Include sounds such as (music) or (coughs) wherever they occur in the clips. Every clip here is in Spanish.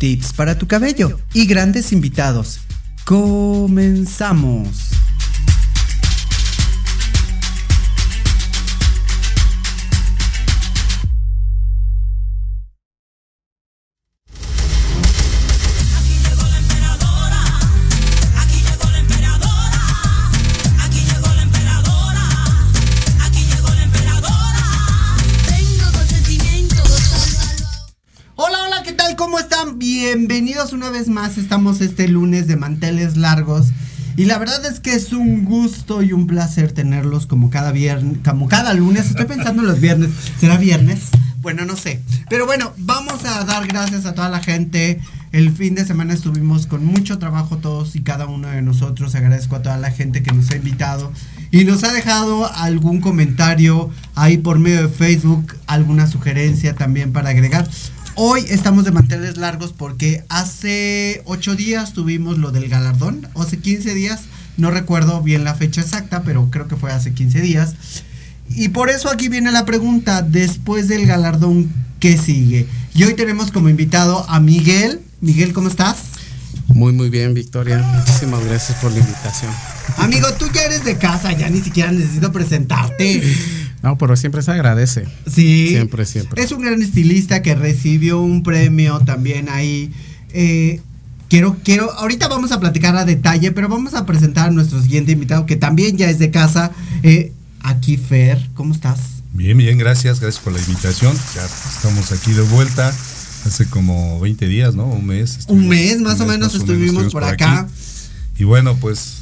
tips para tu cabello y grandes invitados. Comenzamos. Vez más. Estamos este lunes de manteles largos. Y la verdad es que es un gusto y un placer tenerlos como cada viernes, como cada lunes. Estoy pensando en los viernes. ¿Será viernes? Bueno, no sé. Pero bueno, vamos a dar gracias a toda la gente. El fin de semana estuvimos con mucho trabajo todos y cada uno de nosotros. Agradezco a toda la gente que nos ha invitado y nos ha dejado algún comentario ahí por medio de Facebook, alguna sugerencia también para agregar. Hoy estamos de manteles largos porque hace 8 días tuvimos lo del galardón, o hace 15 días, no recuerdo bien la fecha exacta, pero creo que fue hace 15 días. Y por eso aquí viene la pregunta, después del galardón, ¿qué sigue? Y hoy tenemos como invitado a Miguel. Miguel, ¿cómo estás? Muy, muy bien, Victoria. Muchísimas gracias por la invitación. Amigo, tú ya eres de casa, ya ni siquiera necesito presentarte. (laughs) No, pero siempre se agradece. Sí. Siempre, siempre. Es un gran estilista que recibió un premio también ahí. Eh, quiero, quiero, ahorita vamos a platicar a detalle, pero vamos a presentar a nuestro siguiente invitado que también ya es de casa. Eh, aquí, Fer, ¿cómo estás? Bien, bien, gracias, gracias por la invitación. Ya estamos aquí de vuelta. Hace como 20 días, ¿no? Un mes. Un mes, más o menos, estuvimos, por, acá. Y bueno, pues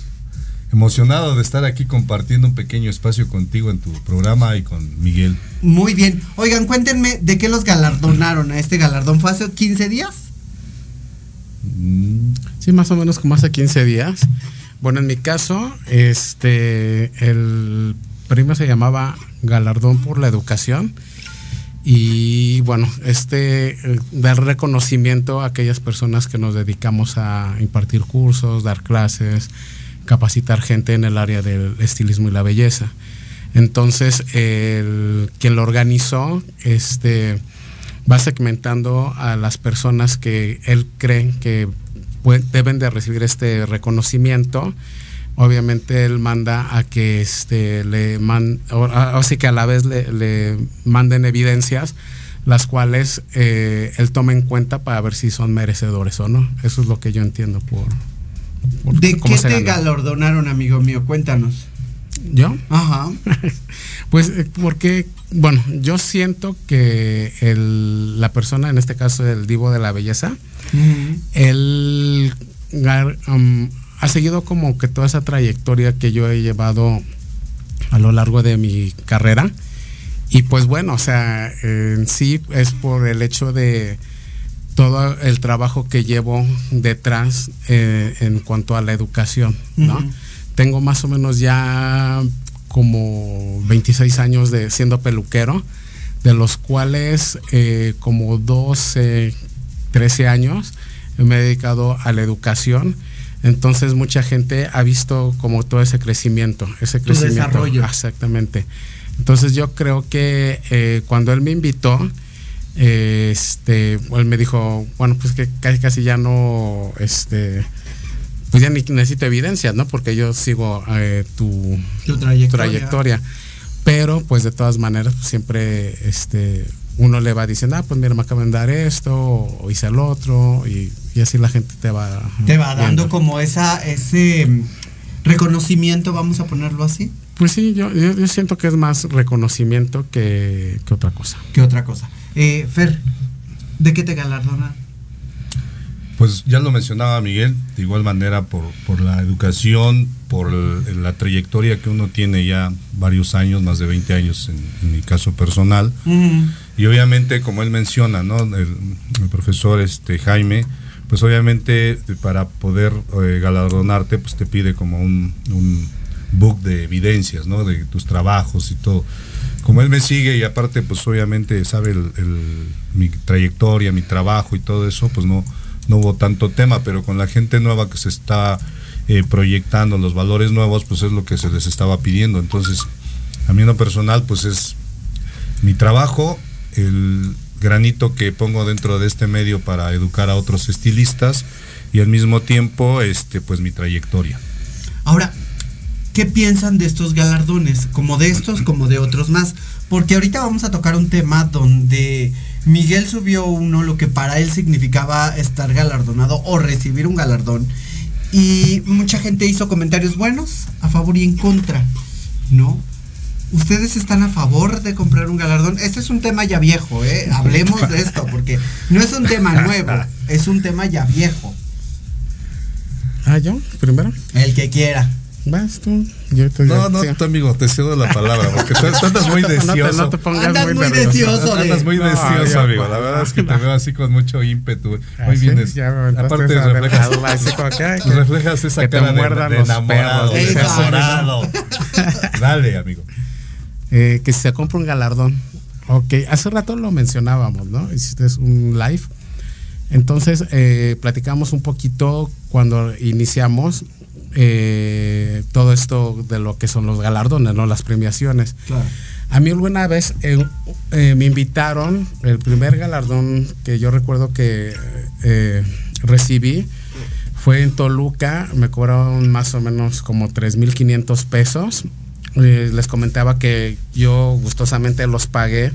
emocionado de estar aquí compartiendo un pequeño espacio contigo en tu programa y con Miguel. Muy bien. Oigan, cuéntenme de qué los galardonaron a este galardón. ¿Fue hace 15 días? Mm, sí, más o menos como hace 15 días. Bueno, en mi caso, este, el premio se llamaba Galardón por la Educación. Y bueno, este, dar reconocimiento a aquellas personas que nos dedicamos a impartir cursos, dar clases, capacitar gente en el área del estilismo y la belleza. Entonces, el, quien lo organizó este, va segmentando a las personas que él cree que deben de recibir este reconocimiento. Obviamente él manda a que este, le man, o, que a la vez le, manden evidencias las cuales eh, él tome en cuenta para ver si son merecedores o no. Eso es lo que yo entiendo por, ¿De qué te galardonaron, amigo mío? Cuéntanos. ¿Yo? Ajá. (laughs) pues eh, porque, bueno, yo siento que el, la persona, en este caso el divo de la belleza, él um, ha seguido como que toda esa trayectoria que yo he llevado a lo largo de mi carrera. Y pues bueno, o sea, en sí es por el hecho de todo el trabajo que llevo detrás eh, en cuanto a la educación, ¿no? Tengo más o menos ya como 26 años de siendo peluquero, de los cuales eh, como 12, 13 años me he dedicado a la educación. Entonces mucha gente ha visto como todo ese crecimiento, ese crecimiento. desarrollo. Exactamente. Entonces yo creo que eh, cuando él me invitó, este, él me dijo, bueno, pues que casi casi ya no, este, pues ya ni necesito evidencias, ¿no? Porque yo sigo eh, tu, trayectoria. Pero, pues de todas maneras, pues, siempre, este, uno le va diciendo, ah, pues mira, me acaban de dar esto, o hice el otro, y, así la gente te va... Te va dando como esa, ese reconocimiento, vamos a ponerlo así. Pues sí, yo, yo, siento que es más reconocimiento que, que otra cosa. Que otra cosa. Eh, Fer, ¿de qué te galardona? Pues ya lo mencionaba Miguel, de igual manera por, por la educación, por la trayectoria que uno tiene ya varios años, más de 20 años en, mi caso personal. Y obviamente, como él menciona, ¿no? El, profesor este, Jaime, pues obviamente para poder eh, galardonarte, pues te pide como un, un book de evidencias, ¿no? De tus trabajos y todo como él me sigue y aparte pues obviamente sabe mi trayectoria, mi trabajo y todo eso, pues no, no hubo tanto tema, pero con la gente nueva que se está eh, proyectando, los valores nuevos, pues es lo que se les estaba pidiendo. Entonces, a mí en lo personal, pues es mi trabajo, el granito que pongo dentro de este medio para educar a otros estilistas y al mismo tiempo, este, pues mi trayectoria. Ahora, ¿qué piensan de estos galardones? Como de estos, como de otros más. Porque ahorita vamos a tocar un tema donde Miguel subió uno, lo que para él significaba estar galardonado o recibir un galardón. Y mucha gente hizo comentarios buenos, a favor y en contra, ¿no? ¿Ustedes están a favor de comprar un galardón? Este es un tema ya viejo, ¿eh? Hablemos de esto, porque no es un tema nuevo, es un tema ya viejo. Ah, yo, primero. El que quiera. Vas tú. Yo te No, no, tú, amigo, te cedo la palabra, porque tú, tú andas muy (laughs) no te- deseoso. no te pongas Andas muy muy nervioso. deseoso. de- Andas muy No, deseoso, yo- amigo. La verdad es que te veo así con mucho ímpetu. Muy Ah, sí, bien. aparte esa reflejas, de- así como que, ay, que- (laughs) reflejas esa que te cara de, muerdan de enamorado. perros, enamorado. (laughs) Dale, amigo. Eh, que se compra un galardón. Ok, hace rato lo mencionábamos, ¿no? Hiciste un live. Entonces, eh, platicamos un poquito cuando iniciamos eh, todo esto de lo que son los galardones, ¿no? Las premiaciones. Claro. A mí alguna vez eh, eh, me invitaron, el primer galardón que yo recuerdo que recibí fue en Toluca, me cobraron más o menos como 3.500 pesos. Les comentaba que yo gustosamente los pagué,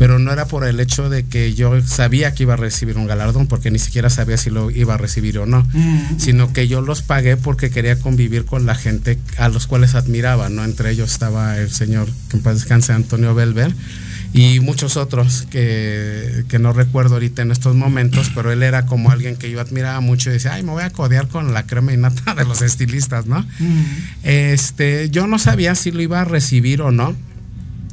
pero no era por el hecho de que yo sabía que iba a recibir un galardón, porque ni siquiera sabía si lo iba a recibir o no, sino que yo los pagué porque quería convivir con la gente a los cuales admiraba, ¿no? Entre ellos estaba el señor, que en paz descanse, Antonio Belver, y muchos otros que, que no recuerdo ahorita en estos momentos, pero él era como alguien que yo admiraba mucho y decía, ay, me voy a codear con la crema y nata de los estilistas, ¿no? Este, yo no sabía si lo iba a recibir o no.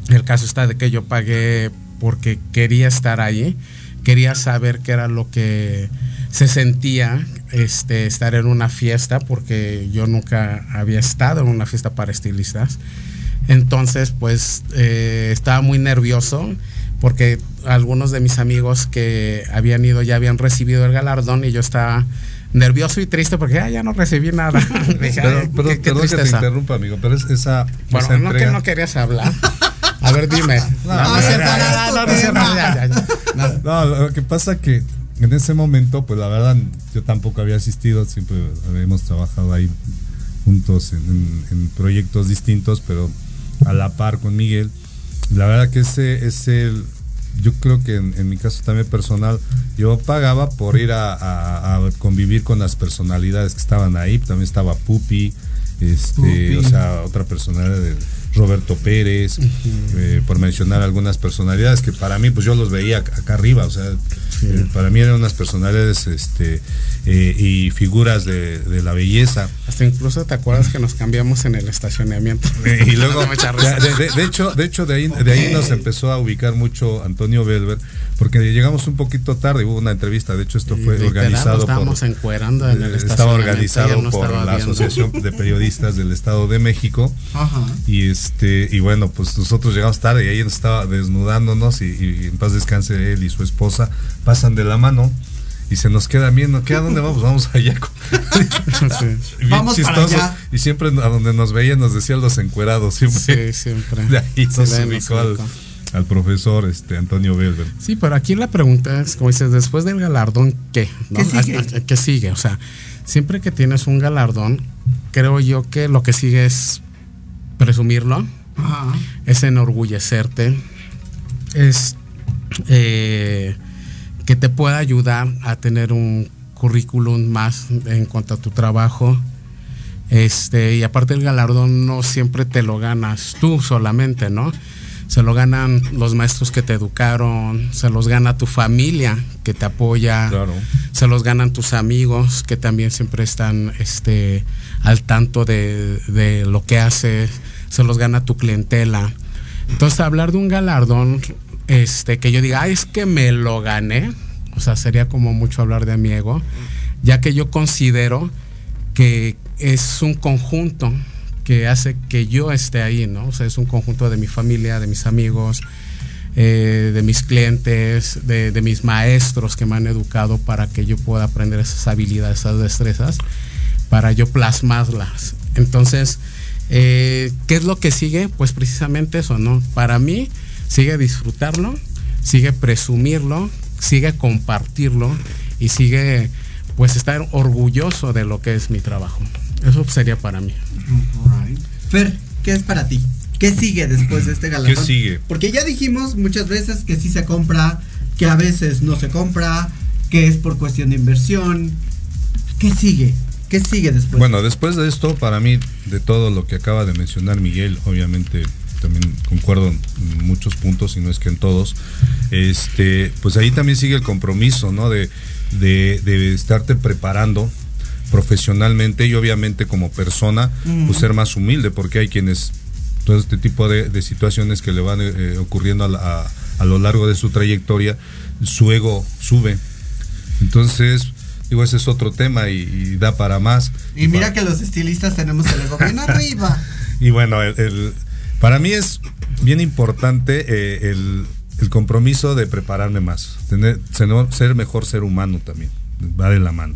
El caso está de que yo pagué porque quería estar ahí, quería saber qué era lo que se sentía este, estar en una fiesta, porque yo nunca había estado en una fiesta para estilistas. Entonces, pues eh, estaba muy nervioso porque algunos de mis amigos que habían ido ya habían recibido el galardón y yo estaba nervioso y triste porque "Ah, ya no recibí nada. (laughs) Dije, Pero, "Ay, pero qué- qué perdón que te tristeza". interrumpa, amigo, pero es esa, Bueno, esa no que entrega. no querías hablar. (laughs) A ver, dime. No, lo que pasa que en ese momento, pues la verdad, yo tampoco había asistido, siempre habíamos trabajado ahí juntos en, en- en proyectos distintos, pero a la par con Miguel. La verdad que ese es el, yo creo que en, en mi caso también personal, yo pagaba por ir a, a- a convivir con las personalidades que estaban ahí, también estaba Pupi, este, Pupi. o sea, otra personalidad de Roberto Pérez, eh, por mencionar algunas personalidades que para mí, pues yo los veía acá arriba, o sea, eh, para mí eran unas personalidades este, eh, y figuras de, de la belleza. Hasta incluso te acuerdas que nos cambiamos en el estacionamiento. (laughs) y luego, (laughs) de, de- de hecho, de hecho de ahí, de ahí nos empezó a ubicar mucho Antonio Belver, porque llegamos un poquito tarde, hubo una entrevista, de hecho esto fue organizado por... encuerando en el Estaba organizado no por la viendo. Asociación de Periodistas del Estado de México. Ajá. Y este, y bueno, pues nosotros llegamos tarde y ahí nos estaba desnudándonos y, y en paz descanse él y su esposa, pasan de la mano y se nos queda viendo, ¿qué a dónde vamos? Vamos allá. (laughs) Sí, (laughs) Bien Vamos para allá. Y siempre a donde nos veían nos decían los encuerados, siempre. sí, siempre. (laughs) De ahí Sí, nos ubicó al, profesor este Antonio Belver. Sí, pero aquí la pregunta es, como dices, después del galardón, ¿qué? ¿No? ¿Qué sigue? ¿A- a- ¿Qué sigue? O sea, siempre que tienes un galardón, creo yo que lo que sigue es presumirlo, Ajá. es enorgullecerte, es eh, que te pueda ayudar a tener un currículum más en cuanto a tu trabajo. Este, y aparte el galardón no siempre te lo ganas tú solamente, ¿no? Se lo ganan los maestros que te educaron, se los gana tu familia que te apoya, Claro. se los ganan tus amigos que también siempre están este, al tanto de, de lo que haces, se los gana tu clientela. Entonces, hablar de un galardón, este, que yo diga, "Ay, es que me lo gané, o sea, sería como mucho hablar de mi ego, ya que yo considero que es un conjunto que hace que yo esté ahí, ¿no? O sea, es un conjunto de mi familia, de mis amigos, eh, de mis clientes, de, de mis maestros que me han educado para que yo pueda aprender esas habilidades, esas destrezas, para yo plasmarlas. Entonces, eh, ¿qué es lo que sigue? Pues precisamente eso, ¿no? Para mí, sigue disfrutarlo, sigue presumirlo, sigue compartirlo y sigue, pues, estar orgulloso de lo que es mi trabajo. Eso sería para mí. Fer, ¿qué es para ti? ¿Qué sigue después de este galardón? ¿Qué sigue? Porque ya dijimos muchas veces que sí se compra, que a veces no se compra, que es por cuestión de inversión. ¿Qué sigue? ¿Qué sigue después? Bueno, después de esto, para mí, de todo lo que acaba de mencionar Miguel, obviamente también concuerdo en muchos puntos, y no es que en todos, este, pues ahí también sigue el compromiso, ¿no? De, de, estarte preparando profesionalmente y obviamente como persona, pues ser más humilde, porque hay quienes, todo este tipo de, situaciones que le van eh, ocurriendo a, a, lo largo de su trayectoria, su ego sube. Entonces, digo, ese es otro tema y, da para más. Y, mira que los estilistas tenemos el ego bien (laughs) arriba. Y bueno, el, para mí es bien importante eh, el, el, compromiso de prepararme más, tener, ser mejor ser humano también, va de la mano.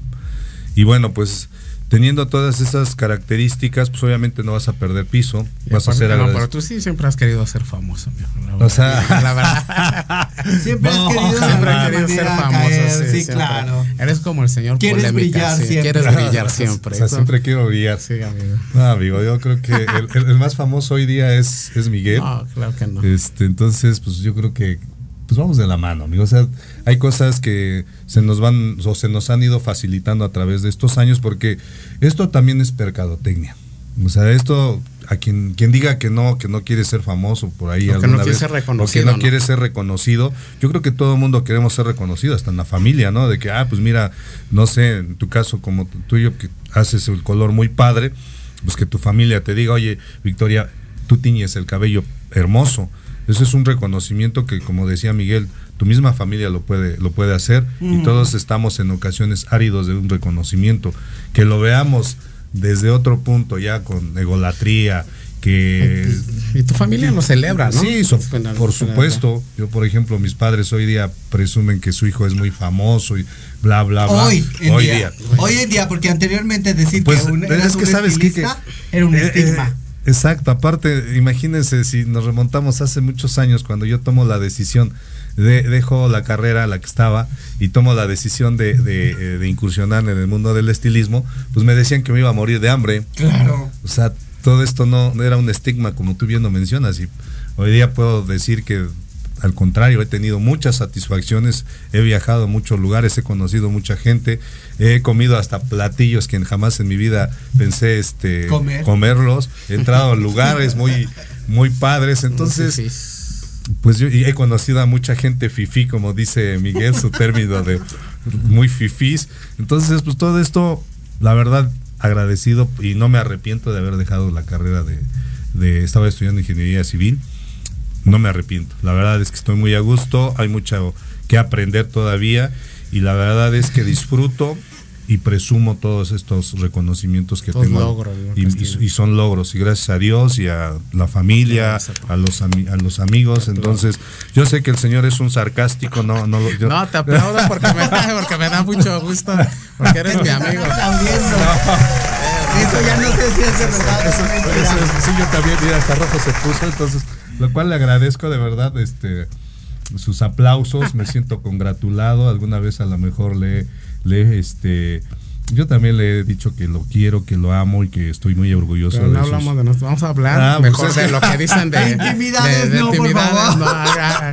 Y bueno, pues teniendo todas esas características, pues obviamente no vas a perder piso, vas a ser No, pero tú sí siempre has querido ser famoso, O sea, (laughs) la verdad. (laughs) siempre has querido, siempre has querido ser famoso, sí, claro. Eres como el señor ¿Quieres polémica, brillar siempre. quieres brillar (laughs) siempre. O sea, siempre quiero brillar. Sí, amigo. No, amigo, yo creo que el, el, más famoso hoy día es, es Miguel. No, claro que no. Este, entonces, pues yo creo que pues vamos de la mano, amigo. O sea, hay cosas que se nos van o se nos han ido facilitando a través de estos años porque esto también es percadotecnia. O sea, esto a quien quien diga que no que no quiere ser famoso por ahí o que no quiere ser reconocido, o que no, quiere ser reconocido, yo creo que todo el mundo queremos ser reconocido, hasta en la familia, ¿no? De que ah, pues mira, no sé, en tu caso como tuyo que haces el color muy padre, pues que tu familia te diga, "Oye, Victoria, tú tiñes el cabello hermoso." Eso es un reconocimiento que, como decía Miguel, tu misma familia lo puede, lo puede hacer y todos estamos en ocasiones áridos de un reconocimiento. Que lo veamos desde otro punto, ya con egolatría, que... Y tu familia lo celebra, ¿no? Sí, por supuesto. Yo, por ejemplo, mis padres hoy día presumen que su hijo es muy famoso y bla, bla, bla. Hoy, en día, Hoy en día, porque anteriormente decir pues, que un, es que sabes que, era un eh, estigma. Eh, Exacto, aparte, imagínense si nos remontamos hace muchos años cuando yo tomo la decisión de dejo la carrera a la que estaba y tomo la decisión de, de, eh, de, incursionar en el mundo del estilismo, pues me decían que me iba a morir de hambre. Claro. O sea, todo esto no, no era un estigma como tú bien lo mencionas y hoy día puedo decir que al contrario, he tenido muchas satisfacciones, he viajado a muchos lugares, he conocido mucha gente, he comido hasta platillos que jamás en mi vida pensé este comerlos, he entrado a lugares muy muy padres, (laughs) entonces pues yo he conocido a mucha gente fifí, como dice Miguel, su término de muy fifís. Entonces, pues todo esto, la verdad, agradecido y no me arrepiento de haber dejado la carrera de, de estaba estudiando ingeniería civil no me arrepiento. La verdad es que estoy muy a gusto, hay mucho que aprender todavía y la verdad es que disfruto y presumo todos estos reconocimientos que tengo y, son logros y gracias a Dios y a la familia a los a los amigos. Entonces yo sé que el señor es un sarcástico no no no te aplaudo porque me, porque me da mucho gusto porque eres mi amigo. Eso ya no sé si es verdad eso, sí yo también mira hasta rojo se puso entonces lo cual le agradezco de verdad este sus aplausos, me (laughs) siento congratulado, alguna vez a lo mejor le, le este yo también le he dicho que lo quiero, que lo amo y que estoy muy orgulloso Pero no hablamos de nosotros, vamos a hablar ah, pues mejor de lo que dicen de, (laughs) intimidades. no, intimidades no,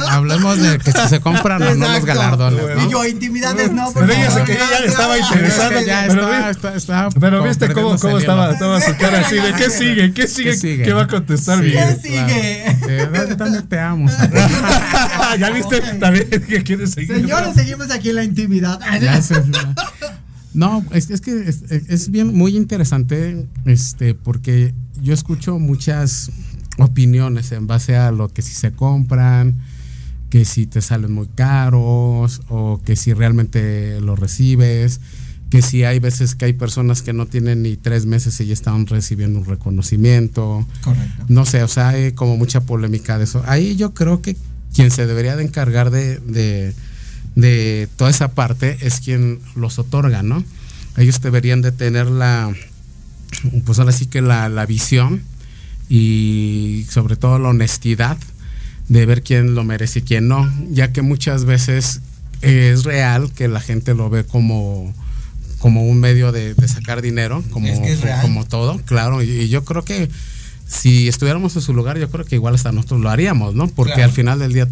hablemos de que si se compran o no los galardones. ¿no? Y yo, intimidades no, por Pero ella se que ya estaba interesada. Ya está, está, está, pero viste cómo, cómo estaba, estaba su cara así de ¿qué sigue? ¿Qué sigue? ¿Qué, sigue? ¿Qué va a contestar, sí, ¿Qué sigue? Claro. (laughs) también te amo. (laughs) ya viste también que quieres seguir. Señores, seguimos aquí en la intimidad. Ya se, no, es, es que es, bien muy interesante, este, porque yo escucho muchas opiniones en base a lo que si se compran, que si te salen muy caros, o que si realmente lo recibes, que si hay veces que hay personas que no tienen ni tres meses y ya están recibiendo un reconocimiento. Correcto. No sé, o sea, hay como mucha polémica de eso. Ahí yo creo que quien se debería de encargar de de toda esa parte es quien los otorga, ¿no? Ellos deberían de tener la, pues ahora sí que la, la visión y sobre todo la honestidad de ver quién lo merece y quién no, ya que muchas veces es real que la gente lo ve como, como un medio de, sacar dinero, como, como todo, claro, y, yo creo que si estuviéramos en su lugar, yo creo que igual hasta nosotros lo haríamos, ¿no? Porque al final del día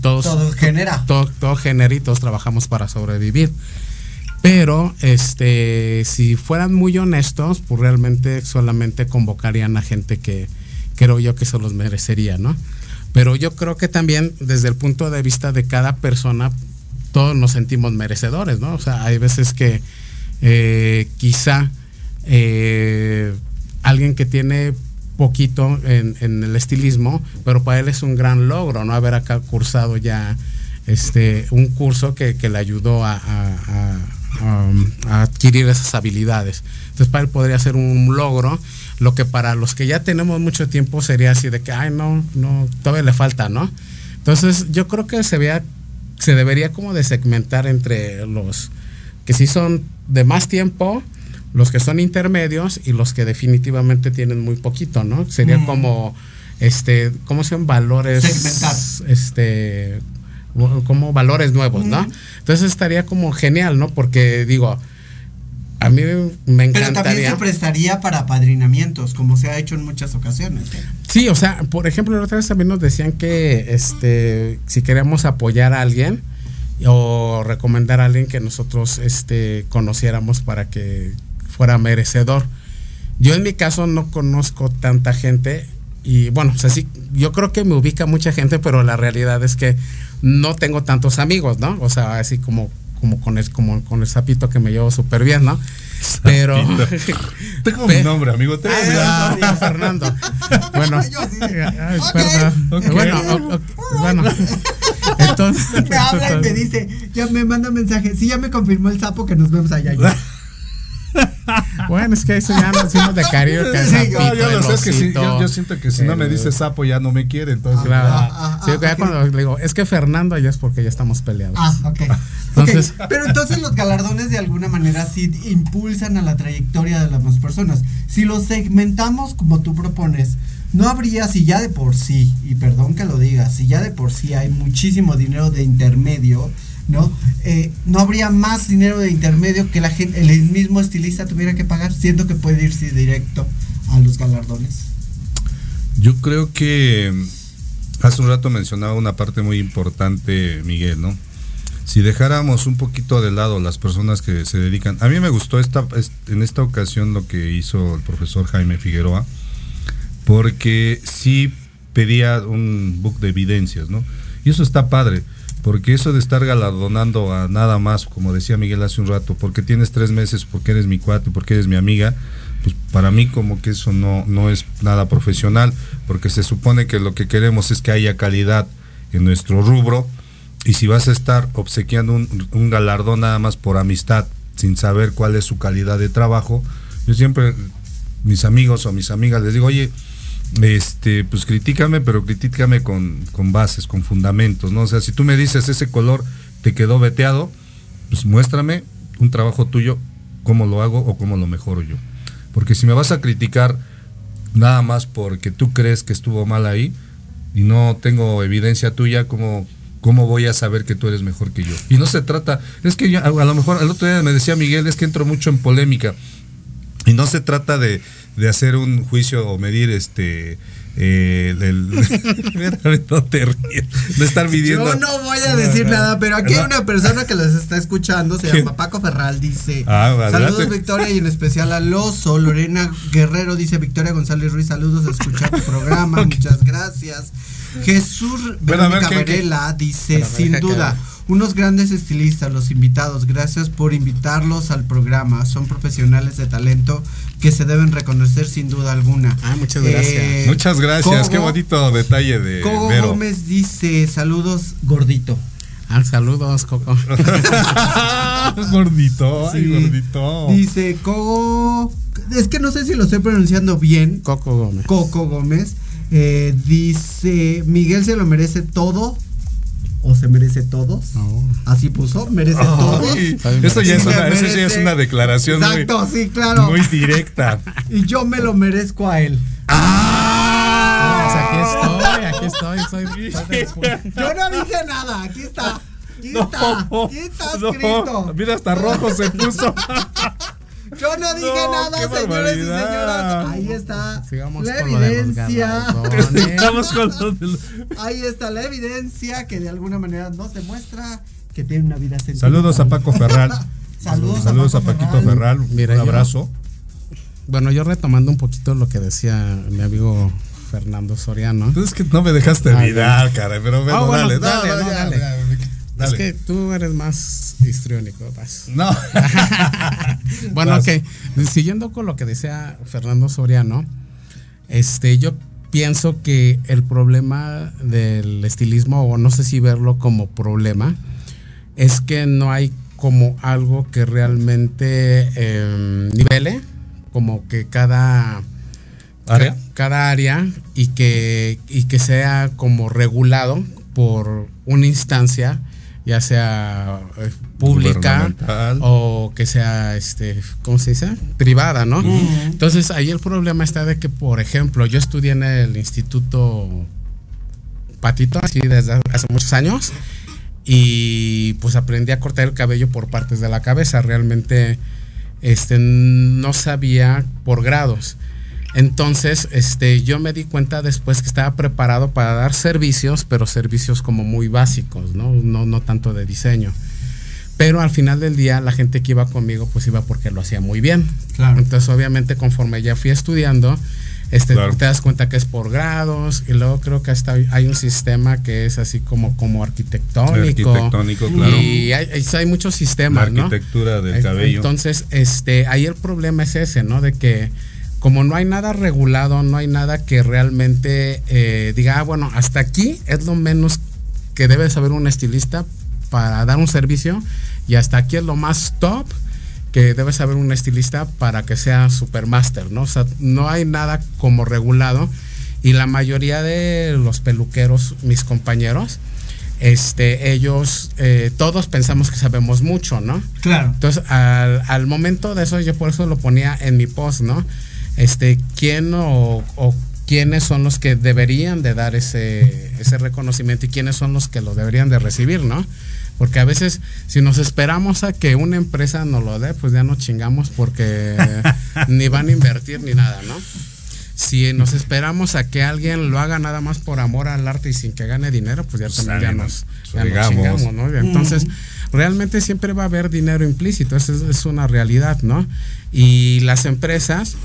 todos, todo genera. Todo, todo genera y todos trabajamos para sobrevivir. Pero este, si fueran muy honestos, pues realmente solamente convocarían a gente que, creo yo que se los merecería, ¿no? Pero yo creo que también desde el punto de vista de cada persona, todos nos sentimos merecedores, ¿no? O sea, hay veces que eh, quizá eh, alguien que tiene poquito en, el estilismo, pero para él es un gran logro, ¿no? Haber acá cursado ya este, un curso que, le ayudó a, adquirir esas habilidades. Entonces para él podría ser un logro, lo que para los que ya tenemos mucho tiempo sería así de que, ay, no, no, todavía le falta, ¿no? Entonces yo creo que se, vea, se debería como de segmentar entre los que sí son de más tiempo, los que son intermedios y los que definitivamente tienen muy poquito, ¿no? Sería mm. como, este, ¿cómo se llaman? Valores. Segmentar. Este, como valores nuevos, ¿no? Mm. Entonces estaría como genial, ¿no? Porque digo, a mí me encantaría. Pero también se prestaría para padrinamientos, como se ha hecho en muchas ocasiones. Sí, o sea, por ejemplo, la otra vez también nos decían que este, si queremos apoyar a alguien o recomendar a alguien que nosotros este, conociéramos para que fuera merecedor. Yo en mi caso no conozco tanta gente y bueno, o sea, sí, yo creo que me ubica mucha gente, pero la realidad es que no tengo tantos amigos, ¿no? O sea, así como como con el, como con el sapito que me llevo súper bien, ¿no? Pero. (laughs) Tengo mi nombre, amigo. Tengo ah, mi Fernando. (laughs) Bueno. Ay, Bueno, bueno. (laughs) Entonces. Me habla y me dice, ya me manda un mensaje. Sí, ya me confirmó el sapo que nos vemos allá. (laughs) bueno, es que eso ya nos decimos de cariño. Sí, yo, yo, lo sé, es que si, yo, yo, siento que si no me dice sapo ya no me quiere, entonces. Claro. Ah, ah, sí, ah, cuando le digo, es que Fernando ya es porque ya estamos peleados. Ah, ok. (laughs) Entonces, Pero entonces los galardones de alguna manera sí impulsan a la trayectoria de las personas. Si los segmentamos como tú propones, no habría, si ya de por sí, y perdón que lo diga, si ya de por sí hay muchísimo dinero de intermedio, ¿no? Eh, no habría más dinero de intermedio que la gente, el mismo estilista tuviera que pagar, siendo que puede irse directo a los galardones. Yo creo que hace un rato mencionaba una parte muy importante, Miguel, ¿no? Si dejáramos un poquito de lado las personas que se dedican, a mí me gustó esta, en esta ocasión lo que hizo el profesor Jaime Figueroa, porque sí pedía un book de evidencias, ¿no? Y eso está padre porque eso de estar galardonando a nada más, como decía Miguel hace un rato, porque tienes tres meses, porque eres mi cuate, porque eres mi amiga, pues para mí como que eso no, no es nada profesional, porque se supone que lo que queremos es que haya calidad en nuestro rubro, y si vas a estar obsequiando un, un galardón nada más por amistad, sin saber cuál es su calidad de trabajo, yo siempre, mis amigos o mis amigas les digo, oye, este, pues critícame, pero critícame con, con, bases, con fundamentos, ¿no? O sea, si tú me dices ese color te quedó veteado, pues muéstrame un trabajo tuyo, cómo lo hago o cómo lo mejoro yo. Porque si me vas a criticar nada más porque tú crees que estuvo mal ahí y no tengo evidencia tuya, ¿cómo, cómo voy a saber que tú eres mejor que yo? Y no se trata, es que a lo mejor el otro día me decía Miguel, es que entro mucho en polémica. Y no se trata de, de hacer un juicio o medir este eh, del, (laughs) no te de estar midiendo. Yo no voy a decir nada, pero aquí hay una persona que les está escuchando, se llama Paco Ferral, dice ah, saludos Victoria y en especial a Loso, Lorena Guerrero dice Victoria González Ruiz, saludos a escuchar tu programa, (laughs) muchas gracias. Jesús Verónica Varela dice, sin duda, unos grandes estilistas, los invitados, gracias por invitarlos al programa. Son profesionales de talento que se deben reconocer sin duda alguna. Ah, muchas gracias. Eh, muchas gracias, qué bonito detalle de Coco Gómez dice, saludos gordito. Ah, saludos, Coco. (laughs) gordito, ay, gordito. Dice Coco, es que no sé si lo estoy pronunciando bien. Coco Gómez. Coco Gómez. Eh, dice, Miguel se lo merece todo o se merece todos. Así puso, merece todos. Eso ya, es una, eso ya es una declaración Exacto, sí, claro. muy directa. (laughs) y yo me lo merezco a él. ¡Ah! aquí (laughs) estoy, aquí estoy. (laughs) yo no dije nada, aquí está. Aquí está, aquí está escrito. mira, hasta rojo se puso. Yo no dije nada, señores y señoras. Ahí está Sigamos la evidencia. Sigamos con Ahí está la evidencia que de alguna manera no se muestra que tiene una vida sentimental. Saludos a Paco Ferral. Saludos, (laughs) Saludos a, Paquito Ferral. un abrazo. bueno, yo retomando un poquito lo que decía mi amigo Fernando Soriano. Pues es que no me dejaste Ah, olvidar, caray, pero bueno, Ah, bueno, dale, dale, no, dale. Dale. Es que tú eres más histriónico, vas. No. (laughs) bueno, Vas. ok. Siguiendo con lo que decía Fernando Soriano, este, yo pienso que el problema del estilismo, o no sé si verlo como problema, es que no hay como algo que realmente eh, nivele, como que cada ¿Área? ca- cada área y que, y que sea como regulado por una instancia, ya sea eh, pública o que sea, este, ¿cómo se dice? Privada, ¿no? Entonces ahí el problema está de que, por ejemplo, yo estudié en el Instituto Patito, así desde hace muchos años, y pues aprendí a cortar el cabello por partes de la cabeza. Realmente este, no sabía por grados. Entonces, este, yo me di cuenta después que estaba preparado para dar servicios, pero servicios como muy básicos, ¿no? No, no tanto de diseño. Pero al final del día, la gente que iba conmigo, pues iba porque lo hacía muy bien. Claro. Entonces, obviamente, conforme ya fui estudiando, este, Claro. te das cuenta que es por grados, y luego creo que hasta hay un sistema que es así como, como arquitectónico. Arquitectónico, claro. Y hay, hay- muchos La sistemas, ¿no? arquitectura del cabello. Entonces, este, ahí el problema es ese, ¿no? De que como no hay nada regulado, no hay nada que realmente eh, diga, ah, bueno, hasta aquí es lo menos que debe saber un estilista para dar un servicio y hasta aquí es lo más top que debe saber un estilista para que sea supermaster, ¿no? O sea, no hay nada como regulado y la mayoría de los peluqueros, mis compañeros, este, ellos, eh, todos pensamos que sabemos mucho, ¿no? Claro. Entonces, al, al momento de eso, yo por eso lo ponía en mi post, ¿no? Este, ¿quién o, o quiénes son los que deberían de dar ese, ese reconocimiento y quiénes son los que lo deberían de recibir, ¿no? Porque a veces, si nos esperamos a que una empresa nos lo dé, pues ya nos chingamos porque (laughs) ni van a invertir ni nada, ¿no? Si nos esperamos a que alguien lo haga nada más por amor al arte y sin que gane dinero, pues ya también ya nos, nos ya nos fregamos. chingamos, ¿no? Entonces, realmente siempre va a haber dinero implícito, eso es, es una realidad, ¿no? Y las empresas,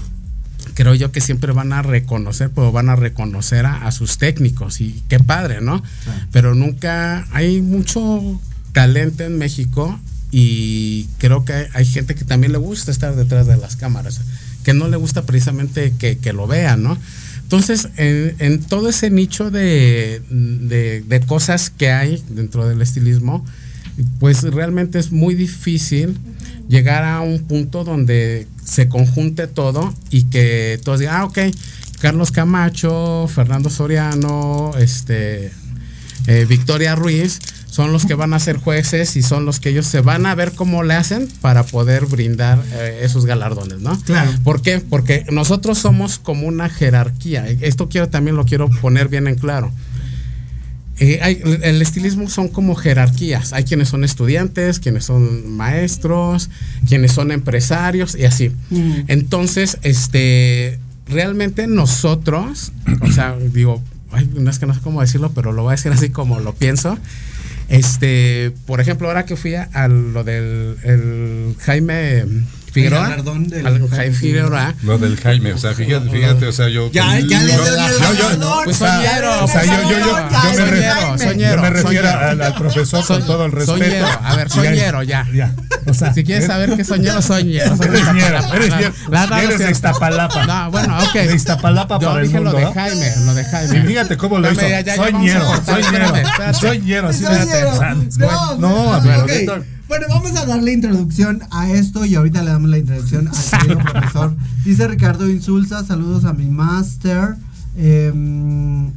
creo yo que siempre van a reconocer, pero van a reconocer a, a sus técnicos y qué padre, ¿no? Pero nunca hay mucho talento en México y creo que hay, hay gente que también le gusta estar detrás de las cámaras, que no le gusta precisamente que, que lo vean, ¿no? Entonces, en, en todo ese nicho de, de- de cosas que hay dentro del estilismo, pues realmente es muy difícil llegar a un punto donde se conjunte todo y que todos digan, ah, ok, Carlos Camacho, Fernando Soriano, este, eh, Victoria Ruiz, son los que van a ser jueces y son los que ellos se van a ver cómo le hacen para poder brindar eh, esos galardones, ¿no? Claro. ¿Por qué? Porque nosotros somos como una jerarquía. Esto quiero también lo quiero poner bien en claro. Eh, hay- el estilismo son como jerarquías. Hay quienes son estudiantes, quienes son maestros, quienes son empresarios y así. Entonces, este, realmente nosotros, o sea, digo, ay, no es que no sé cómo decirlo, pero lo voy a decir así como lo pienso. Este, por ejemplo, ahora que fui a, a lo del el Jaime Figueroa, galardón del al Jaime Figueroa, Lo del Jaime, o sea, fíjate, fíjate, o sea, yo. Ya, le yo- dio el yo- yo- galardón. Pues o sea, soñero, o sea, yo, yo, yo, ya, yo me soñero, refiero, soñero, yo me refiero soñero. al, al profesor con todo el respeto. Soñero, a ver, soñero, ya. Ya, o sea, Si quieres saber qué soñero, soñero. Eres ñero, eres ñero. La- la- Eres no, de Iztapalapa. No, bueno, ok. De Iztapalapa para el dije mundo, lo de ¿no? Jaime, lo de Jaime. Y fíjate cómo lo hizo. Espérame, ya, ya, soy ya vamos a ñero, cortar, soy ñero, espérame, espérate. soy ñero, así me. No, No, a ver, Bueno, vamos a darle introducción a esto y ahorita le damos la introducción al querido (laughs) profesor. Dice Ricardo Insulza, saludos a mi máster. Em,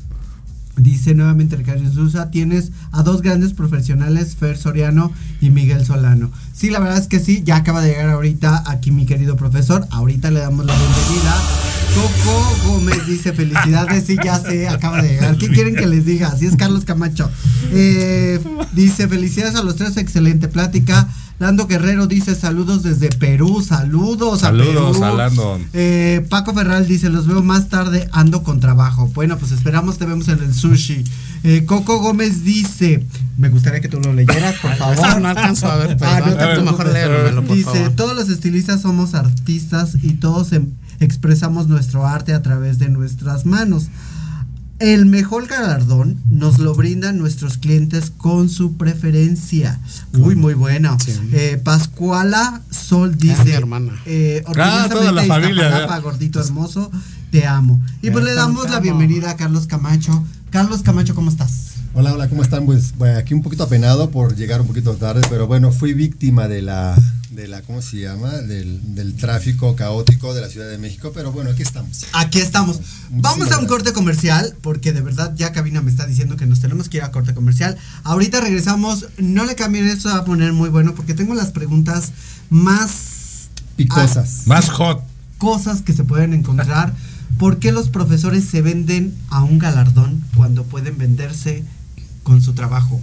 dice nuevamente Ricardo Insulza, tienes a dos grandes profesionales, Fer Soriano y Miguel Solano. Sí, la verdad es que sí, ya acaba de llegar ahorita aquí mi querido profesor. Ahorita le damos la bienvenida. Coco Gómez dice felicidades, sí, ya sé, acaba de llegar. ¿Qué quieren que les diga? Así es Carlos Camacho. Eh, dice felicidades a los tres, excelente plática. Lando Guerrero dice saludos desde Perú, saludos a Saludos Perú. a Landon. Eh, Paco Ferral dice, los veo más tarde, ando con trabajo. Bueno, pues esperamos te vemos en el sushi. Eh, Coco Gómez dice, me gustaría que tú lo leyeras, por (laughs) favor. No alcanzo a ver, Ah, no te mejor léemelo, por Dice, favor. todos los estilistas somos artistas y todos em- expresamos nuestro arte a través de nuestras manos. El mejor galardón nos lo brindan nuestros clientes con su preferencia. Uy, muy buena. Sí. Eh, Pascuala Sol mi dice. hermana. eh, Ah, toda la familia, gordito hermoso, te amo. Y pues le damos la bienvenida a Carlos Camacho. Carlos Camacho, ¿cómo estás? Hola, hola, ¿cómo están? Pues bueno, aquí un poquito apenado por llegar un poquito tarde, pero bueno, fui víctima de la, de la ¿cómo se llama? Del, del tráfico caótico de la Ciudad de México, pero bueno, aquí estamos. Aquí estamos. Muchísimas Vamos a un gracias. corte comercial, porque de verdad ya Cabina me está diciendo que nos tenemos que ir a corte comercial. Ahorita regresamos, no le cambien esto, va a poner muy bueno, porque tengo las preguntas más Picosas. Más hot. cosas que se pueden encontrar. ¿Por qué los profesores se venden a un galardón cuando pueden venderse con su trabajo?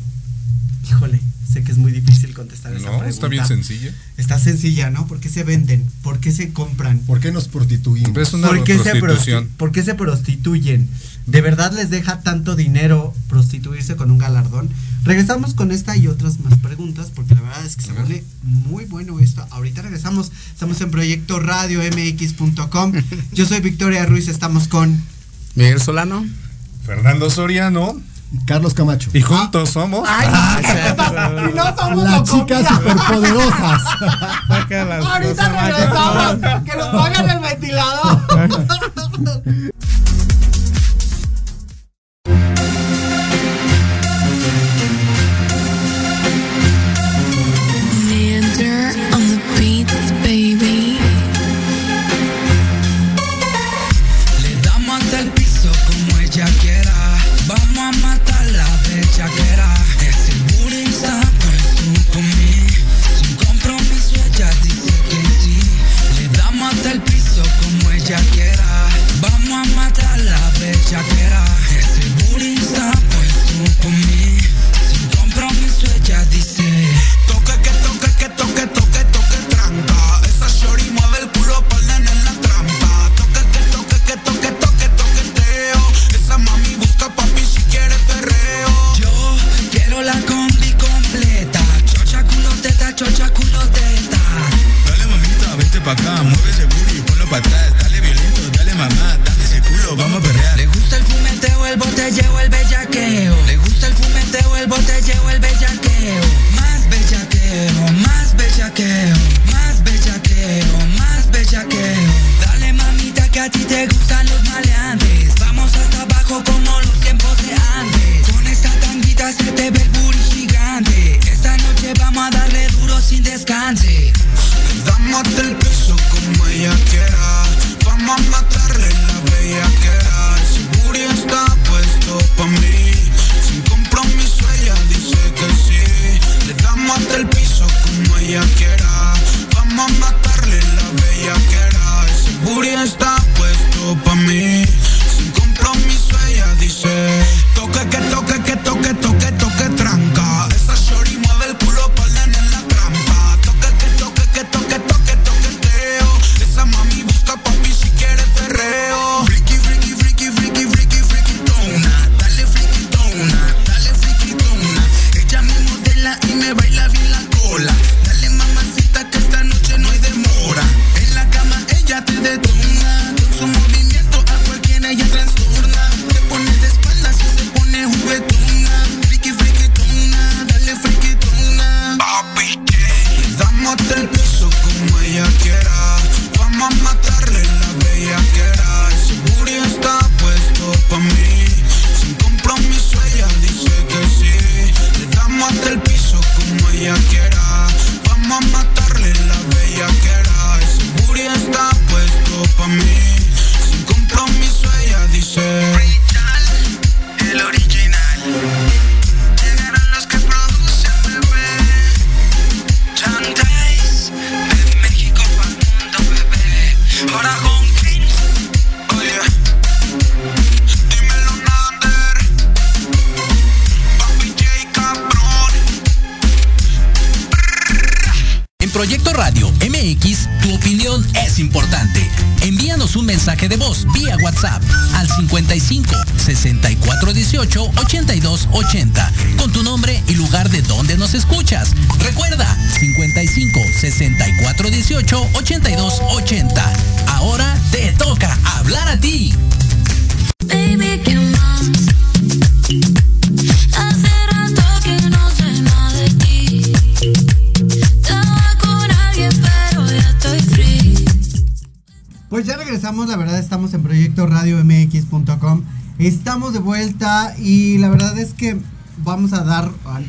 Híjole, sé que es muy difícil contestar esa No, pregunta. está bien sencilla. Está sencilla, ¿no? ¿Por qué se venden? ¿Por qué se compran? ¿Por qué nos prostituimos? Es una ¿Por qué, se prostitución. prosti- por qué se prostituyen? ¿De verdad les deja tanto dinero prostituirse con un galardón? Regresamos con esta y otras más preguntas, porque la verdad es que se pone muy bueno esto. Ahorita regresamos, estamos en Proyecto Radio MX.com. (laughs) Yo soy Victoria Ruiz, estamos con... Miguel Solano. Fernando Soriano. Carlos Camacho. Y juntos somos. Ah, Y no somos Las chicas superpoderosas. Ahorita regresamos, que nos pongan el ventilador. (laughs) chocha culo. Dale mamita, vente pa' acá, mueve ese booty, ponlo pa' atrás. Dale violento, dale mamá, dale ese culo, vamos a perrear. Le gusta el fumeteo, el botelleo, el bellaqueo. Le gusta el fumeteo, el botelleo, el bellaqueo. Más bellaqueo, más bellaqueo, más bellaqueo, más bellaqueo. Dale mamita que a ti te gustan Damos el piso como ella quiera.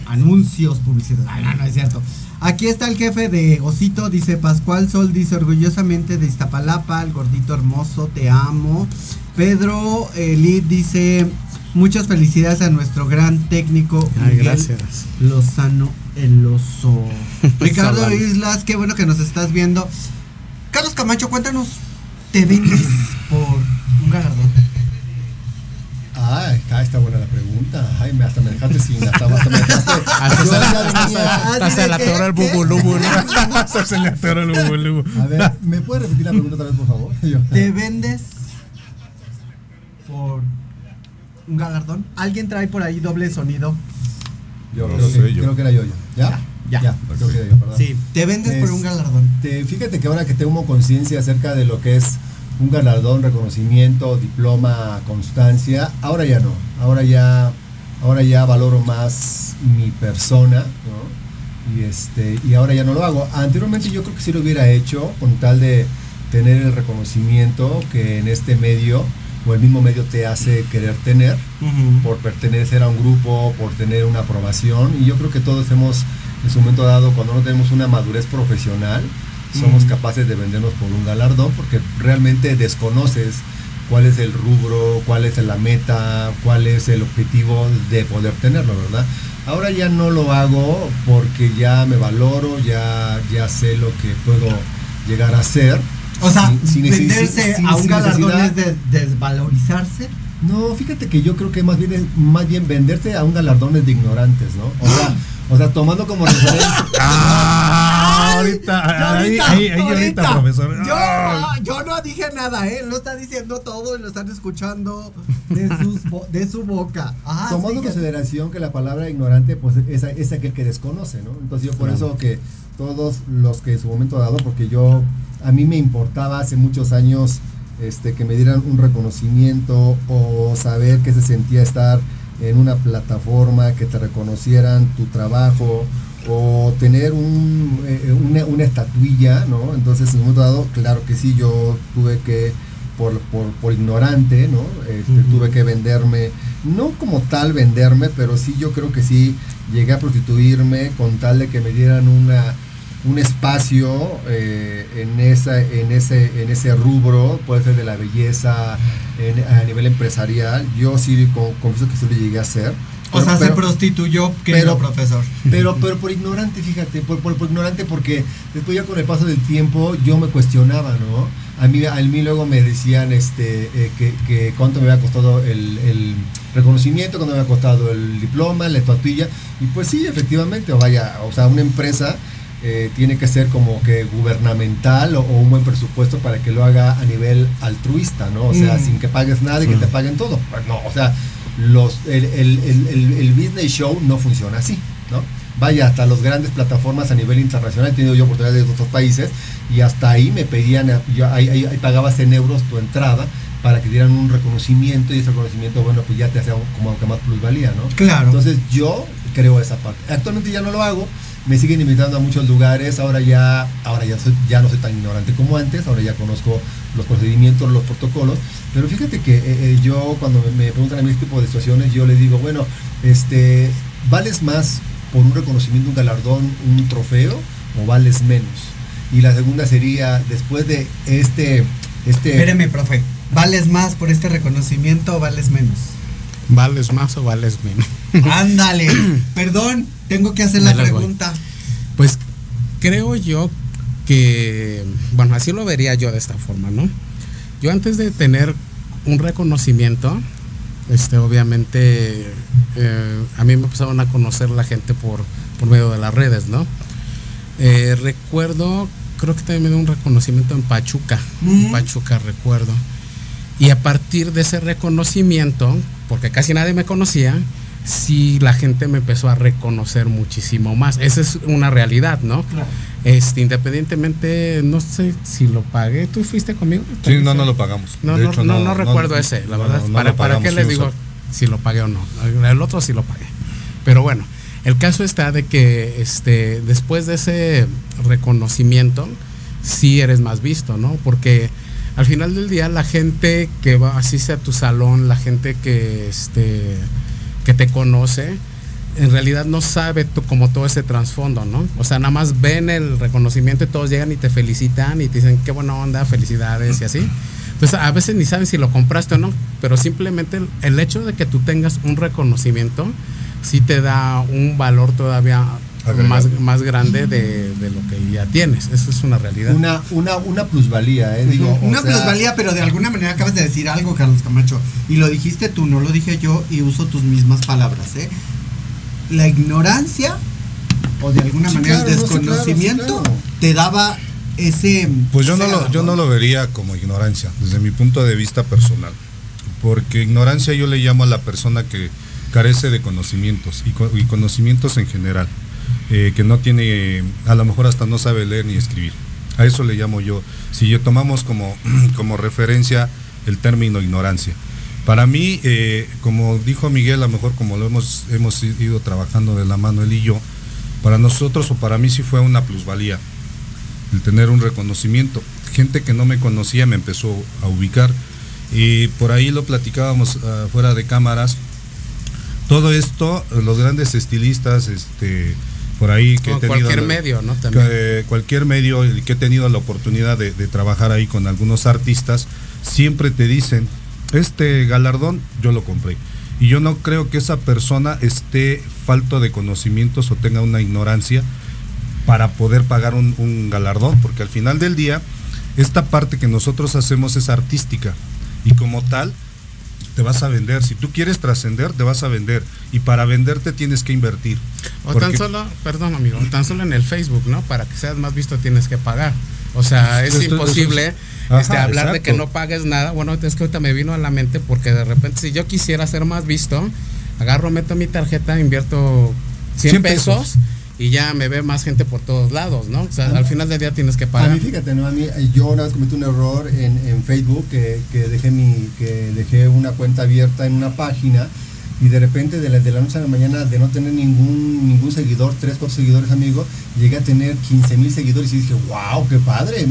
Anuncios, publicidad. Ay, no, no es cierto. Aquí está el jefe de Osito, dice Pascual Sol, dice orgullosamente de Iztapalapa, el gordito hermoso, te amo. Pedro Elid dice muchas felicidades a nuestro gran técnico Ay, Miguel gracias. Lozano el oso. (laughs) Ricardo. Islas, qué bueno que nos estás viendo. Carlos Camacho, cuéntanos, ¿te vendes me, hasta me dejaste sin, hasta, hasta me dejaste. (laughs) Hasta Yo se, hasta- hasta le atoró el bubulubu, ¿no? (laughs) Hasta se le atoró el bubulubu. A ver, ¿me puedes repetir la pregunta otra vez, por favor? Yo- ¿Te vendes por un galardón? ¿Alguien trae por ahí doble sonido? Yo No creo, sé, que, yo. creo que era yo. ¿Ya? Ya, ya. creo que era yo, perdón. Sí, ¿te vendes por un Es- galardón? Te- fíjate que ahora que tengo conciencia acerca de lo que es un galardón, reconocimiento, diploma, constancia, ahora ya no. Ahora ya, ahora ya valoro más mi persona, ¿no? Y este, y ahora ya no lo hago. Anteriormente yo creo que sí lo hubiera hecho con tal de tener el reconocimiento que en este medio o el mismo medio te hace querer tener por pertenecer a un grupo, por tener una aprobación. Y yo creo que todos hemos, en su momento dado, cuando no tenemos una madurez profesional, somos capaces de vendernos por un galardón porque realmente desconoces cuál es el rubro, cuál es la meta, cuál es el objetivo de poder tenerlo, ¿verdad? Ahora ya no lo hago porque ya me valoro, ya, ya sé lo que puedo llegar a ser. O sea, Sin- sin venderse sin- a un galardón es de- desvalorizarse. No, fíjate que yo creo que más bien más bien venderte a un galardón es de ignorantes, ¿no? O sea, o sea, tomando como referencia. (laughs) Ah, ahorita, yo ahí, ahí, ahí, ahorita, profesor. Yo, Ay. yo no dije nada, ¿eh? Él lo está diciendo todo y lo están escuchando de, sus de su boca. Ah, tomando en sí, que- consideración que la palabra ignorante pues es, es aquel que desconoce, ¿no? Entonces yo por Claro. eso que todos los que en su momento dado, porque yo a mí me importaba hace muchos años este que me dieran un reconocimiento o saber que se sentía estar en una plataforma, que te reconocieran tu trabajo o tener un, eh, una, una estatuilla, ¿no? Entonces en un momento dado, claro que sí, yo tuve que por, por, por ignorante, ¿no? Este. Tuve que venderme, no como tal venderme, pero sí yo creo que sí llegué a prostituirme con tal de que me dieran una un espacio eh, en esa en ese en ese rubro puede ser de la belleza en- a nivel empresarial yo sí con- confieso que sí lo llegué a hacer O Pero- sea, se prostituyó, querido pero- profesor. pero, pero por ignorante, fíjate, por, por- por ignorante porque después ya con el paso del tiempo yo me cuestionaba, ¿no? A mí, a mí luego me decían este, eh, que, que cuánto me había costado el, el reconocimiento, cuánto me había costado el diploma, la estatuilla. Y pues sí, efectivamente, o vaya, o sea, una empresa eh, tiene que ser como que gubernamental o, o un buen presupuesto para que lo haga a nivel altruista, ¿no? O sea, Mm. sin que pagues nada y que te paguen todo. Pues no, o sea, los, el, el, el, el- el business show no funciona así, ¿no? Vaya, hasta las grandes plataformas a nivel internacional, he tenido yo oportunidades de otros países y hasta ahí me pedían, eh, yo, ahí, ahí- ahí pagabas en euros tu entrada para que dieran un reconocimiento y ese reconocimiento, bueno, pues ya te hacía como que más plusvalía, ¿no? Claro. Entonces yo creo esa parte. Actualmente ya no lo hago, me siguen invitando a muchos lugares, ahora ya, ahora ya, no soy tan ignorante como antes, ahora ya conozco los procedimientos, los protocolos, pero fíjate que eh, eh, yo cuando me, me preguntan a mí este tipo de situaciones, yo les digo, bueno, este, ¿vales más por un reconocimiento, un galardón, un trofeo o vales menos? Y la segunda sería, después de este, este... Espéreme, profe. ¿Vales más por este reconocimiento o vales menos? ¿Vales más o vales menos? (laughs) Ándale. Perdón, tengo que hacer la voy. pregunta. Pues creo yo que, bueno, así lo vería yo de esta forma, ¿no? Yo antes de tener un reconocimiento, este, obviamente, eh, a mí me empezaron a conocer la gente por, por medio de las redes, ¿no? Eh, recuerdo, creo que también me dio un reconocimiento en Pachuca, en Pachuca recuerdo. Y a partir de ese reconocimiento, porque casi nadie me conocía, sí la gente me empezó a reconocer muchísimo más. Esa es una realidad, ¿no? Este, independientemente, no sé si lo pagué. ¿Tú fuiste conmigo? Sí, no, no lo pagamos. No, De no, hecho, no, no recuerdo ese, la no, verdad. no ¿Para, lo ¿para qué les sí, o digo sea, si lo pagué o no? El otro sí lo pagué. Pero bueno, el caso está de que este, después de ese reconocimiento, sí eres más visto, ¿no? Porque al final del día la gente que va, así sea a tu salón, la gente que, este, que te conoce, en realidad no sabe tú como todo ese trasfondo, ¿no? O sea, nada más ven el reconocimiento y todos llegan y te felicitan y te dicen qué buena onda, felicidades y así. Pues a veces ni saben si lo compraste o no, pero simplemente el, el hecho de que tú tengas un reconocimiento sí te da un valor todavía más, más grande de, de lo que ya tienes. Eso es una realidad. Una, una, una plusvalía, ¿eh? Digo, Una sea, plusvalía, pero de alguna manera acabas de decir algo, Carlos Camacho. Y lo dijiste tú, no lo dije yo, y uso tus mismas palabras, ¿eh? La ignorancia, o de alguna Sí, manera claro, el no, sí, claro, sí, desconocimiento, claro. te daba ese. Pues yo no, lo, yo no lo vería como ignorancia, desde mi punto de vista personal. Porque ignorancia yo le llamo a la persona que carece de conocimientos y, y conocimientos en general, eh, que no tiene, a lo mejor hasta no sabe leer ni escribir. A eso le llamo yo. Si yo tomamos como, (clears throat) como referencia el término ignorancia. Para mí, eh, como dijo Miguel, a lo mejor como lo hemos, hemos ido trabajando de la mano él y yo, para nosotros o para mí sí fue una plusvalía el tener un reconocimiento. Gente que no me conocía me empezó a ubicar y por ahí lo platicábamos ah, fuera de cámaras. Todo esto, los grandes estilistas, este, por ahí que he tenido cualquier la- medio, ¿no? También. que, cualquier medio que he tenido la oportunidad de, de trabajar ahí con algunos artistas, siempre te dicen, este galardón yo lo compré. Y yo no creo que esa persona esté falto de conocimientos o tenga una ignorancia para poder pagar un, un galardón, porque al final del día, esta parte que nosotros hacemos es artística y como tal, te vas a vender. Si tú quieres trascender, te vas a vender. Y para venderte tienes que invertir. O Porque- tan solo, perdón amigo, tan solo en el Facebook, ¿no? Para que seas más visto tienes que pagar. O sea, es Esto- imposible Ajá, este, hablar de que no pagues nada. Bueno, es que ahorita me vino a la mente porque de repente si yo quisiera ser más visto, agarro, meto mi tarjeta, invierto 100, 100 pesos, pesos. Y ya me ve más gente por todos lados, ¿no? O sea, al final del día tienes que A pagar. mí, fíjate, ¿no? A mí, eh, yo una vez cometí un error en, en Facebook que, que dejé mi, que dejé una cuenta abierta en una página y de repente de la, de la noche a la mañana de no tener ningún, ningún seguidor, tres, cuatro seguidores amigos, llegué a tener 15 mil seguidores y dije, wow, qué padre.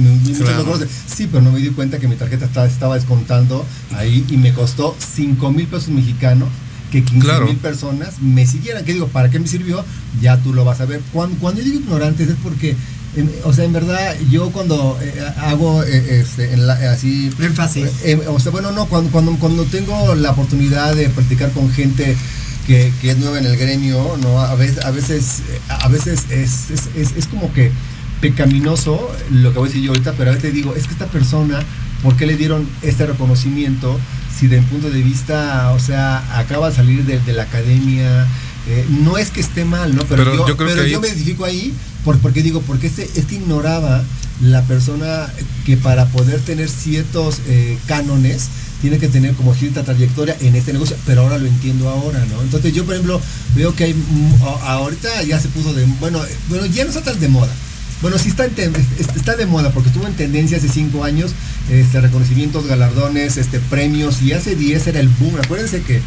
Claro. Sí, pero no me di cuenta que mi tarjeta estaba, estaba descontando ahí y me costó 5 mil pesos mexicanos que 15 Claro. mil personas me siguieran. Que digo, ¿para qué me sirvió? Ya tú lo vas a ver. Cuando, cuando yo digo ignorantes es porque, en- o sea, en verdad, yo cuando eh, hago eh, este, en la- así. Énfasis. eh, o sea, bueno, no, cuando, cuando, cuando tengo la oportunidad de practicar con gente que, que es nueva en el gremio, ¿no? A veces, a veces, a veces es, es, es- es como que pecaminoso lo que voy a decir yo ahorita, pero a veces digo, es que esta persona, ¿por qué le dieron este reconocimiento? Si de mi punto de vista, o sea, acaba de salir de, de la academia, eh, no es que esté mal, ¿no? Pero, Pero yo, yo creo pero que ahí- yo me identifico ahí por- porque digo, porque este, este ignoraba la persona que para poder tener ciertos eh, cánones tiene que tener como cierta trayectoria en este negocio, pero ahora lo entiendo ahora, ¿no? Entonces yo, por ejemplo, veo que hay, mm, ahorita ya se puso de, bueno, bueno, ya no está tan de moda. Bueno, sí está, está de moda porque estuvo en tendencia hace cinco años, este, reconocimientos, galardones, este, premios, y hace 10 era el boom. Acuérdense que, eh,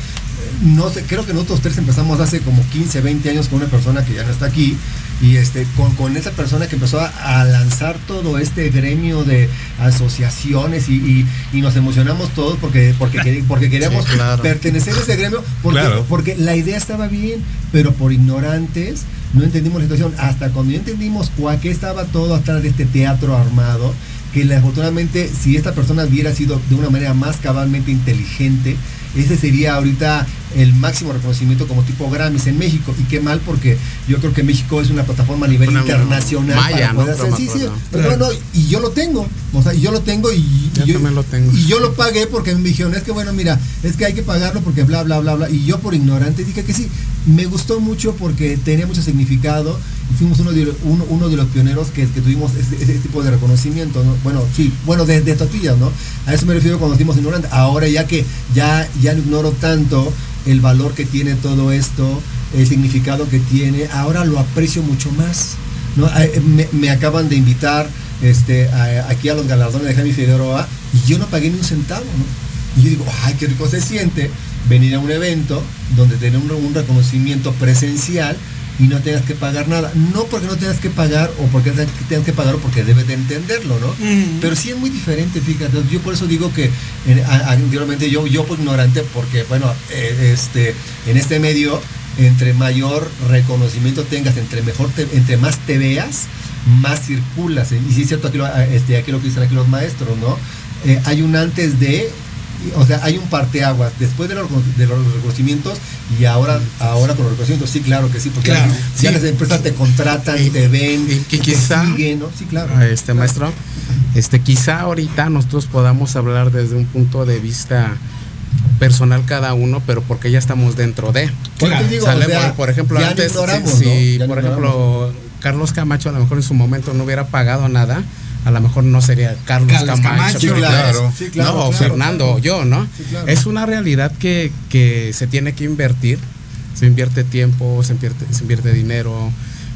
no sé, creo que nosotros tres empezamos hace como 15, 20 años con una persona que ya no está aquí, y este, con, con esa persona que empezó a, a lanzar todo este gremio de asociaciones y, y- y nos emocionamos todos porque, porque, (laughs) porque queríamos Sí, claro. pertenecer a ese gremio, porque, Claro. porque la idea estaba bien, pero por ignorantes no entendimos la situación. Hasta cuando ya entendimos cuál que estaba todo atrás de este teatro armado, que afortunadamente si esta persona hubiera sido de una manera más cabalmente inteligente, ese sería ahorita el máximo reconocimiento como tipo Grammys en México. Y qué mal porque yo creo que México es una plataforma a nivel Una- internacional Maya, para ¿no? poder hacer. Sí, sí, pero no, y yo lo tengo. O sea, y yo lo tengo y, Yo y yo, también lo tengo. y yo lo pagué porque me dijeron, es que bueno, mira, es que hay que pagarlo porque bla, bla, bla, bla. Y yo por ignorante dije que sí. Me gustó mucho porque tenía mucho significado. Y fuimos uno de, uno, de los pioneros que, que tuvimos ese, ese tipo de reconocimiento. ¿no? Bueno, sí, bueno, de, de tortillas, ¿no? A eso me refiero cuando dimos ignorante. Ahora ya que ya, ya no ignoro tanto el valor que tiene todo esto, el significado que tiene, ahora lo aprecio mucho más. ¿no? Me, me acaban de invitar este, aquí a los galardones de Jaime Figueroa y yo no pagué ni un centavo. ¿no? Y yo digo, ay, qué rico se siente venir a un evento donde tener un, un reconocimiento presencial y no tengas que pagar nada. No porque no tengas que pagar o porque tengas que pagar o porque debes de entenderlo, ¿no? Pero sí es muy diferente, fíjate. Yo por eso digo que anteriormente yo, yo pues ignorante porque, bueno, eh, este, en este medio, entre mayor reconocimiento tengas, entre mejor te- entre más te veas, más circulas. Y sí es cierto aquí lo, este, aquí lo que dicen aquí los maestros, ¿no? Eh, hay un antes de o sea, hay un parteaguas después de los, de los reconocimientos y ahora, ahora con los reconocimientos, sí, claro que sí, porque Claro, ya sí. las empresas te contratan, te ven, y que te quizá- siguen, ¿no? Sí, claro. este maestro, este quizá ahorita nosotros podamos hablar desde un punto de vista personal cada uno, pero porque ya estamos dentro de. Por eso te digo, Sale, o sea, por, por ejemplo, antes, si, ¿no? si, por ignoramos. ejemplo, Carlos Camacho a lo mejor en su momento no hubiera pagado nada, a lo mejor no sería Carlos, Carlos Camacho, Camacho. ¿no? claro. Sí, claro, no, o claro, Fernando, claro. o yo, ¿no? Sí, claro. Es una realidad que, que se tiene que invertir, se invierte tiempo, se invierte, se invierte dinero,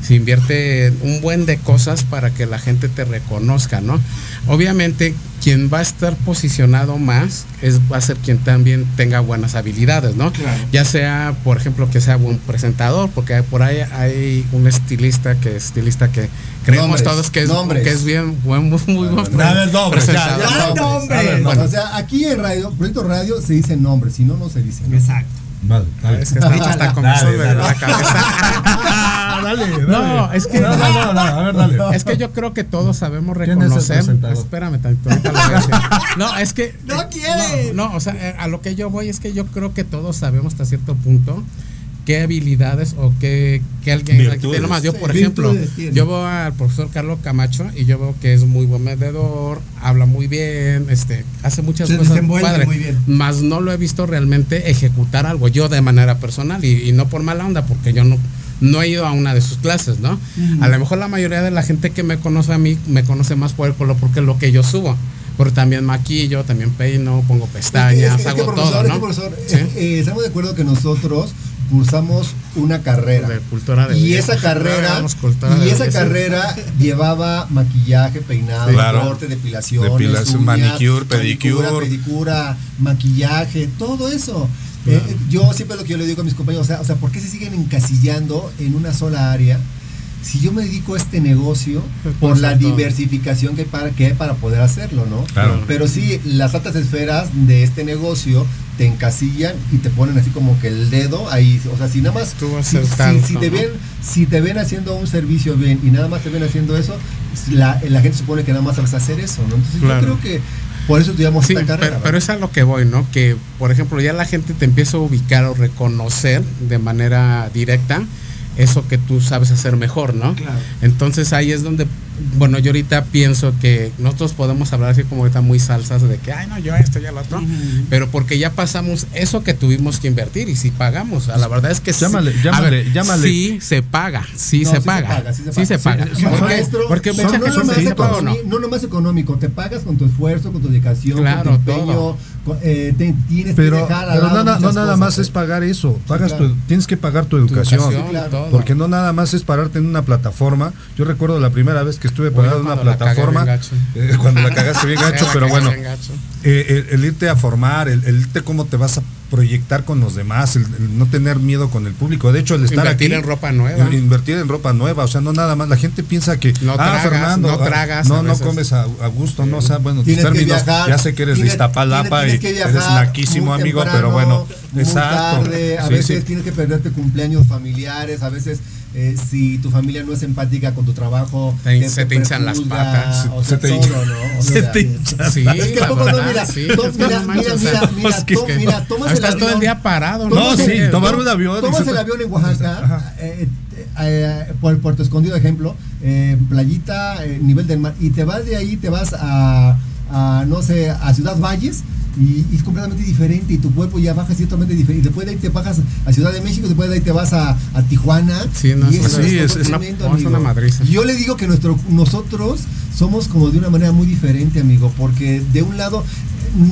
se invierte un buen de cosas para que la gente te reconozca, ¿no? Obviamente, quien va a estar posicionado más es va a ser quien también tenga buenas habilidades, ¿no? Claro. Ya sea, por ejemplo, que sea buen presentador, porque hay- por ahí hay un estilista que estilista que creemos Nombres, todos que es, nombres. que es bien buen, muy, muy buen A ver, nombres, ya, presentador. ya, Ya, nombres. nombres. A ver, Bueno, nombres. o sea, aquí en radio, Proyecto Radio se dice nombre, si no, no se dice. Exacto. Vale, dale. Es que está hecho hasta con Dale, eso de dale. la cabeza. (laughs) Dale, dale. No, es que- No, no, no, no, a ver, dale. Es que yo creo que todos sabemos ¿Quién es reconocer. presentador? Espérame tantito, ahorita lo voy a decir. No, es que. No eh, quiere. No, no, o sea, eh, a lo que yo voy es que yo creo que todos sabemos hasta cierto punto qué habilidades o qué, qué alguien. Virtudes. Nomás yo, Sí, por ejemplo, tiene. yo veo al profesor Carlos Camacho y yo veo que es muy buen vendedor, habla muy bien, este, hace muchas Se cosas muy bien. Más no lo he visto realmente ejecutar algo yo de manera personal y, y no por mala onda, porque yo no no he ido a una de sus clases, ¿no? A lo mejor la mayoría de la gente que me conoce a mí me conoce más por el color porque es lo que yo subo. Pero también maquillo, también peino, pongo pestañas, es que- es que, hago profesor, todo, es que, ¿no? profesor, Sí. eh, eh, estamos de acuerdo que nosotros cursamos una carrera. De cultura de y vida. esa carrera y esa carrera llevaba maquillaje, peinado, Claro. corte, depilación, Depilación, manicure, pedicure. pedicura, maquillaje, todo eso. Eh, yo siempre lo que yo le digo a mis compañeros, o sea, o sea, ¿por qué se siguen encasillando en una sola área? Si yo me dedico a este negocio Pues por la diversificación que hay, para, que hay para poder hacerlo, ¿no? Claro. Pero sí, las altas esferas de este negocio te encasillan y te ponen así como que el dedo ahí, o sea, si nada más Tú vas a si, si- tanto, si te ¿no? ven si te ven haciendo un servicio bien y nada más te ven haciendo eso, la, la gente supone que nada más sabes hacer eso, ¿no? Entonces Claro. yo creo que por eso estudiamos Sí, esta carrera. pero, pero es a lo que voy, ¿no? Que, por ejemplo, ya la gente te empieza a ubicar o reconocer de manera directa eso que tú sabes hacer mejor, ¿no? Claro. Entonces ahí es donde, bueno, yo ahorita pienso que nosotros podemos hablar así como ahorita muy salsas de que, ay, no, yo esto, yo lo otro, pero porque ya pasamos eso que tuvimos que invertir y si pagamos, a la verdad es que sí- Llámale, a llámale, ver, llámale. Sí se paga, sí, No, se, sí se paga, paga, sí se sí se paga. paga. Sí, porque, Maestro, porque no, se dice, económico, "No, no". no nomás económico, te pagas con tu esfuerzo, con tu dedicación, Claro, con tu empeño, todo. con- eh, te- tienes que Pero, dejar al pero nada, no nada cosas, más es pagar eso. Pagas claro. tu- tienes que pagar tu Tu educación. educación, claro. Porque no nada más es pararte en una plataforma. Yo recuerdo la primera vez que estuve Oye, parado en una la plataforma. eh, cuando la cagaste (laughs) bien gacho, La pero bueno. eh, el, el irte a formar, el, el irte cómo te vas a proyectar con los demás, el, el no tener miedo con el público. De hecho, el estar Invertir aquí, en ropa nueva. in- Invertir en ropa nueva, o sea, no nada más. La gente piensa que, No ah, tragas, Fernando, no ah, tragas no, no comes a, a gusto, no, o sea, bueno, tus que términos, viajar, ya sé que eres de tienes- Iztapalapa tienes- y tienes que eres naquísimo, amigo, temprano, pero bueno, muy exacto. tarde, a Sí, veces sí. tienes que perderte cumpleaños familiares, a veces eh, si tu familia no es empática con tu trabajo, Te- se te hinchan las patas, o se sea, te todo, hinchan- ¿no? O se sea, te hinchan. Sí, Es que poco no, verdad, mira, sí. mira, no mira, mira, mira, to- mira, tomas el Estás todo el avión- día parado, ¿no? No, sí, el- tomar tom- un avión Tomas el avión en Oaxaca, (laughs) eh, eh, eh, por Puerto Escondido, ejemplo, eh, playita, nivel del mar, y te vas de ahí, te vas a, a, no sé, a Ciudad Valles. Y, y es completamente diferente y tu cuerpo ya baja ciertamente diferente. Después de ahí te bajas a Ciudad de México, después de ahí te vas a, a Tijuana. Sí, no, y eso sí, es, es- es una- tremendo, a una madriza. Yo le digo que nuestro, nosotros somos como de una manera muy diferente, amigo, porque de un lado,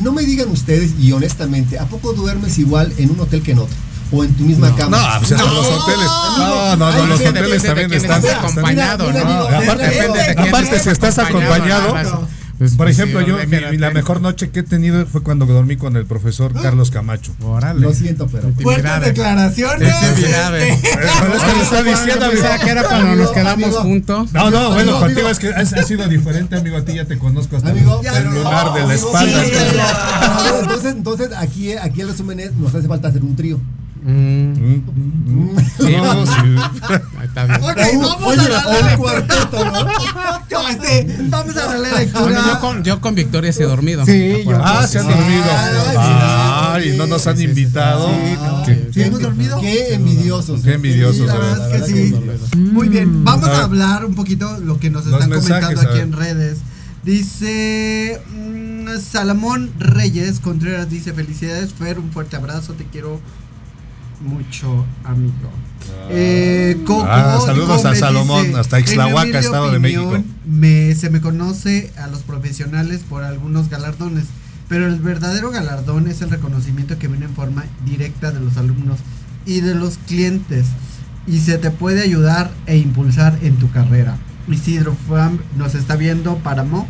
no me digan ustedes, y honestamente, ¿a poco duermes igual en un hotel que en otro? O en tu misma No. cama. No, pues hasta los hoteles. No, no, no, los hoteles también están. estés acompañado, Mira, mira, ¿no? amigo, Aparte- Depende de quién aparte, si estás acompañado, Pues, Por pues, ejemplo, yo mi- la mejor noche que he tenido fue cuando dormí con el profesor Carlos Camacho. Órale. Lo siento, pero. Fuertes declaraciones. Este. Pero es que lo está diciendo, pensaba que era cuando Amigo, nos quedamos amigo. juntos. No, no, bueno, Amigo, contigo amigo. es que ha, sido diferente, amigo. A ti ya te conozco hasta Amigo, el lunar de la amigo, espalda. (laughs) entonces, entonces aquí, aquí el resumen es, nos hace falta hacer un trío. Mm, Mm, mm, oye, a darle o un cuarteto, ¿no? Yo, este, vamos a darle A mí lectura. yo, con, yo con Victoria sí he dormido. Sí, yo- Ah, se han dormido. Ay, no nos han invitado. Ah, ¿Qué? ¿Sí hemos dormido? Qué envidiosos. Qué envidiosos, Sí, de La verdad verdad. es que sí. Muy bien, vamos A hablar un poquito lo que nos están comentando aquí en redes. Dice mm, Salomón Reyes Contreras, dice felicidades Fer, un fuerte abrazo, te quiero mucho, amigo. Eh, Coco, Ah, saludos a Salomón, dice, hasta "En mi Ixtlahuaca, humilde Estado de México". Me, se me conoce a los profesionales por algunos galardones, pero el verdadero galardón es el reconocimiento que viene en forma directa de los alumnos y de los clientes y se te puede ayudar e impulsar en tu carrera. Isidro Fam nos está viendo, Paramo.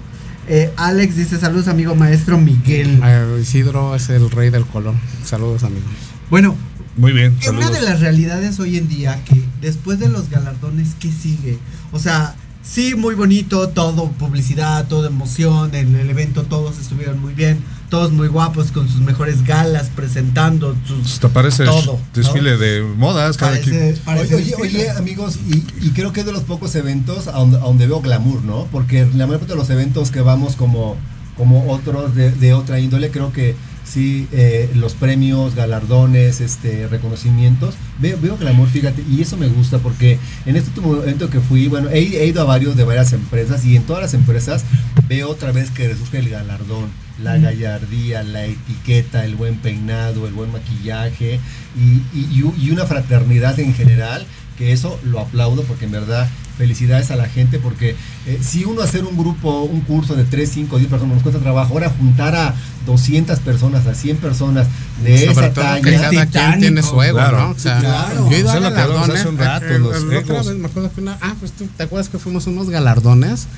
Eh, Alex dice saludos amigo maestro Miguel. Eh, Isidro es el rey del color. Saludos, amigos. Bueno, Muy bien, Eh, Una de las realidades hoy en día que después de los galardones, ¿qué sigue? O sea, sí, muy bonito, todo publicidad, toda emoción, en el evento todos estuvieron muy bien, todos muy guapos con sus mejores galas presentando sus... Hasta parece Todo, desfile de modas cada Parece, parece Oye, oye, oye, amigos, y, y creo que es de los pocos eventos a donde, a donde veo glamour, ¿no? Porque la mayor parte de los eventos que vamos como, como otros de, de otra índole, creo que sí, eh, los premios, galardones, este, reconocimientos, veo, veo glamour, fíjate, y eso me gusta porque en este último evento que fui, bueno, he, he ido a varios de varias empresas y en todas las empresas veo otra vez que resurge el galardón, la gallardía, la etiqueta, el buen peinado, el buen maquillaje y- y- y una fraternidad en general, que eso lo aplaudo porque en verdad felicidades a la gente porque eh, si uno hacer un grupo, un curso de 3, 5, 10 personas nos cuesta trabajo, ahora juntar a 200 personas, a 100 personas de Sobre esa todo talla. que cada quien titánico. tiene su ego, Claro. ¿no? O sea, Claro. yo he ido a galardones. hace un rato, eh, los eh, otra vez me acuerdo que una, ah, pues tú, ¿te acuerdas que fuimos a unos galardones?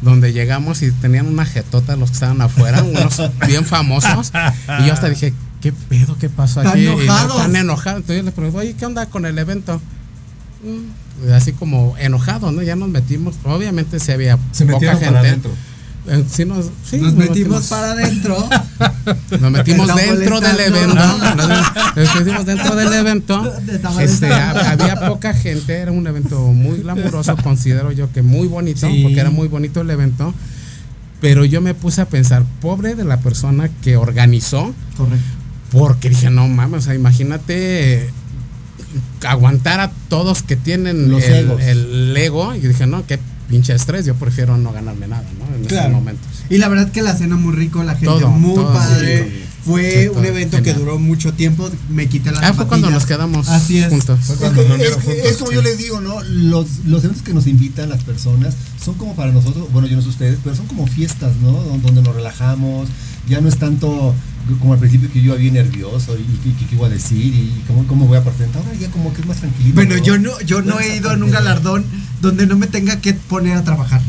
Donde llegamos y tenían una jetota los que estaban afuera, unos (laughs) bien famosos. Y yo hasta dije, ¿qué pedo? ¿Qué pasó Están aquí? Y enojados. Están enojados. Entonces yo les pregunto, oye, ¿qué onda con el evento? Mm, Así como enojados, ¿no? Ya nos metimos. Obviamente sí había Se poca gente. para adentro. Eh, sí nos, sí, Nos metimos (laughs) para adentro. nos metimos dentro del evento. (laughs) Nos, nos metimos dentro del evento. Este, había poca gente, era un evento muy glamuroso, (laughs) considero yo que muy bonito, Sí. porque era muy bonito el evento. Pero yo me puse a pensar, pobre de la persona que organizó, Correcto. porque dije, no mames, o sea, imagínate aguantar a todos que tienen Los el, egos. el ego. Y dije, no, qué pinche estrés, yo prefiero no ganarme nada, ¿no? En Claro. ese momento. Y la verdad que la cena muy rico, la gente Todo, muy todo muy padre. Fue un evento que duró mucho tiempo. Me quité las Ah, fue cuando nos quedamos Así es. juntos. Es, cuando que- dormieron es que- juntos, es como sí. yo les digo, ¿no? Los, los eventos que nos invitan las personas son como para nosotros, bueno, yo no sé ustedes, pero son como fiestas, ¿no? Don- Donde nos relajamos, ya no es tanto como al principio que yo iba bien nervioso y, qué iba a decir y cómo, cómo voy a presentar, ahora ya como que es más tranquilito. Bueno, yo no, yo no he ido en un galardón donde no me tenga que poner a trabajar.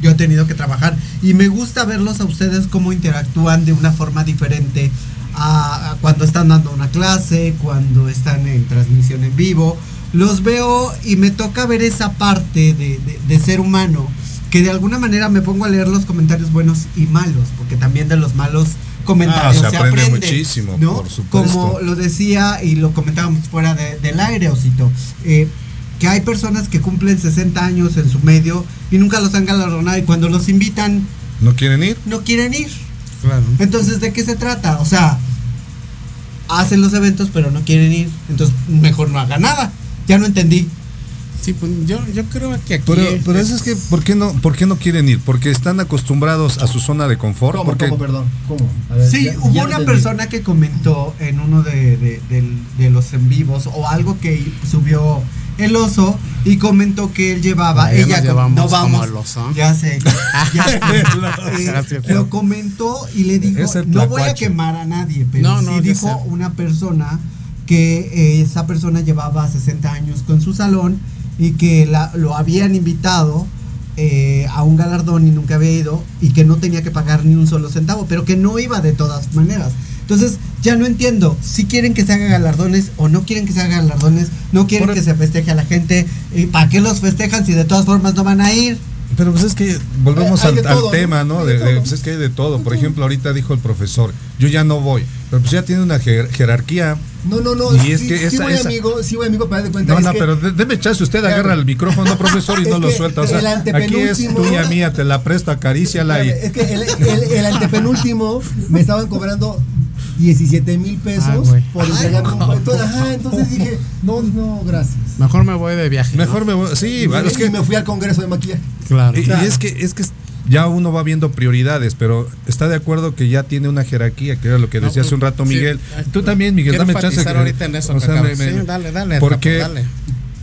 Yo he tenido que trabajar y me gusta verlos a ustedes cómo interactúan de una forma diferente a, a cuando están dando una clase, cuando están en transmisión en vivo. Los veo y me toca ver esa parte de, de- de ser humano que de alguna manera me pongo a leer los comentarios buenos y malos, porque también de los malos comentarios Ah, se se, aprende aprende, muchísimo, ¿no? por supuesto. Como lo decía y lo comentábamos fuera de- del aire, Osito, eh, que hay personas que cumplen 60 años en su medio y nunca los han galardonado y cuando los invitan ¿No quieren ir? no quieren ir. Claro. Entonces, ¿de qué se trata? O sea, hacen los eventos pero no quieren ir, entonces mejor no haga nada. Ya no entendí. Sí, pues yo, yo creo que aquí. Pero, pero eso es que, ¿por qué, no, ¿por qué no quieren ir? Porque están acostumbrados a su zona de confort. ¿Cómo, porque cómo, perdón? ¿Cómo? A ver, Sí, ya- hubo ya una entendí. persona que comentó en uno de, de- del- de los en vivos o algo que subió el oso y comentó que él llevaba, ya ella no como vamos, el oso. ya sé, ya (laughs) sé. Eh, Gracias. lo comentó y le dijo, no voy a quemar a nadie, pero No, no, sí dijo sé. una persona que eh, esa persona llevaba 60 años con su salón y que la- lo habían invitado eh, a un galardón y nunca había ido y que no tenía que pagar ni un solo centavo, pero que no iba de todas maneras. Entonces, ya no entiendo si quieren que se haga galardones o no quieren que se haga galardones, no quieren Por- que se festeje a la gente. ¿Y ¿Para qué los festejan si de todas formas no van a ir? Pero pues es que volvemos Hay al, tema, ¿no? De, pues es que hay de todo. Por ejemplo, ahorita dijo el profesor, yo ya no voy. Pero pues ya tiene una jer- jerarquía. No, no, no. Y sí, es que sí esa- voy esa- amigo, sí voy amigo, para de cuenta. No, no, que- pero deme chance, usted Claro. agarra el (laughs) micrófono, profesor, y Es no lo suelta. O sea, aquí es tuya, mía, te la presto, (laughs) acaríciala y... Es que el, el, el antepenúltimo me estaban cobrando 17 mil Ah, pesos güey. por entregarme un ajá, entonces dije, no, no, gracias. Mejor me voy de viaje. ¿no? Mejor me voy. Sí, Y, bueno, es y que me fui al congreso de maquillaje. Claro. Y, y es que es que ya uno va viendo prioridades, pero está de acuerdo que ya tiene una jerarquía, que era lo que No, decía hace un pues, rato sí. Miguel. Ay, Tú también, Miguel, quiero dame chance. ahorita en eso, o sea, me- me- Sí, dale, dale, Porque dale.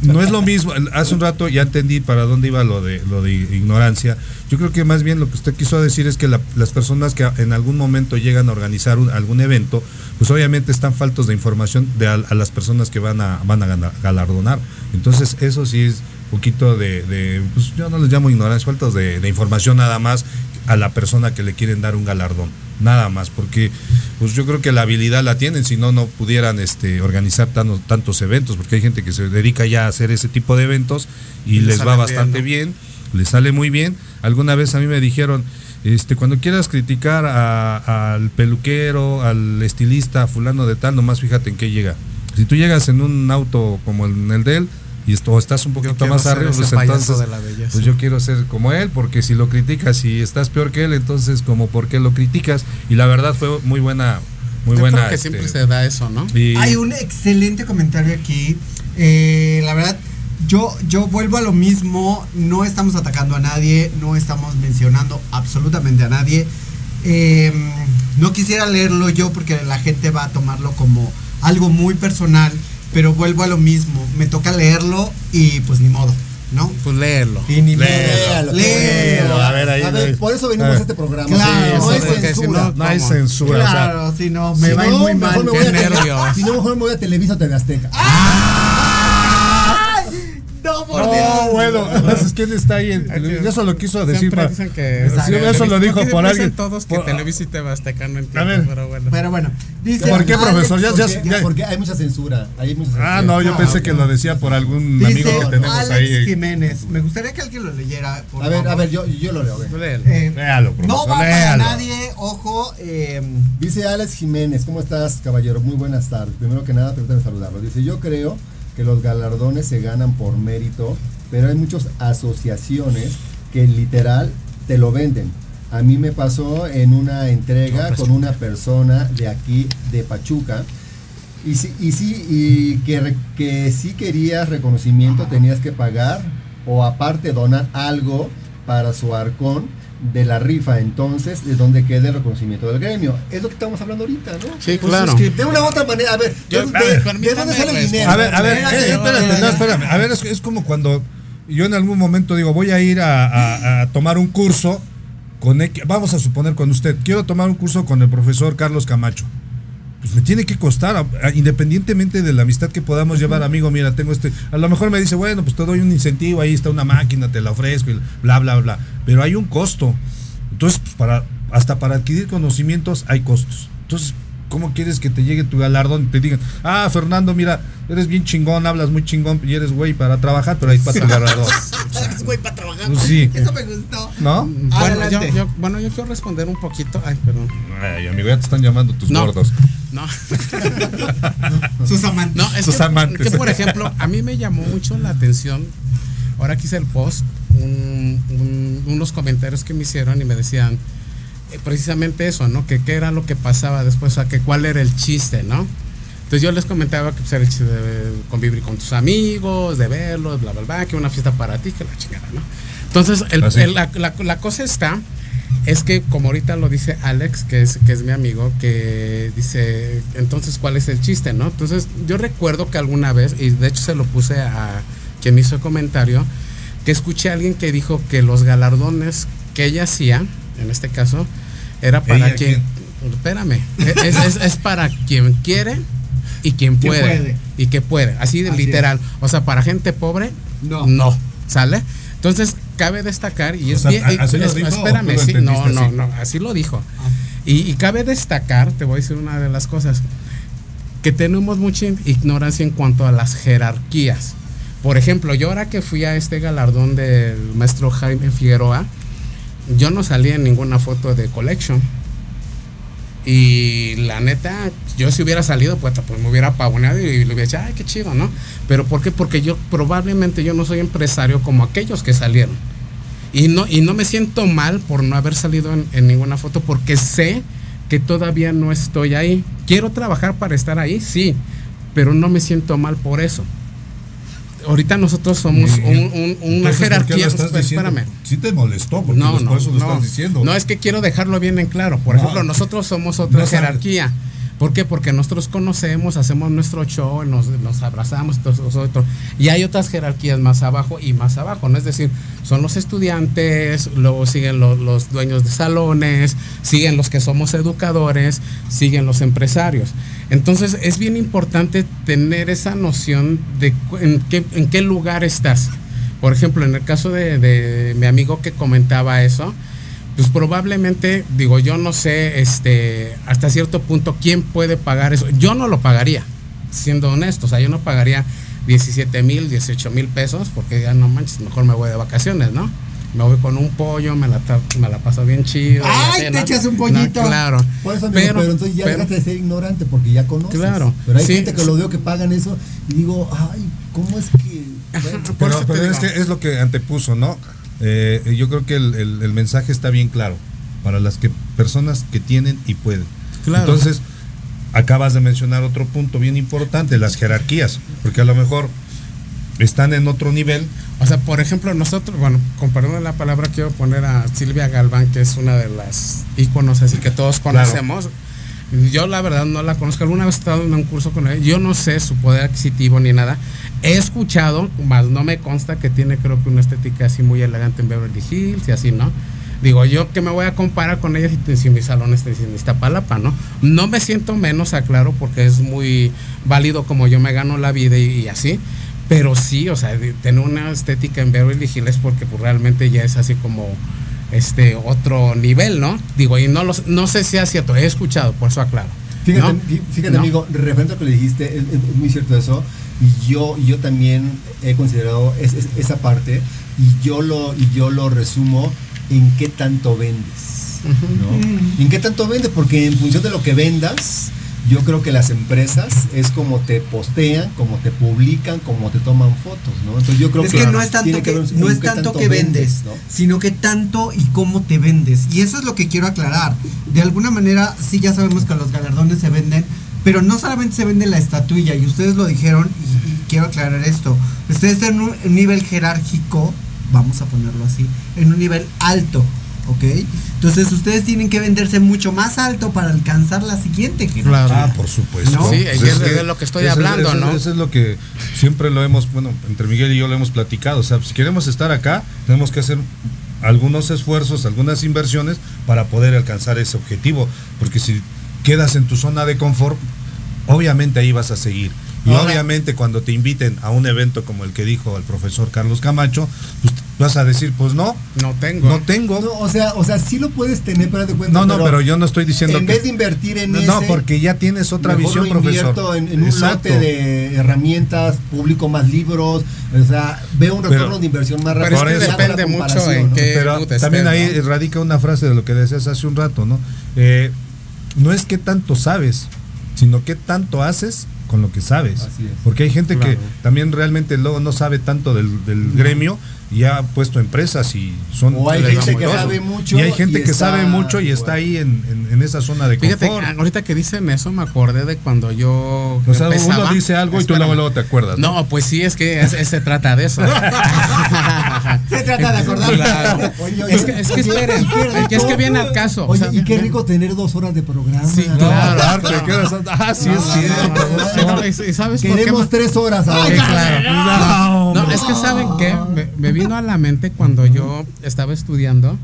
No es lo mismo. Hace un rato ya entendí para dónde iba lo de lo de ignorancia. Yo creo que más bien lo que usted quiso decir es que la- las personas que en algún momento llegan a organizar un- algún evento, pues obviamente están faltos de información de a, a las personas que van a van a galardonar. Entonces eso sí es poquito de, de, pues yo no les llamo ignorancia, faltos de información nada más a la persona que le quieren dar un galardón. Nada más, porque pues yo creo que la habilidad la tienen, si no, no pudieran este, organizar tan- tantos eventos, porque hay gente que se dedica ya a hacer ese tipo de eventos y, Y les va bastante bien, bien, les sale muy bien. Alguna vez a mí me dijeron, este, cuando quieras criticar a- al peluquero, al estilista, fulano de tal, nomás fíjate en qué llega. Si tú llegas en un auto como en el de él, y esto, o estás un poquito más arriba, pues entonces, de la belleza. pues yo quiero ser como él, porque si lo criticas y estás peor que él, entonces como por qué lo criticas. Y la verdad fue muy buena, muy Yo buena. creo que este, siempre se da eso, ¿no? y- Hay un excelente comentario aquí. Eh, la verdad, yo, yo vuelvo a lo mismo. No estamos atacando a nadie, no estamos mencionando absolutamente a nadie. Eh, no quisiera leerlo yo porque la gente va a tomarlo como algo muy personal, pero vuelvo a lo mismo. Me toca leerlo y pues ni modo, ¿no? Pues léelo. Y ni modo. Léalo, Léelo. a ver, ahí, A ver, por eso venimos A a este programa. Claro, no sí, hay porque si censura. no- no hay censura. o sea, Claro, si no, me Si va a ir no, muy mejor mal. me voy a Qué nervios. Si no, mejor me voy a Televisa o TV Azteca. No, por No, Dios. bueno, (laughs) entonces quién está ahí. en- eso lo quiso decir Siempre para. dicen que. Sí, eso lo dijo ¿Por alguien. todos que Televisa y TV Azteca no entiendo, A ver. pero bueno. Pero bueno, dice ¿Por qué, profesor? Ya- ya- Porque, porque hay mucha censura. Hay mucha censura. Ah, no, yo No, pensé que lo decía por algún Dice amigo que tenemos Alex ahí. Jiménez. Me gustaría que alguien lo leyera. por A ver, favor. a ver, yo, yo lo leo. Eh, Léalo, profesor, no va para nadie, ojo. eh, Dice Alex Jiménez, ¿cómo estás, caballero? Muy buenas tardes. Primero que nada, permítame saludarlo. Dice, yo creo que los galardones se ganan por mérito, pero hay muchas asociaciones que literal te lo venden. A mí me pasó en una entrega con una persona de aquí, de Pachuca, y sí, y sí, y que, que si querías reconocimiento tenías que pagar o aparte donar algo para su arcón de la rifa, entonces de donde quede el reconocimiento del gremio. Es lo que estamos hablando ahorita, ¿no? Sí, Pues claro. es que- De una u otra manera, a ver, Yo- ¿de, a ver, de- dónde sale el dinero? A ver, a ver, Espérate, eh, espérate, no, espérame. A ver, es, es como cuando yo en algún momento digo, voy a ir a, a- a tomar un curso con, X- vamos a suponer con usted, quiero tomar un curso con el profesor Carlos Camacho. Pues me tiene que costar, a- a- independientemente de la amistad que podamos llevar, amigo, mira, tengo este, a lo mejor me dice, bueno, pues te doy un incentivo, ahí está una máquina, te la ofrezco, y bla, bla, bla, pero hay un costo. Entonces, pues para, hasta para adquirir conocimientos hay costos. Entonces, ¿cómo quieres que te llegue tu galardón y te digan, ah, Fernando, mira, eres bien chingón, hablas muy chingón y eres güey para trabajar, pero ahí está tu galardón? (laughs) Eres güey para trabajar. Pues sí. Eso me gustó. ¿No? Bueno yo, yo, bueno, yo quiero responder un poquito. Ay, perdón. Ay, amigo, ya te están llamando tus No. gordos. No. (laughs) Sus amantes. No, es Sus que, amantes. que, por ejemplo, a mí me llamó mucho la atención, ahora que hice el post, un- un- unos comentarios que me hicieron y me decían precisamente eso, ¿no? Que qué era lo que pasaba después, o sea, que cuál era el chiste, ¿no? Entonces yo les comentaba que pues, era el chiste de convivir con tus amigos, de verlos, bla, bla, bla, que una fiesta para ti, que la chingada, ¿no? Entonces, el- la, la- la cosa está, es que como ahorita lo dice Alex, que es, que es mi amigo, que dice, entonces, ¿cuál es el chiste, no? Entonces, yo recuerdo que alguna vez, y de hecho se lo puse a quien me hizo el comentario, que escuché a alguien que dijo que los galardones que ella hacía, en este caso, era para ¿Ella quien... Espérame, es, es- es para quien quiere y quien puede, puede. Y que puede, así de literal. O sea, para gente pobre, No. no, ¿sale? Entonces, cabe destacar, y O es sea, bien, ¿a- eh, así lo es- dijo espérame, sí, no, no, así? no, así lo dijo. Y, y cabe destacar, te voy a decir una de las cosas, que tenemos mucha ignorancia en cuanto a las jerarquías. Por ejemplo, yo ahora que fui a este galardón del maestro Jaime Figueroa, yo no salí en ninguna foto de Collection. Y la neta, yo si hubiera salido, pues, pues me hubiera pavoneado y le hubiera dicho, ay, qué chido, ¿no? Pero ¿por qué? Porque yo probablemente yo no soy empresario como aquellos que salieron. Y no, y no me siento mal por no haber salido en ninguna foto porque sé que todavía no estoy ahí. Quiero trabajar para estar ahí, sí, pero no me siento mal por eso. Ahorita nosotros somos un- un- una Entonces, ¿por qué jerarquía. estás espérame. Sí te molestó, porque No, los- no, por eso lo no. estás diciendo. No, es que quiero dejarlo bien en claro. Por ejemplo, nosotros somos otra No sabes. jerarquía. ¿Por qué? Porque nosotros conocemos, hacemos nuestro show, nos, nos abrazamos, todos nosotros. Y hay otras jerarquías más abajo y más abajo, ¿no? Es decir, son los estudiantes, luego siguen los, los dueños de salones, siguen los que somos educadores, siguen los empresarios. Entonces es bien importante tener esa noción de en qué, lugar estás. Por ejemplo, en el caso de, de mi amigo que comentaba eso, pues probablemente, digo, yo no sé, este, hasta cierto punto, quién puede pagar eso. Yo no lo pagaría, siendo honesto. O sea, yo no pagaría 17 mil, 18 mil pesos, porque ya no manches, mejor me voy de vacaciones, ¿no? Me voy con un pollo, me la, me la paso bien chido. ¡Ay, te echas un No, pollito! claro. Por eso, amigo, pero, Pero- entonces ya pero- dejaste de ser ignorante porque ya conoces. Claro, Pero hay sí, gente que lo veo que pagan eso y digo, ay, ¿cómo es que...? Bueno, Pero, pero es que es lo que antepuso, ¿no? Eh, yo creo que el, el- el mensaje está bien claro para las que personas que tienen y pueden. Claro. Entonces, acabas de mencionar otro punto bien importante, las jerarquías, porque a lo mejor están en otro nivel. O sea, por ejemplo, nosotros, bueno, con perdón de la palabra, quiero poner a Silvia Galván, que es una de las íconos así que todos Claro. conocemos. Yo la verdad no la conozco. Alguna vez he estado en un curso con ella. Yo no sé su poder adquisitivo ni nada. He escuchado, más no me consta que tiene creo que una estética así muy elegante en Beverly Hills y así, ¿no? Digo, yo que me voy a comparar con ella si, si mi salón está en Iztapalapa, ¿no? No me siento menos, aclaro, porque es muy válido como yo me gano la vida y, y así. Pero sí, o sea, tener una estética en Beverly Hills porque pues, realmente ya es así como este otro nivel, ¿no? Digo, y no, los, no sé si es cierto, he escuchado, por eso aclaro. Fíjate, fíjate ¿No? amigo, referente a lo que le dijiste, es, muy cierto eso. Y yo, yo también he considerado es- es- esa parte y yo lo, y yo lo resumo en qué tanto vendes. ¿no? ¿En qué tanto vendes? Porque en función de lo que vendas, yo creo que las empresas es como te postean, como te publican, como te toman fotos, ¿no? Entonces yo creo es que, que no es tanto que, ver no es tanto que vendes, ¿no? sino que tanto y cómo te vendes. Y eso es lo que quiero aclarar. De alguna manera, sí ya sabemos que los galardones se venden, pero no solamente se vende la estatuilla, y ustedes lo dijeron, y, y quiero aclarar esto. Ustedes están en un nivel jerárquico, vamos a ponerlo así, en un nivel alto. ¿Ok? Entonces ustedes tienen que venderse mucho más alto para alcanzar la siguiente jerarquía. Claro. Ah, por supuesto. ¿No? Sí, Pues es de lo que estoy eso- hablando, eso- ¿no? Eso es lo que siempre lo hemos, bueno, entre Miguel y yo lo hemos platicado. O sea, si queremos estar acá, tenemos que hacer algunos esfuerzos, algunas inversiones para poder alcanzar ese objetivo. Porque si quedas en tu zona de confort, obviamente ahí vas a seguir. Y Ahora- obviamente cuando te inviten a un evento como el que dijo el profesor Carlos Camacho, pues vas a decir, pues no, No tengo. no tengo. No, o sea, o sea, sí lo puedes tener, pero de cuenta. No, no, pero yo no estoy diciendo en que- vez de invertir en No, ese, no, porque ya tienes otra mejor visión, lo profesor. invierto En, en un Exacto. lote de herramientas, publico más libros, o sea, veo un Pero- retorno de inversión más pero rápido. es que hago la depende mucho en ¿no? qué- Pero también ahí ¿no? radica una frase de lo que decías hace un rato, ¿no? Eh, no es que tanto sabes, sino que tanto haces con lo que sabes. Así es. Porque hay gente Claro. que también realmente luego no sabe tanto del, del gremio y ha puesto empresas y son O hay gente que sabe mucho y hay gente y que está sabe mucho y está ahí en, en- en esa zona de Fíjate, confort. ah, ahorita que dicen eso, me acordé de cuando yo. o sea, empezaba. uno dice algo y tú luego, Espérame. luego te acuerdas. ¿no? No, pues sí, es que es- es- se trata de eso. (laughs) Se trata de acordar. Claro. Oye, oye, Es que, es que esperen, es que, que viene al caso. o Oye, sea, y qué rico tener dos horas de programa. Sí, No, claro. aparte, ¿qué horas son? Ah, sí, No, es no, cierto. no, no, no, no, y- y ¿Sabes por qué? Queremos tres horas ahora. Sí, claro. No, es que saben qué, me, me vino a la mente cuando yo estaba estudiando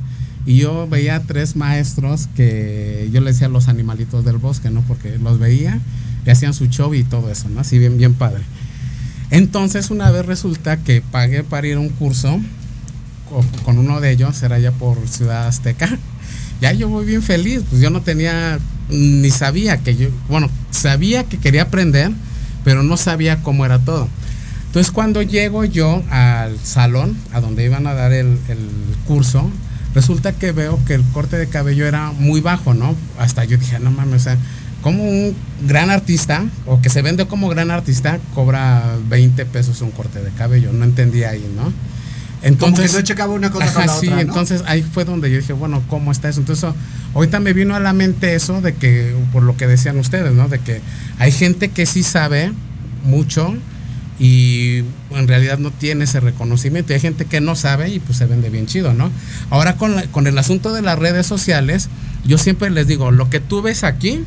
y yo veía tres maestros que yo les decía los animalitos del bosque, ¿no? Porque los veía y hacían su show y todo eso, ¿no? Así bien, bien padre. Entonces una vez resulta que pagué para ir a un curso co- con uno de ellos, era ya por Ciudad Azteca. Ya yo voy bien feliz, pues yo no tenía, ni sabía que yo, bueno, sabía que quería aprender, pero no sabía cómo era todo. Entonces cuando llego yo al salón, a donde iban a dar el, el curso, resulta que veo que el corte de cabello era muy bajo, ¿no? Hasta yo dije, no mames, o sea, como un gran artista, o que se vende como gran artista, cobra 20 pesos un corte de cabello. No entendía ahí, ¿no? Como que no checaba una cosa con la sí, otra, ¿no? entonces ahí fue donde yo dije, bueno, ¿cómo está eso? Entonces, ahorita me vino a la mente eso de que, por lo que decían ustedes, ¿no? De que hay gente que sí sabe mucho y en realidad no tiene ese reconocimiento. Y hay gente que no sabe y pues se vende bien chido, ¿no? Ahora con, con el asunto de las redes sociales, yo siempre les digo, lo que tú ves aquí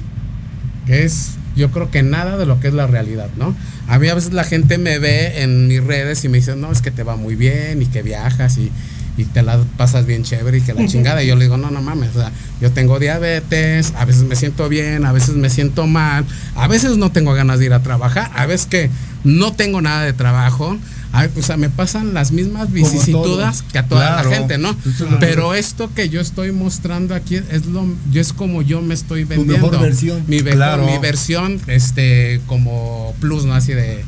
es yo creo que nada de lo que es la realidad, ¿no? A mí a veces la gente me ve en mis redes y me dice, no, es que te va muy bien y que viajas y, y te la pasas bien chévere y que la (laughs) chingada. Y yo le digo, no, no mames, o sea, yo tengo diabetes, a veces me siento bien, a veces me siento mal, a veces no tengo ganas de ir a trabajar, a veces que no tengo nada de trabajo. a- o sea, me pasan las mismas vicisitudes que a toda Claro. la gente, ¿no? Pero esto que yo estoy mostrando aquí es lo yo es como yo me estoy Tu vendiendo. mejor versión. Mi, mejor- Claro. mi versión este como plus, ¿no? Así de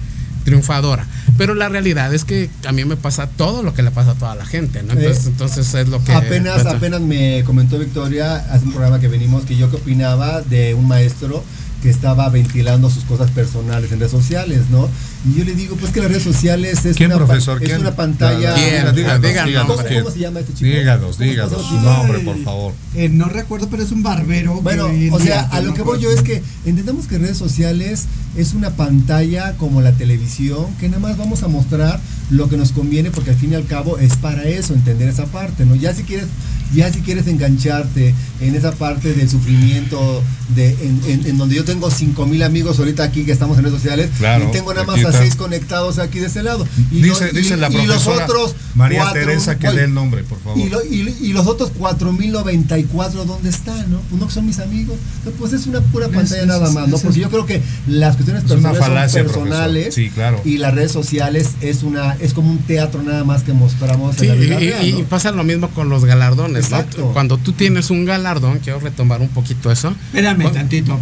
triunfadora. Pero la realidad es que a mí me pasa todo lo que le pasa a toda la gente, ¿no? Entonces, Eh, entonces es lo que Apenas, apenas me comentó Victoria hace un programa que venimos que yo qué opinaba de un maestro que estaba ventilando sus cosas personales en redes sociales, ¿no? Y yo le digo, pues que las redes sociales es, ¿Quién, una, profesor? es ¿Quién? una pantalla. ¿Quién? Díganos, Díganos, díganos ¿Cómo, quién. cómo se llama este chico? Díganos, ¿Cómo se díganos su nombre, por favor. Eh, no recuerdo, pero es un barbero. Bueno, que o sea, a lo que voy yo es que entendemos que redes sociales es una pantalla como la televisión, que nada más vamos a mostrar lo que nos conviene, porque al fin y al cabo es para eso, entender esa parte, ¿no? Ya si quieres, ya si quieres engancharte en esa parte del sufrimiento, de, en, en- en donde yo tengo cinco mil amigos ahorita aquí que estamos en redes sociales, Claro, y tengo nada más a está. seis conectados aquí de ese lado. Y Dice, los- dice y- la y los otros María cuatro- Teresa que oye, dé el nombre, por favor. y, lo- y- y los otros 4094, ¿dónde están? ¿no? Pues no que son mis amigos. Pues es una pura pantalla es- nada más, ¿no? Porque yo creo que las cuestiones personales falacia, son personales. Sí, claro. y las redes sociales es una es como un teatro nada más que mostramos Sí, en la y, vida y- real, y pasa lo mismo con los galardones. Cuando tú tienes un galardón, quiero retomar un poquito eso. Espérame Cu- tantito.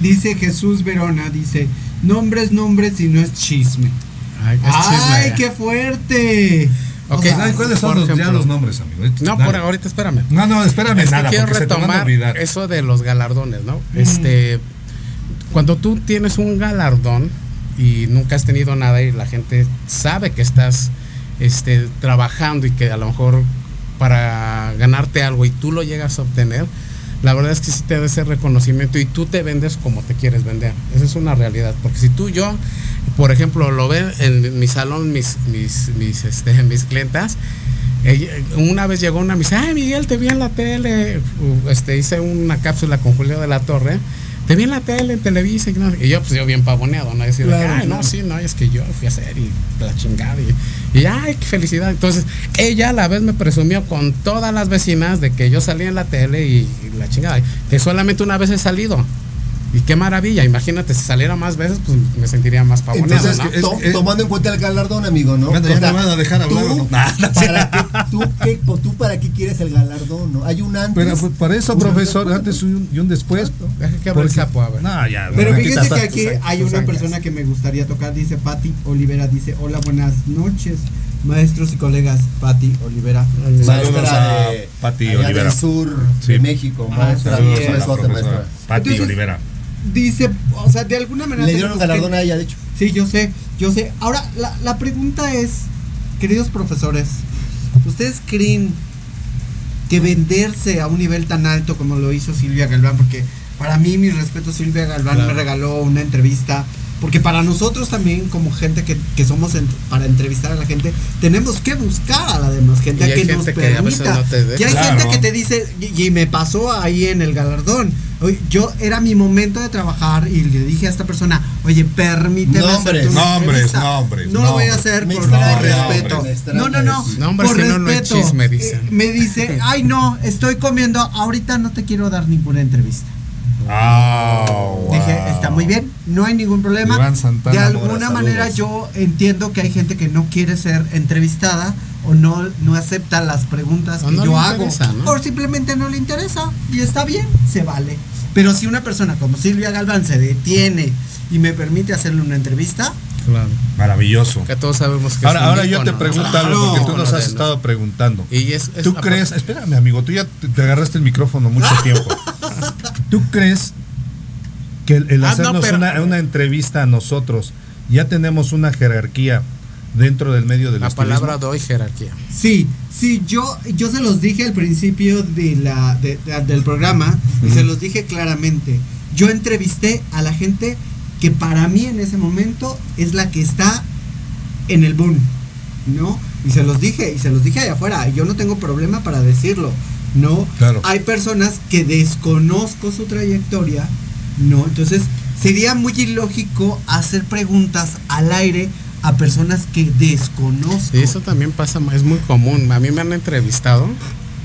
Dice Jesús Verona, dice, nombres, nombres y no es chisme. Ay, es chisme. ¡Ay, qué fuerte! Ok, O sea, Ay, ¿Cuáles son los, ya los nombres, amigo? No, Dale. por ahorita espérame. No, no, espérame Es que nada, quiero porque se te van a retomar eso de los galardones, ¿no? Mm. Este, cuando tú tienes un galardón y nunca has tenido nada y la gente sabe que estás este, trabajando y que a lo mejor para ganarte algo y tú lo llegas a obtener, la verdad es que sí te da ese reconocimiento y tú te vendes como te quieres vender. Esa es una realidad. Porque si tú, yo, por ejemplo, lo ven en mi salón, mis, mis, mis, este, (laughs) mis clientas, ella- una vez llegó una dice, ay Miguel, te vi en la tele, este, hice una cápsula con Julio de la Torre, te vi en la tele, en Televisa, y, no sé qué". y yo pues yo bien pavoneado, ¿no? Decir, Claro, ay, no, claro. sí, no, es que yo fui a hacer y la chingada, y, y ay, qué felicidad. Entonces, ella a la vez me presumió con todas las vecinas de que yo salía en la tele y, y la chingada, que solamente una vez he salido. Y qué maravilla, imagínate, si saliera más veces, pues me sentiría más pavoneado, Entonces, ¿no? es to- que- tomando en cuenta el galardón, amigo, ¿no? Anda, ya O sea, me van a dejar hablar, (laughs) ¿para qué, tú, qué- ¿Tú para qué quieres el galardón? ¿no? Hay un antes. Pero pues, para eso, profesor, antes y un, y un después. Deja que abra el Porque- sapo, a ver. No, ya. Pero quita que aquí hay una persona que me gustaría tocar, dice Patti Olivera, dice, hola, buenas noches, maestros y colegas, Patti Olivera. Saludos Maestra a allá Olivera. del sur Sí. de México, Ah, maestra, Saludos a la besote, profesora maestra. Pati Entonces, Olivera. Dice, o sea, de alguna manera... Le dieron un galardón a ella, de hecho. Sí, yo sé, yo sé. Ahora, la, la pregunta es, queridos profesores, ¿ustedes creen que venderse a un nivel tan alto como lo hizo Silvia Galván? Porque para mí, mi respeto, Silvia Galván Claro. me regaló una entrevista. Porque para nosotros también, como gente que, que somos en- para entrevistar a la gente, tenemos que buscar a la demás gente Y a que nos que permita. no te deja. y hay Claro. gente que te dice, y, y me pasó ahí en el galardón. Yo era mi momento de trabajar y le dije a esta persona, oye, permíteme Nombres, nombres, entrevista". nombres, No lo voy a hacer por, respeto. No, no, no. Nombres, por no, no chisme, dicen. Eh, me dice, ay no, estoy comiendo, ahorita no te quiero dar ninguna entrevista. Ah, wow. Dije, está muy bien, no hay ningún problema. Santana de alguna saludos. manera yo entiendo que hay gente que no quiere ser entrevistada o no, no acepta las preguntas O que no yo hago. interesa, ¿no? O simplemente no le interesa. Y está bien, se vale. Pero si una persona como Silvia Galván se detiene y me permite hacerle una entrevista, Claro. Maravilloso. Que todos sabemos que Ahora, es ahora yo te pregunto ¿no? algo, porque tú nos has de- estado preguntando. Y es, es ¿Tú crees, espérame amigo, tú ya te, te agarraste el micrófono mucho (laughs) tiempo. ¿Tú crees que el, el Ah, no, hacernos pero- una, una entrevista a nosotros ya tenemos una jerarquía dentro del medio del La estilismo? palabra doy jerarquía. Sí, sí, yo, yo se los dije al principio de la, de- de- del programa y se los dije claramente. Yo entrevisté a la gente que para mí en ese momento es la que está en el boom, ¿no? Y se los dije, y se los dije allá afuera, yo no tengo problema para decirlo, ¿no? Claro. Hay personas que desconozco su trayectoria, ¿no? Entonces sería muy ilógico hacer preguntas al aire a personas que desconozco. Eso también pasa, es muy común. A mí me han entrevistado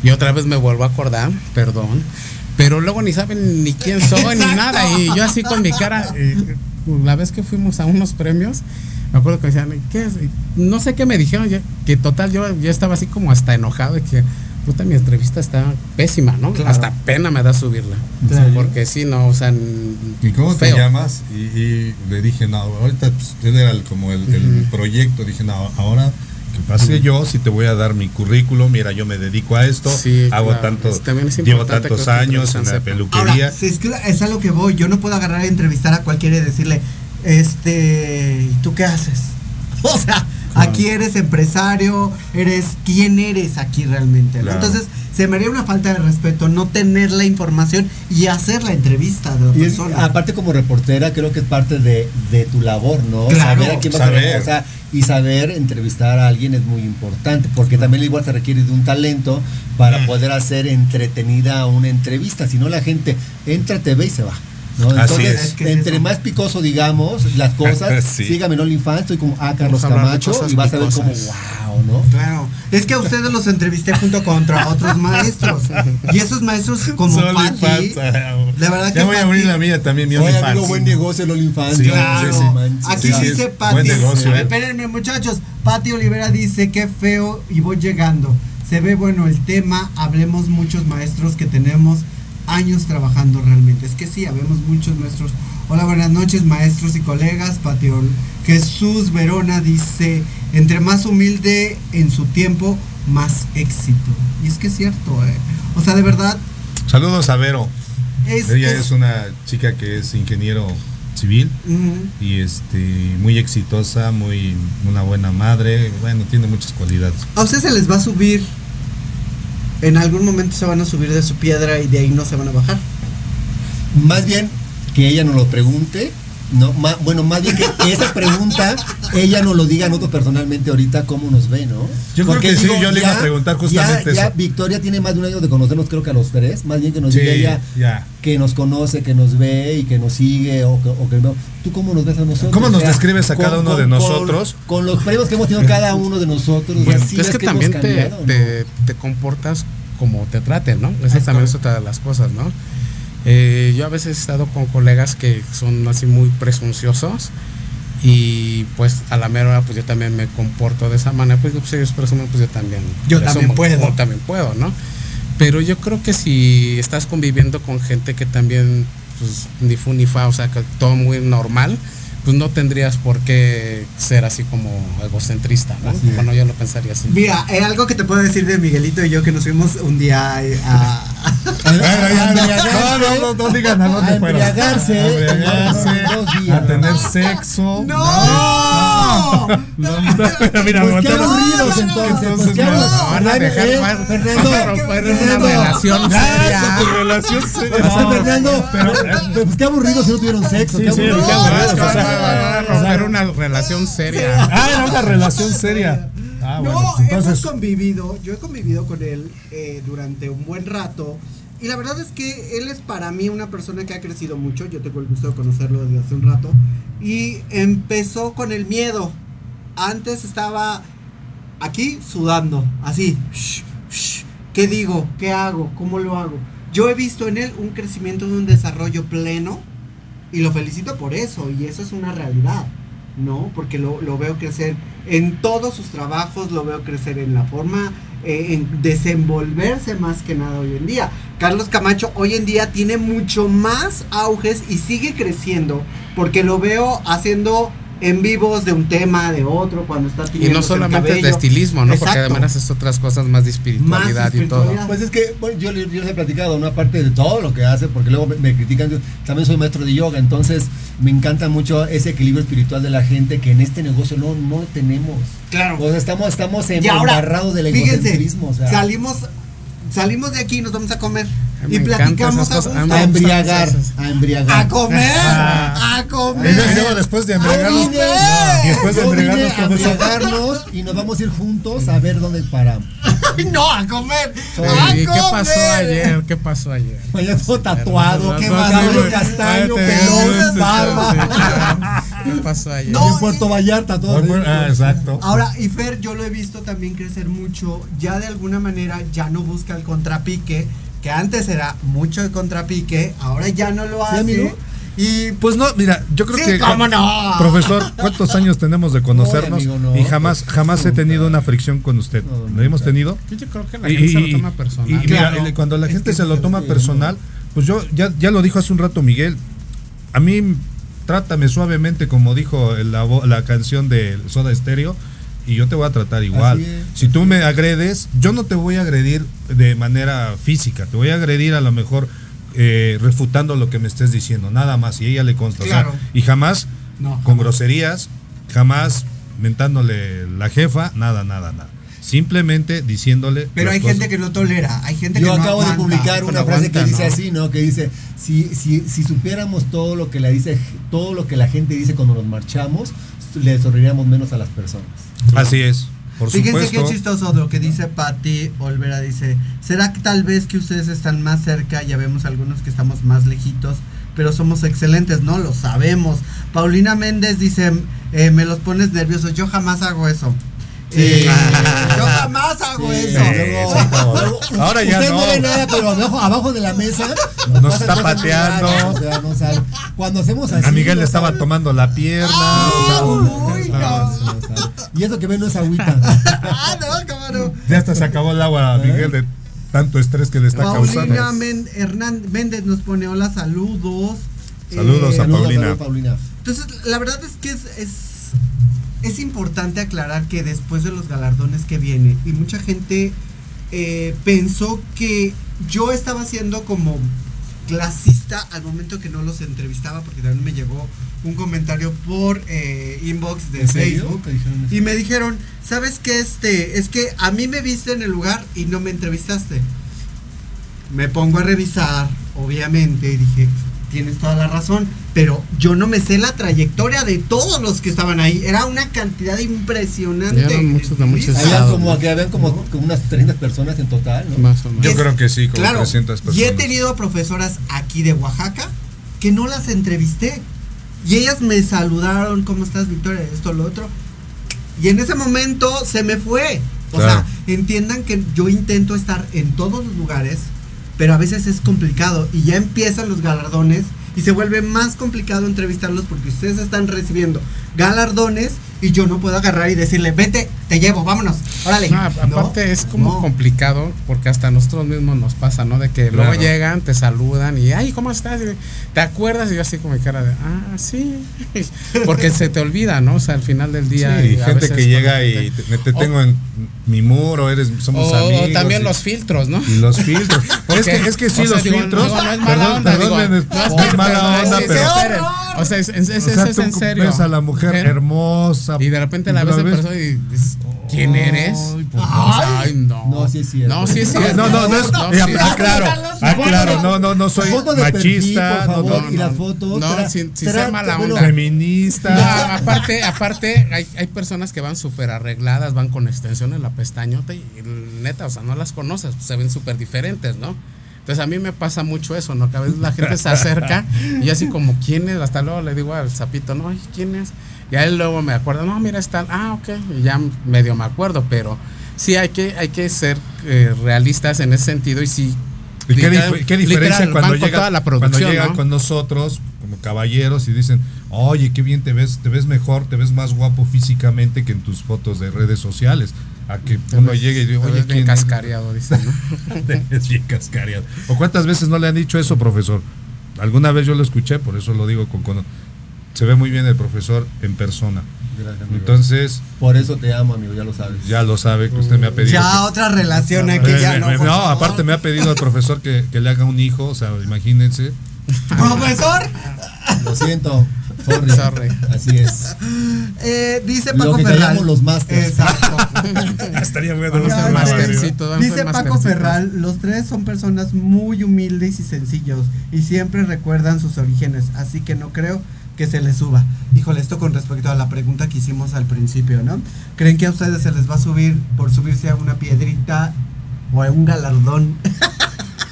y otra vez me vuelvo a acordar, perdón, pero luego ni saben ni quién soy ni nada. Y yo así con mi cara, eh, la vez que fuimos a unos premios, me acuerdo que me decían, ¿qué es? No sé qué me dijeron, ya- que total yo, yo estaba así como hasta enojado de que, puta, mi entrevista está pésima, ¿no? Claro. Hasta pena me da subirla. Claro. Porque sí, no, o sea, ¿Y cómo feo. te llamas? Y, y le dije, no, ahorita pues, era el- como el, el proyecto. Dije, no, ahora que pase yo, si te voy a dar mi currículum, mira, yo me dedico a esto, Sí, hago claro. tanto, Es- también es llevo tantos años en la peluquería. Ahora, si es, que es a lo que voy. Yo no puedo agarrar a entrevistar a cualquiera y decirle, este, ¿y tú qué haces? (laughs) O sea, aquí eres empresario, eres quién eres aquí realmente. Entonces, se me haría una falta de respeto no tener la información y hacer la entrevista de la Y es- persona. aparte como reportera creo que es parte de, de tu labor, ¿no? Claro, saber a quién vas saber. a o sea, y saber entrevistar a alguien es muy importante, porque también igual se requiere de un talento para poder hacer entretenida una entrevista, si no la gente entra, te ve y se va. Entonces. Es entre más picoso digamos las cosas, (laughs) Sí. sígame en OnlyFans, estoy como a Carlos Vamos a de Camacho y vas a ver como wow, ¿no? Claro, es que a ustedes los entrevisté junto contra otros maestros. Y esos maestros como ah, la verdad que ya voy a abrir la mía también, mi OnlyFans. buen negocio el OnlyFans. Sí, Claro. sí. Aquí dice es Pati. buen negocio, ¿eh? Espérenme, muchachos. Pati Olivera dice: Qué feo y voy llegando. Se ve bueno el tema. Hablemos muchos maestros que tenemos años trabajando realmente. Es que sí, habemos muchos maestros. Hola, buenas noches, maestros y colegas. Pati Ol- Jesús Verona dice: Entre más humilde en su tiempo, más éxito. Y es que es cierto, ¿eh? O sea, de verdad. Saludos a Vero. Es, Ella es- es una chica que es ingeniero civil y este muy exitosa, muy una buena madre, bueno, tiene muchas cualidades. A ustedes se les va a subir. En algún momento se van a subir de su piedra y de ahí no se van a bajar. Más bien que ella nos lo pregunte. No, ma- bueno, más bien que, que esa pregunta ella nos lo diga a nosotros personalmente ahorita cómo nos ve, ¿no? Yo creo que sí, yo le iba a preguntar justamente ya, ya eso. Victoria tiene más de un año de conocernos, creo que a los tres, más bien que nos Sí, diga ella ya. que nos conoce, que nos ve y que nos sigue o que, o que no. ¿Tú cómo nos ves a nosotros? ¿Cómo O nos sea, describes a cada uno de nosotros? Con, con los premios que hemos tenido cada uno de nosotros. Bueno, sí es que hemos también te, cambiado, ¿no? te, te comportas como te traten, ¿no? Esa también es otra de las cosas, ¿no? Eh, yo a veces he estado con colegas que son así muy presunciosos y pues a la mera hora pues yo también me comporto de esa manera, pues, pues ellos presumen, pues yo también. Yo presumo, también puedo. Yo también puedo, ¿no? Pero yo creo que si estás conviviendo con gente que también pues ni fu ni fa, o sea, que todo muy normal, pues no tendrías por qué ser así como egocentrista, ¿no? Así es. Bueno, yo lo pensaría así. Mira, eh, algo que te puedo decir de Miguelito y yo que nos fuimos un día a. (laughs) Bueno, ya, no, no, no, no digan a dónde A fueron. embriagarse. A embriagarse, días. a tener sexo. ¡No! No, no, (laughs) mira, Pues qué aburridos entonces. Pues qué no, aburridos. No, van a dejar Eh, Fernando, a relación seria. es relación seria. No, Fernando, pues qué aburrido si no tuvieron sexo. Sí, sí, qué aburrido, A romper una relación seria. Ah, era una relación seria. Ah, no, bueno, pues entonces. hemos convivido, yo he convivido con él eh, durante un buen rato. Y la verdad es que él es para mí una persona que ha crecido mucho. Yo tengo el gusto de conocerlo desde hace un rato. Y empezó con el miedo. Antes estaba aquí sudando, así. Shh, shh, ¿Qué digo? ¿Qué hago? ¿Cómo lo hago? Yo he visto en él un crecimiento, un desarrollo pleno. Y lo felicito por eso. Y eso es una realidad. ¿no? Porque lo, lo veo crecer en todos sus trabajos, lo veo crecer en la forma, eh, en desenvolverse más que nada hoy en día. Carlos Camacho hoy en día tiene mucho más auges y sigue creciendo, porque lo veo haciendo en vivos de un tema, de otro, cuando está Y no el solamente de estilismo, ¿no? Porque además es otras cosas más de espiritualidad y todo. Pues es que bueno, yo, yo les he platicado una parte de todo lo que hace, porque luego me, me critican. Yo también soy maestro de yoga, entonces me encanta mucho ese equilibrio espiritual de la gente que en este negocio no, no tenemos. Claro. O sea, estamos, estamos Y ahora, embarrados del fíjense, egocentrismo. O sea, salimos, salimos de aquí y nos vamos a comer. Y platicamos esas a cosas. gusto. a embriagar, a embriagar. A comer, Ah. a Y comer. luego después de ¡A embriagarnos, y después de embriagarnos, a profesor, embriagarnos y nos vamos a ir juntos a ver dónde paramos. No, a comer. Sí, a ¿Y qué comer. pasó ayer? ¿Qué pasó ayer? Vaya todo tatuado, ¿Qué cabello castaño, pelón, barba. ¿Qué pasó ayer? No, en Puerto Vallarta, todo. Ah, exacto. Ahora, y Fer, yo lo he visto también crecer mucho. Ya de alguna manera ya no busca el contrapique, que antes era mucho de contrapique, ahora ya no lo ¿Sí, hace. amigo? y Pues no, mira, yo creo Sí, que cómo no. profesor, ¿cuántos años tenemos de conocernos? No, amigo, no. Y jamás, jamás he tenido una fricción con usted. No, ¿Lo hemos tenido? Yo creo que la Y, gente se lo toma personal. y mira, Claro. cuando la Es gente que se lo toma personal, pues yo ya, ya lo dijo hace un rato Miguel. A mí trátame suavemente como dijo la, la canción de Soda Stereo y yo te voy a tratar igual. Si tú me agredes, yo no te voy a agredir de manera física, te voy a agredir a lo mejor eh, refutando lo que me estés diciendo, nada más, y ella le consta. o sea, Claro. y jamás No. con groserías, jamás mentándole la jefa, nada, nada, nada. Simplemente diciéndole. pero hay gente que no tolera, hay gente Yo que no acabo de publicar una frase que dice ¿no? así, ¿no? Que dice, si, si, si supiéramos todo lo que la dice, todo lo que la gente dice cuando nos marchamos, le sonreiríamos menos a las personas. Así es, por Fíjense supuesto. qué chistoso lo que dice Patti Olvera, dice, ¿será que tal vez que ustedes están más cerca? Ya vemos algunos que estamos más lejitos, pero somos excelentes, ¿no? Lo sabemos. Paulina Méndez dice, eh, me los pones nerviosos, yo jamás hago eso. (laughs) Yo jamás hago Sí, eso. (laughs) Ahora ya usted no. no ve nada, pero abajo, abajo de la mesa Nos está pateando. raras, o sea, no sabe. Cuando hacemos así. A Miguel le estaba sabe. tomando la pierna. sea, Uy, no. (laughs) Y eso que ve no es agüita. Ah, no, no. ya hasta se acabó el agua Miguel de tanto estrés que le está causando. Paulina Hernán Méndez nos pone hola, saludos. Saludos a Eh, Saludos, Paulina. saludos, Paulina. Entonces, la verdad es que es, es, es importante aclarar que después de los galardones que viene, y mucha gente eh, pensó que yo estaba siendo como clasista al momento que no los entrevistaba, porque también me llegó un comentario por eh, inbox de. Facebook. Y me dijeron, ¿sabes qué? Este, es que a mí me viste en el lugar y no me entrevistaste. Me pongo a revisar, obviamente, y dije, tienes toda la razón, pero yo no me sé la trayectoria de todos los que estaban ahí. Era una cantidad impresionante. Eran muchos de muchos Listas. Había estados, como habían como, como unas 30 personas en total, ¿no? Más o menos. Yo Es- creo que sí, como Claro, 300 personas. y he tenido profesoras aquí de Oaxaca que no las entrevisté. Y ellas me saludaron, ¿cómo estás, Victoria? Esto, lo otro. Y en ese momento se me fue. O Claro. sea, entiendan que yo intento estar en todos los lugares, pero a veces es complicado. Y ya empiezan los galardones y se vuelve más complicado entrevistarlos porque ustedes están recibiendo galardones y yo no puedo agarrar y decirle, vete, te llevo, vámonos, órale. No, aparte No, es como no. complicado porque hasta a nosotros mismos nos pasa, ¿no? De que luego llegan, te saludan y, ay, ¿cómo estás? Y, ¿Te acuerdas? Y yo así con mi cara de, ah, sí. (laughs) Porque se te olvida, ¿no? O sea, al final del día. Sí, y gente veces que llega y te- te, te O- tengo en mi muro, eres, somos o, amigos. o también y- los filtros, ¿no? Y los filtros. (laughs) es, que, es que sí, o sea, los digo, filtros. no es mala perdón, onda, perdón, digo, me- no, es mala onda, pero. O sea, es, es- es- o sea, es tú en serio. ves a la mujer Pero- hermosa. Y de repente la ves en persona y dices, ¿quién eres? Ay, por O sea, Ay, no. No, sí es cierto. No, sí es cierto. No, no, no es. No, sí. aclaro, aclaro, no, no, no soy Foto de perfil, machista, por no, favor, no, y las no. fotos. No, tra- sin- sin tra- ser mala onda. feminista. No, aparte, aparte, hay, hay personas que van súper arregladas, van con extensiones la pestañota y neta, o sea, no las conoces, se ven súper diferentes, ¿no? Entonces a mí me pasa mucho eso, ¿no? Que a veces la gente se acerca y yo así como, ¿quién es? Hasta luego le digo al sapito, no, ¿quién es? Y a él luego me acuerdo, no, mira, está, ah, ok, y ya medio me acuerdo, pero sí hay que, hay que ser eh, realistas en ese sentido y sí. ¿Y qué, literal- dif- qué diferencia literal, cuando llega, la cuando producción, llega ¿no? con nosotros, como caballeros y dicen, oye, qué bien te ves, te ves mejor, te ves más guapo físicamente que en tus fotos de redes sociales. A que uno llegue y diga, oye, bien ¿quién cascareado, dice, ¿no? (laughs) Ves bien cascareado. ¿O cuántas veces no le han dicho eso, profesor? Alguna vez yo lo escuché, por eso lo digo con... con se ve muy bien el profesor en persona. Gracias, amigo. Entonces, Por eso te amo, amigo, ya lo sabes. ya lo sabe que usted me ha pedido. Ya que- otra relación aquí, Eh, ya me- no. no, favor. aparte me ha pedido al profesor que, que le haga un hijo, o sea, imagínense. (laughs) Profesor, Lo siento. Sorry. Sorry. Así es. (laughs) eh, dice Lo Paco que Ferral. los masters. Exacto. (laughs) Estaría bueno. Ya, mastercito, Dice Paco. Ferral, los tres son personas muy humildes y sencillos y siempre recuerdan sus orígenes, así que no creo que se les suba. Híjole, esto con respecto a la pregunta que hicimos al principio, ¿no? ¿Creen que a ustedes se les va a subir por subirse a una piedrita o a un galardón? (laughs)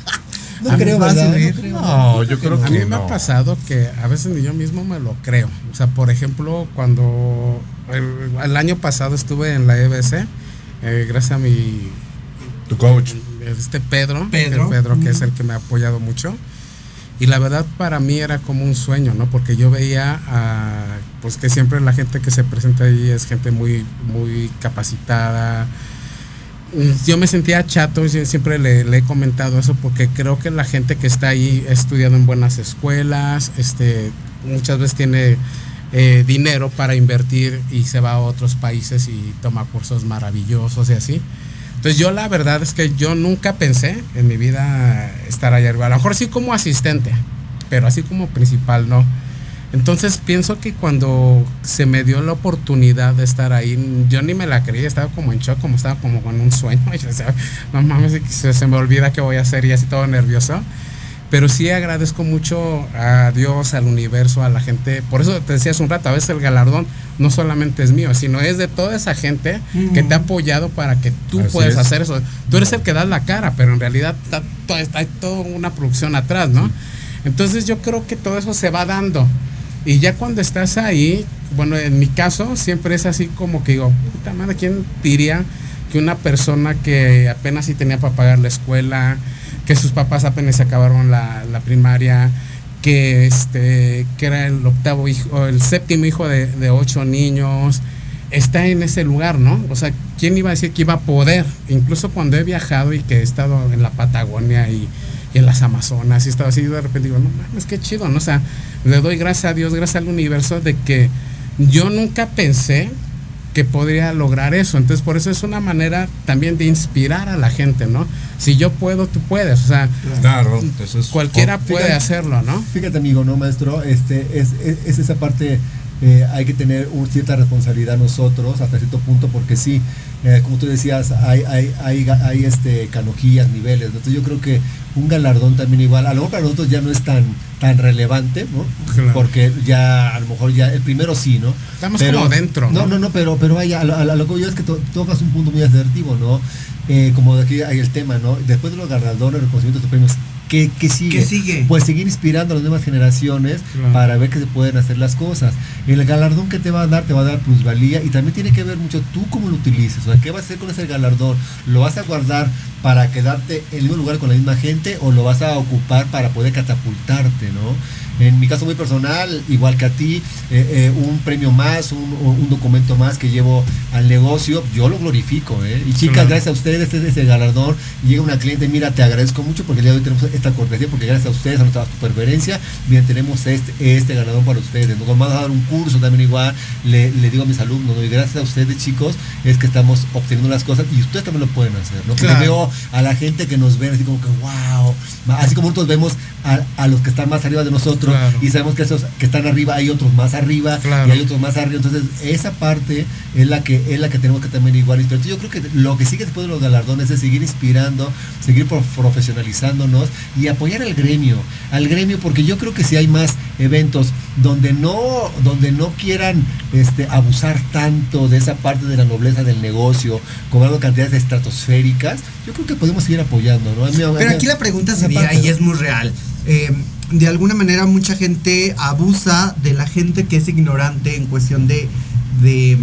No ¿Se les creo, va a ¿verdad? No creo. No, yo creo A que mí me ha pasado que a veces ni yo mismo me lo creo. O sea, por ejemplo, cuando el, el año pasado estuve en la EBC, eh, gracias a mi Tu coach. este Pedro, Pedro. Pedro, que es el que me ha apoyado mucho. Y la verdad para mí era como un sueño, ¿no? Porque yo veía a, pues que siempre la gente que se presenta ahí es gente muy, muy capacitada. Yo me sentía chato y siempre le, he comentado eso porque creo que la gente que está ahí ha estudiado en buenas escuelas, este, muchas veces tiene eh, dinero para invertir y se va a otros países y toma cursos maravillosos y así. Entonces yo la verdad es que yo nunca pensé en mi vida estar allá arriba. A lo mejor sí como asistente, pero así como principal no. Entonces pienso que cuando se me dio la oportunidad de estar ahí, yo ni me la creí, estaba como en shock, como estaba como con un sueño. (laughs) Y yo decía, no mames, se, se me olvida qué voy a hacer y así todo nervioso. Pero sí agradezco mucho a Dios, al universo, a la gente. Por eso te decía hace un rato, a veces el galardón no solamente es mío, sino es de toda esa gente que te ha apoyado para que tú Así puedas es. hacer eso. Tú eres el que das la cara, pero en realidad está, to- está- hay toda una producción atrás, ¿no? Entonces yo creo que todo eso se va dando. Y ya cuando estás ahí, bueno, en mi caso siempre es así como que digo, puta madre, ¿quién diría que una persona que apenas si tenía para pagar la escuela, que sus papás apenas acabaron la, la primaria, que este, que era el octavo hijo, el séptimo hijo de, de ocho niños, está en ese lugar, ¿no? O sea, ¿quién iba a decir que iba a poder? Incluso cuando he viajado y que he estado en la Patagonia y en las Amazonas y estaba así, de repente digo, no mames, qué chido, ¿no? O sea, le doy gracias a Dios, gracias al universo de que yo nunca pensé que podría lograr eso. Entonces, por eso es una manera también de inspirar a la gente, ¿no? Si yo puedo, tú puedes. O sea, Claro, eso es. cualquiera puede fíjate. hacerlo, ¿no? Fíjate, amigo, ¿no, maestro? Este, es, es, es esa parte, eh, hay que tener un- cierta responsabilidad nosotros hasta cierto punto, porque sí, eh, como tú decías, hay, hay, hay, este, canojillas, niveles. ¿no? Entonces, yo creo que un galardón también igual, a lo mejor para nosotros ya no es tan, tan relevante, ¿no? Claro. Porque ya, a lo mejor ya, el primero sí, ¿no? Estamos como dentro, No, ¿no? no, no, pero, pero vaya, a lo, a lo- a lo que yo es que to- tocas un punto muy asertivo, ¿no? Eh, como de aquí hay el tema, ¿no? Después de los galardones, reconocimientos de premios, ¿qué, qué sigue? ¿Qué sigue? Pues seguir inspirando a las nuevas generaciones Claro. para ver que se pueden hacer las cosas. El galardón que te va a dar, te va a dar plusvalía y también tiene que ver mucho tú cómo lo utilices. O sea, ¿qué vas a hacer con ese galardón? ¿Lo vas a guardar para quedarte en el mismo lugar con la misma gente o lo vas a ocupar para poder catapultarte, ¿no? En mi caso muy personal, igual que a ti, eh, eh, un premio más, un, un documento más que llevo al negocio, yo lo glorifico. ¿eh? Y chicas, Claro. gracias a ustedes, este es el galardón. Llega una cliente, mira, te agradezco mucho porque el día de hoy tenemos esta cortesía, porque gracias a ustedes, a nuestra superverencia, bien, tenemos este, este galardón para ustedes. Nos vamos a dar un curso también igual, le, le digo a mis alumnos, ¿no? y gracias a ustedes, chicos, es que estamos obteniendo las cosas y ustedes también lo pueden hacer. ¿no? Porque Claro. veo a la gente que nos ven así como que, wow, así como nosotros vemos a, a los que están más arriba de nosotros Claro. y sabemos que esos que están arriba hay otros más arriba Claro. y hay otros más arriba. Entonces, esa parte es la que es la que tenemos que también igual. Entonces, yo creo que lo que sigue después de los galardones es seguir inspirando, seguir prof- profesionalizándonos y apoyar al gremio, al gremio, porque yo creo que si hay más eventos donde no, donde no quieran este, abusar tanto de esa parte de la nobleza del negocio, cobrando cantidades estratosféricas, yo creo que podemos seguir apoyando, ¿no? A mí- a mí- Pero aquí la pregunta sería, y es muy real. Eh, de alguna manera mucha gente abusa de la gente que es ignorante en cuestión de, de,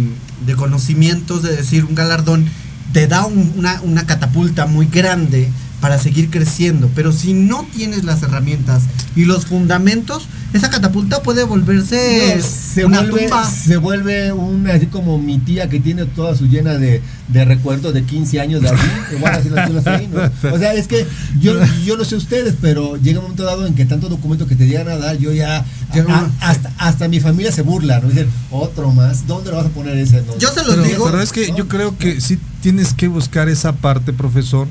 de conocimientos, de decir un galardón, te da un- una, una catapulta muy grande para seguir creciendo, pero si no tienes las herramientas y los fundamentos, esa catapulta puede volverse No, se una vuelve, tumba. se vuelve una así como mi tía que tiene toda su llena de, de recuerdos de 15 años de (laughs) ahí, ¿no? O sea, es que yo, yo no sé ustedes, pero llega un momento dado en que tanto documento que te llegan a dar, yo ya, Ya a- hasta, hasta mi familia se burla, ¿no? Dicen, otro más, ¿dónde lo vas a poner ese? No, Yo se los Pero, digo. pero es que ¿no? yo creo que sí tienes que buscar esa parte, profesor,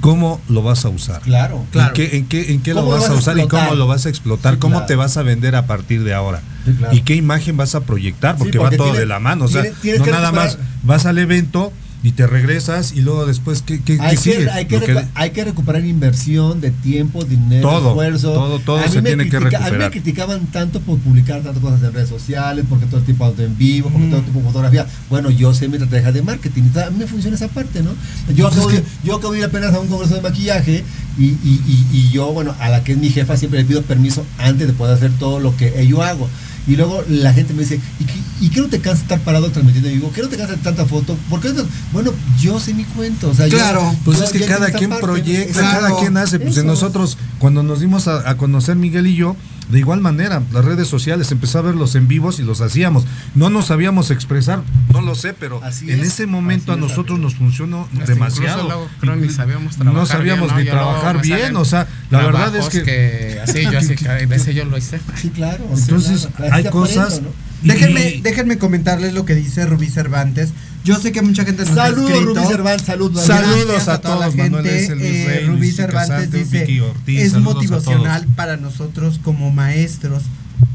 cómo lo vas a usar. Claro. Claro. ¿En qué, en qué, en qué lo ¿Cómo lo vas a vas a usar y cómo lo vas a explotar? Sí, ¿Cómo claro. te vas a vender a partir de ahora? Sí, claro. ¿Y qué imagen vas a proyectar? Porque, porque va todo de la mano. O sea, no nada más vas al evento y te regresas y luego después, ¿qué, qué, Hay qué que, hay, que hay que recuperar inversión de tiempo, dinero, Todo, esfuerzo. todo, todo se tiene que critica- A mí recuperar. me criticaban tanto por publicar tantas cosas en redes sociales, porque todo el tiempo auto en vivo, porque todo el tiempo fotografía. Bueno, yo sé mi estrategia de marketing, a mí me funciona esa parte, ¿no? Yo acabo, de- yo acabo de ir apenas a un congreso de maquillaje y, y, y, y yo, bueno, a la que es mi jefa siempre le pido permiso antes de poder hacer todo lo que yo hago. Y luego la gente me dice, ¿y qué, y qué no te cansa estar parado transmitiendo? Y digo, ¿qué no te cansa de tanta foto? Porque bueno, yo sé mi cuento. O sea, yo- Claro. Pues yo es que cada quien parte, proyecta, cada quien hace. Pues en nosotros, cuando nos dimos a, a conocer Miguel y yo, de igual manera, las redes sociales, empezó a ver los en vivos y los hacíamos. No nos sabíamos expresar, no lo sé, pero Así en es, ese momento a nosotros nos funcionó Hasta demasiado. incluso luego creo ni sabíamos trabajar no sabíamos bien, ¿no? ni trabajar bien, o sea, la verdad es trabajos que, así yo así que a veces yo lo hice. Sí, claro. entonces sí, claro. hay cosas aprendo, ¿no? y- Déjenme, déjenme comentarles lo que dice Rubí Cervantes. Yo sé que mucha gente nos Saludos. Rubí Cervantes, saludos. Saludos a toda la gente. Eh, Rubí Cervantes dice, es motivacional todos". para nosotros como maestros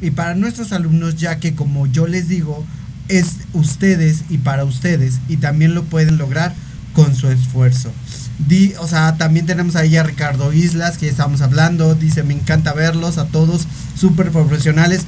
y para nuestros alumnos, ya que como yo les digo, es ustedes y para ustedes y también lo pueden lograr con su esfuerzo. Di, o sea, también tenemos ahí a Ricardo Islas, que ya estamos hablando, dice, me encanta verlos a todos, súper profesionales.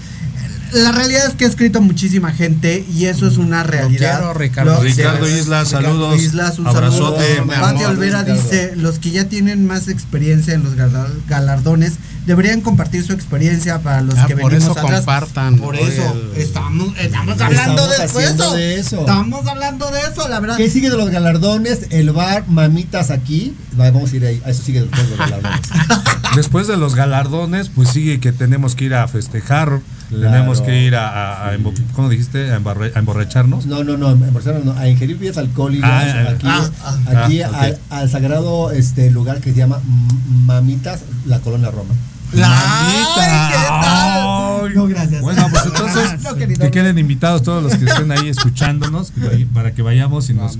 La realidad es que ha escrito muchísima gente y eso es una realidad. quiero, Ricardo. Ricardo Islas, saludos, Islas, un abrazote. saludo. Pati Olvera Ricardo. dice, los que ya tienen más experiencia en los galar- galardones deberían compartir su experiencia para los Ah, que por venimos eso atrás. compartan Por eso el- estamos, estamos Estamos hablando de eso. de eso. Estamos hablando de eso, la verdad. ¿Qué sigue de los galardones? El bar Mamitas aquí. Va, Vamos a ir ahí. A eso sigue después de los galardones. (laughs) Después de los galardones, pues sigue que tenemos que ir a festejar, tenemos que ir a, a, a ¿cómo dijiste? A, embarre- a emborracharnos. No, no, no, Barcelona no, a ingerir bebidas alcohólicas Ah, aquí, ah, aquí ah, ok. al, al sagrado este lugar que se llama Mamitas, la colonia Roma. Ay, ¿qué tal? Ay. No, gracias. Bueno, pues entonces No, que queden invitados todos los que estén ahí escuchándonos para que vayamos y nos, y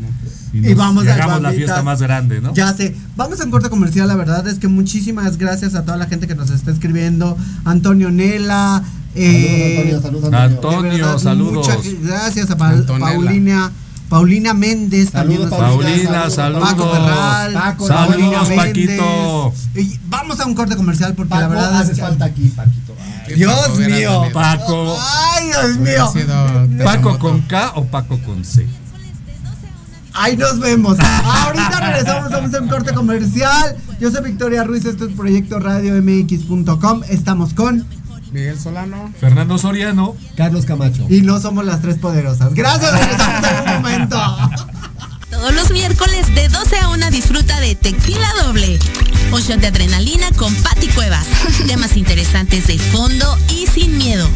nos- Y vamos y hagamos la fiesta más grande, ¿no? Ya sé. Vamos a un corte comercial. La verdad es que muchísimas gracias a toda la gente que nos está escribiendo. Antonio Nela. eh, saludos, Antonio, saludos, Antonio. saludos. Muchas gracias a Pa- Antonella. Paulina. Paulina Méndez Saludos, también. nos- Paulina, saludos. Paco Ferral. Paco, Saludos, Paulina Paquito. Y vamos a un corte comercial porque la Paco, verdad hace es que- falta aquí, Paquito. Ay, Dios Paco mío. Paco. Ay, Dios mío. sido ¿Paco con K o Paco con C? Ahí nos vemos. Ahorita regresamos, vamos a un corte comercial. Yo soy Victoria Ruiz, esto es Proyecto Radio MX.com. Estamos con Miguel Solano. Fernando Soriano. Carlos Camacho. y no somos las tres poderosas. Gracias, en un momento. Todos los miércoles de 12 a 1 disfruta de Tequila Doble. Un shot de adrenalina con Patti Cuevas. Temas interesantes de fondo y sin miedo.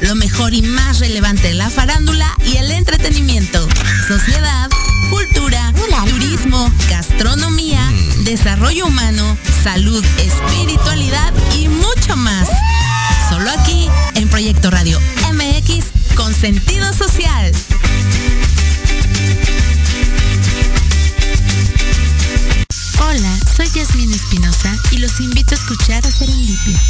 Lo mejor y más relevante de la farándula y el entretenimiento. Sociedad, cultura, turismo, gastronomía, desarrollo humano, salud, espiritualidad y mucho más. Proyecto Radio MX con sentido social. Hola, soy Yasmin Espinosa y los invito a escuchar a Serendipia.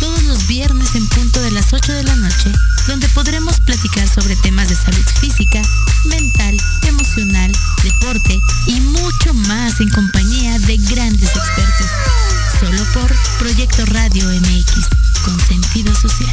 Todos los viernes en punto de las 8 de la noche, donde podremos platicar sobre temas de salud física, mental, emocional, deporte y mucho más en compañía de grandes expertos. Solo por Proyecto Radio MX, con sentido social.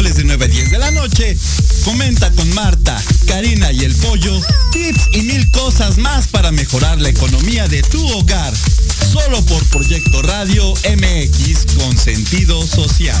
Miércoles de 9 a 10 de la noche, comenta con Marta, Karina y el Pollo tips y mil cosas más para mejorar la economía de tu hogar. Solo por Proyecto Radio MX con sentido social.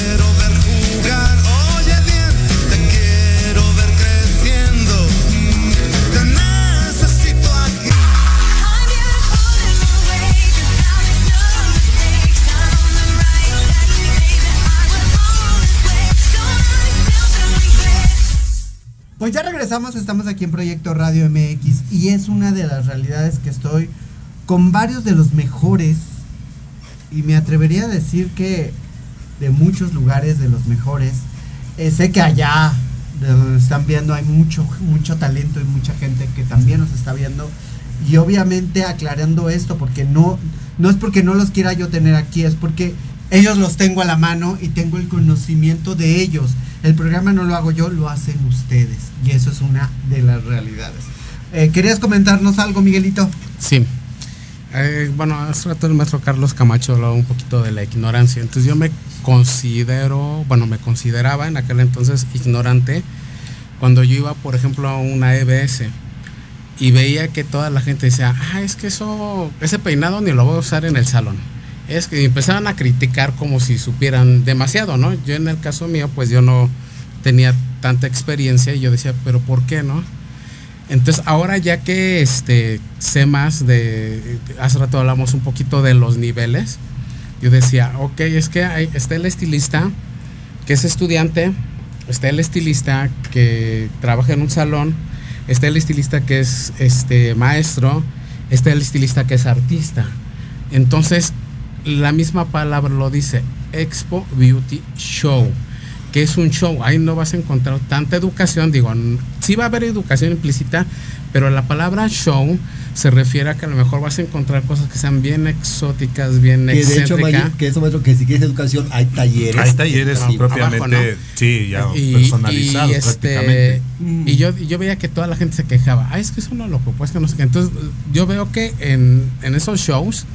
Pues ya regresamos, estamos aquí en Proyecto Radio MX y es una de las realidades que estoy con varios de los mejores y me atrevería a decir que de muchos lugares de los mejores. Eh, sé que allá de donde están viendo hay mucho, mucho talento y mucha gente que también nos está viendo y obviamente aclarando esto porque no, no es porque no los quiera yo tener aquí, es porque ellos los tengo a la mano y tengo el conocimiento de ellos. El programa no lo hago yo, lo hacen ustedes. Y eso es una de las realidades. Eh, ¿Querías comentarnos algo, Miguelito? Sí. Eh, bueno, hace rato el maestro Carlos Camacho hablaba un poquito de la ignorancia. Entonces yo me considero, bueno, me consideraba en aquel entonces ignorante cuando yo iba, por ejemplo, a una EBS y veía que toda la gente decía, ah, es que eso, ese peinado ni lo voy a usar en el salón. Es que empezaban a criticar como si supieran demasiado, ¿no? Yo en el caso mío, pues yo no tenía tanta experiencia y yo decía, pero ¿por qué no? Entonces ahora ya que este, sé más de, hace rato hablamos un poquito de los niveles, yo decía, ok, es que hay, está el estilista que es estudiante, está el estilista que trabaja en un salón, está el estilista que es este, maestro, está el estilista que es artista. Entonces, la misma palabra lo dice, Expo Beauty Show, que es un show. Ahí no vas a encontrar tanta educación, digo, sí va a haber educación implícita, pero la palabra show se refiere a que a lo mejor vas a encontrar cosas que sean bien exóticas, bien Que de hecho, que eso, maestro, que si quieres educación, hay talleres. Hay talleres Sí, propiamente, abajo, ¿no? sí, ya Y- personalizados y, este, prácticamente. Y yo, yo veía que toda la gente se quejaba, ah, es que eso no lo pues que no sé qué. Entonces, yo veo que en, en esos shows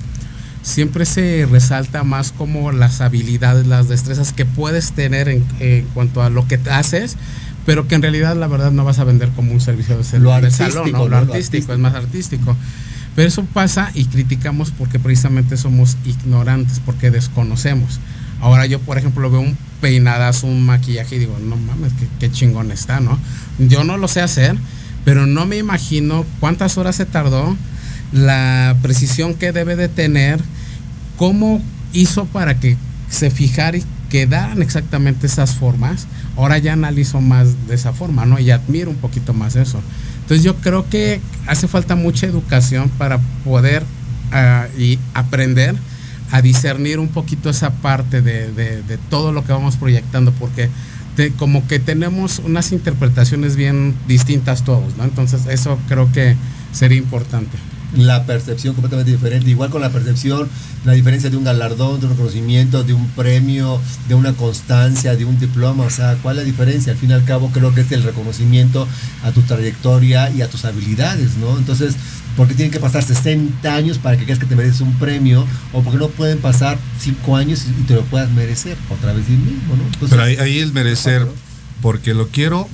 siempre se resalta más como las habilidades, las destrezas que puedes tener en, en cuanto a lo que haces, pero que en realidad la verdad no vas a vender como un servicio de, salón, ¿no? ¿no? Lo artístico. es más artístico. Pero eso pasa y criticamos porque precisamente somos ignorantes, porque desconocemos. Ahora yo, por ejemplo, veo un peinadazo, un maquillaje y digo, no mames, qué, qué chingón está, ¿no? Yo no lo sé hacer, pero no me imagino cuántas horas se tardó, la precisión que debe de tener, cómo hizo para que se fijara y quedaran exactamente esas formas. Ahora ya analizo más de esa forma, ¿no? Y admiro un poquito más eso. Entonces yo creo que hace falta mucha educación para poder ah, y aprender a discernir un poquito esa parte de, todo lo que vamos proyectando, porque como que tenemos unas interpretaciones bien distintas todos, ¿no? Entonces eso creo que sería importante. La percepción completamente diferente. Igual con la percepción, la diferencia de un galardón, de un reconocimiento, de un premio, de una constancia, de un diploma. O sea, ¿cuál es la diferencia? Al fin y al cabo, creo que es el reconocimiento a tu trayectoria y a tus habilidades, ¿no? Entonces, ¿por qué tienen que pasar 60 años para que creas que te mereces un premio? ¿O por qué no pueden pasar 5 años y te lo puedas merecer? Otra vez el mismo, ¿no? Entonces, Pero ahí, ahí el merecer, porque lo quiero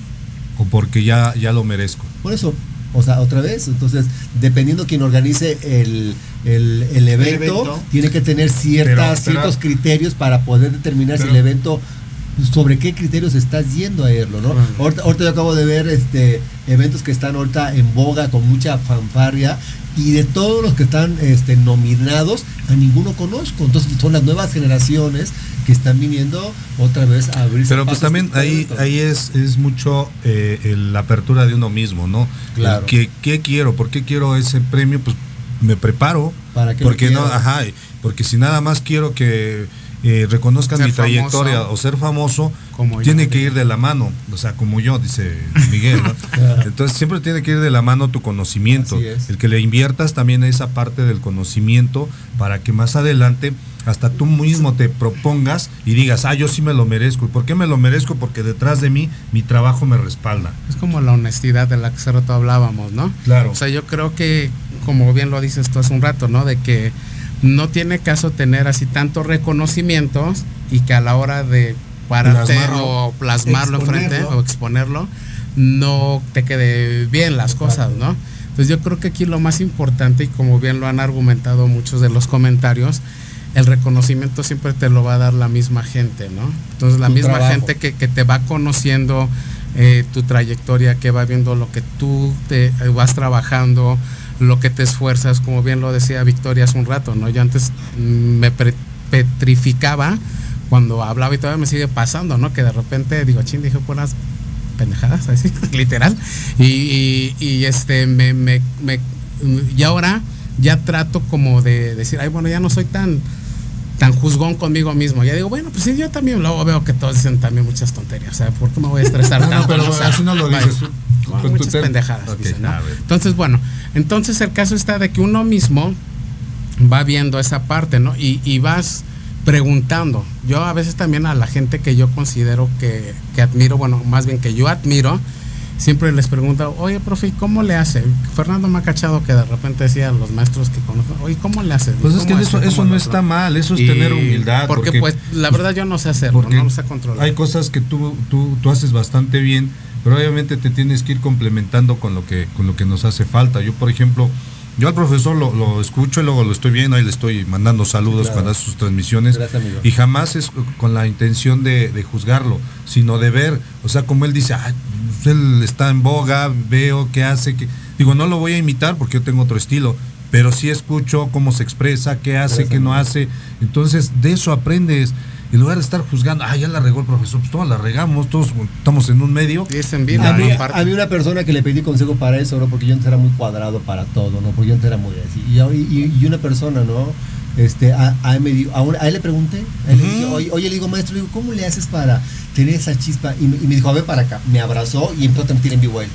o porque ya, ya lo merezco. Por eso, O sea, otra vez, entonces, dependiendo quién organice el, el, el evento, evento. tiene que tener ciertas, Pero- pero- ciertos criterios para poder determinar si el evento sobre qué criterios estás yendo a irlo, ¿no? Ahorita, ahorita yo acabo de ver este eventos que están ahorita en boga con mucha fanfarria y de todos los que están este, nominados a ninguno conozco. Entonces son las nuevas generaciones que están viniendo otra vez a abrirse. Pero pues también este ahí, ahí es, es mucho eh, la apertura de uno mismo, ¿no? Claro. Que- ¿Qué quiero? ¿Por qué quiero ese premio? Pues me preparo. Para que porque no, ajá, porque si nada más quiero que eh, reconozcan Ser mi trayectoria famoso. o ser famoso, Como yo, tiene que ir de la mano, o sea, como yo, dice Miguel, ¿no? (laughs) Entonces siempre tiene que ir de la mano tu conocimiento, el que le inviertas también a esa parte del conocimiento para que más adelante hasta tú mismo te propongas y digas, ah, yo sí me lo merezco. ¿Y por qué me lo merezco? Porque detrás de mí mi trabajo me respalda. Es como la honestidad de la que hace rato hablábamos, ¿no? Claro. O sea, yo creo que, como bien lo dices tú hace un rato, ¿no? De que no tiene caso tener así tantos reconocimientos y que a la hora de pararte Plasmarlo. o plasmarlo enfrente o exponerlo, no te quede bien las cosas, ¿no? Entonces yo creo que aquí lo más importante, y como bien lo han argumentado muchos de los comentarios, el reconocimiento siempre te lo va a dar la misma gente, ¿no? Entonces la Tu misma trabajo. gente que, que te va conociendo eh, tu trayectoria, que va viendo lo que tú te vas trabajando, lo que te esfuerzas, como bien lo decía Victoria hace un rato, ¿no? Yo antes mm, me petrificaba cuando hablaba y todavía me sigue pasando, ¿no? Que de repente digo, ching, dije puras pendejadas, (laughs) así, literal. Y, y- este, me, me, me- y ahora ya trato como de decir, ay, bueno, ya no soy tan tan juzgón conmigo mismo. Ya digo, bueno, pues sí, yo también luego veo que todos dicen también muchas tonterías. O sea, ¿por qué me voy a estresar No, no, tanto? pero así no lo dices con muchas pendejadas. Entonces, bueno, entonces el caso está de que uno mismo va viendo esa parte, ¿no? Y, y vas preguntando. Yo a veces también a la gente que yo considero que, que admiro, bueno, más bien que yo admiro, siempre les pregunto, oye, profe, ¿y ¿cómo le hace? Fernando me ha cachado que de repente decía a los maestros que conozco, oye, ¿cómo le hace? Pues es que ¿Cómo eso, eso ¿Cómo no está otro?" mal, eso es Y- tener humildad. Porque, pues la verdad yo no sé hacerlo, no lo sé controlar. Hay cosas que tú, tú, tú haces bastante bien, pero obviamente te tienes que ir complementando con lo que, con lo que nos hace falta. Yo, por ejemplo, yo al profesor lo, lo escucho y luego lo estoy viendo, ahí le estoy mandando saludos Claro. cuando hace sus transmisiones. Gracias, amigo. Y jamás es con la intención de, de juzgarlo, sino de ver, o sea, como él dice, "Ay, pues él está en boga, veo qué hace, que digo, no lo voy a imitar porque yo tengo otro estilo, pero sí escucho cómo se expresa, qué hace, Gracias, qué no hace. Entonces, de eso aprendes. En lugar de estar juzgando, ah, ya la regó el profesor, pues todos la regamos, todos estamos en un medio. Y es en vida, A mí, ¿no? Aparte. a mí una persona que le pedí consejo para eso, ¿no? Porque yo antes era muy cuadrado para todo, ¿no? Porque yo antes era muy así. Y, y- y una persona, ¿no? Este, a, a él me dijo, a, un- a él le pregunté, a él le dije, oye, oye, le digo, maestro, le digo, ¿cómo le haces para tener esa chispa? Y me, y me dijo, a ver para acá. Me abrazó y empezó a transmitir en vivo él.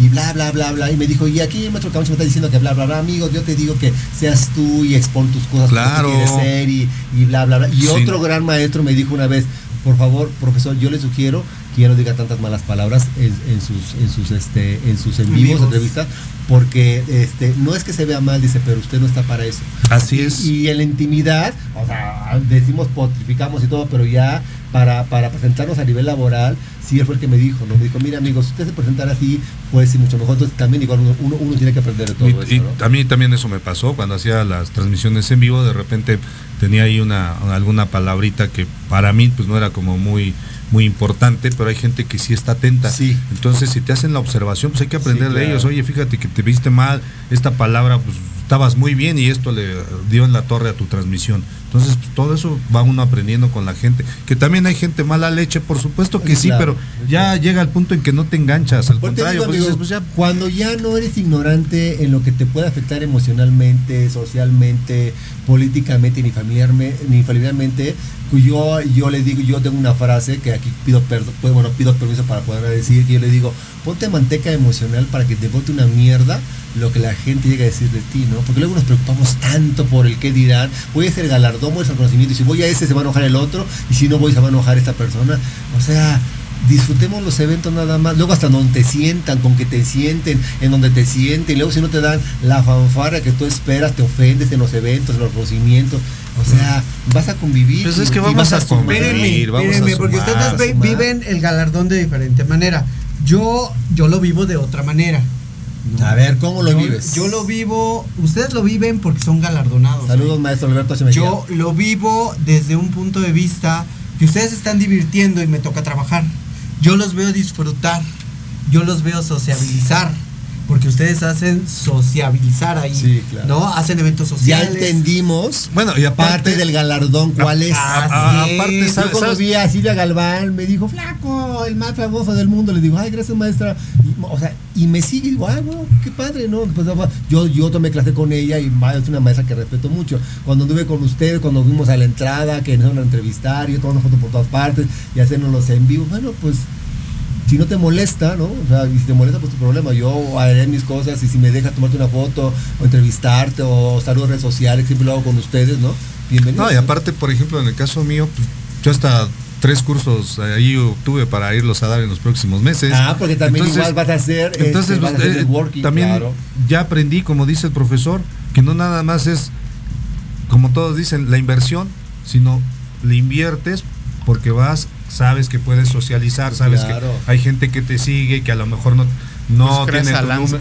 Y bla, bla, bla, bla. Y me dijo, y aquí el maestro Camacho me está diciendo que bla, bla, bla. Amigo, yo te digo que seas tú y expon tus cosas Claro. como quieres ser y, y bla, bla, bla. Y Sí. otro gran maestro me dijo una vez, por favor, profesor, yo le sugiero que ya no diga tantas malas palabras en, en sus, en sus, este, en sus en vivos. entrevistas, porque este, no es que se vea mal, dice, pero usted no está para eso. Así es. Y en la intimidad, o sea, decimos, potrificamos y todo, pero ya para, para presentarnos a nivel laboral, sí él fue el que me dijo, ¿no? Me dijo, mira amigos, si usted se presentara así, pues sí, mucho mejor. Entonces también igual uno, uno, uno tiene que aprender de todo Y, eso, y ¿no? a mí también eso me pasó cuando hacía las transmisiones en vivo, de repente tenía ahí una alguna palabrita que para mí pues no era como muy muy importante, pero hay gente que sí está atenta. Sí. Entonces, si te hacen la observación, pues hay que aprender Sí, de ellos. Oye, fíjate que te viste mal, esta palabra pues estabas muy bien y esto le dio en la torre a tu transmisión. Entonces, pues, todo eso va uno aprendiendo con la gente. Que también hay gente mala leche, por supuesto que Sí, claro. pero ya llega al punto en que no te enganchas. Al contrario, digo, pues amigo, pues ya cuando ya no eres ignorante en lo que te puede afectar emocionalmente, socialmente, políticamente, ni familiarmente, ni familiarmente, yo, yo le digo, yo tengo una frase que aquí pido perdón, pues, bueno, pido permiso para poder decir, que yo le digo, ponte manteca emocional para que te bote una mierda lo que la gente llega a decir de ti, ¿no? Porque luego nos preocupamos tanto por el qué dirán, voy a hacer galardón, voy a hacer el conocimiento, y si voy a ese se va a enojar el otro, y si no voy se va a enojar esta persona, o sea, disfrutemos los eventos nada más, luego hasta donde te sientan, con que te sienten, en donde te sienten, y luego si no te dan la fanfarra que tú esperas, te ofendes en los eventos, en los conocimientos, o sea, vas a convivir. Pues es que vamos a convivir. Espérenme, vamos a espérenme, porque sumar, ustedes ve- sumar. viven el galardón de diferente manera. Yo, yo lo vivo de otra manera. A ver, ¿cómo lo Yo- vives? Yo lo vivo, ustedes lo viven porque son galardonados. Saludos, maestro Alberto Echeverría. Yo lo vivo desde un punto de vista que ustedes están divirtiendo y me toca trabajar. Yo los veo disfrutar, yo los veo sociabilizar, porque ustedes hacen sociabilizar ahí, Sí, claro. ¿no? Hacen eventos Ya sociales. entendimos. Bueno, y aparte- parte del galardón, ¿cuál es? a- a- aparte, yo ¿sabes- cuando vi a Silvia Galván, me dijo, flaco, el más famoso del mundo. Le digo, ay, gracias, maestra. Y, o sea, y me sigue, y digo, ay, bueno, qué padre, ¿no? Pues, yo, yo tomé clase con ella y ma- es una maestra que respeto mucho. Cuando anduve con ustedes, cuando fuimos a la entrada, que nos iban a entrevistar, yo tomando fotos por todas partes y hacernos los en vivo, bueno, pues si no te molesta, ¿no? O sea, y si te molesta, pues tu problema. Yo haré mis cosas y si me deja tomarte una foto o entrevistarte o saludos en redes sociales, siempre lo hago con ustedes, ¿no? Bienvenido. No, y aparte, por ejemplo, en el caso mío, pues, yo hasta tres cursos ahí obtuve para irlos a dar en los próximos meses. Ah, porque también igual vas a hacer, este, Entonces, vas a pues, hacer eh, networking, también claro. ya aprendí, como dice el profesor, que no nada más es, como todos dicen, la inversión, sino le inviertes porque vas, sabes que puedes socializar, sabes Claro. que hay gente que te sigue, que a lo mejor no, no Pues tiene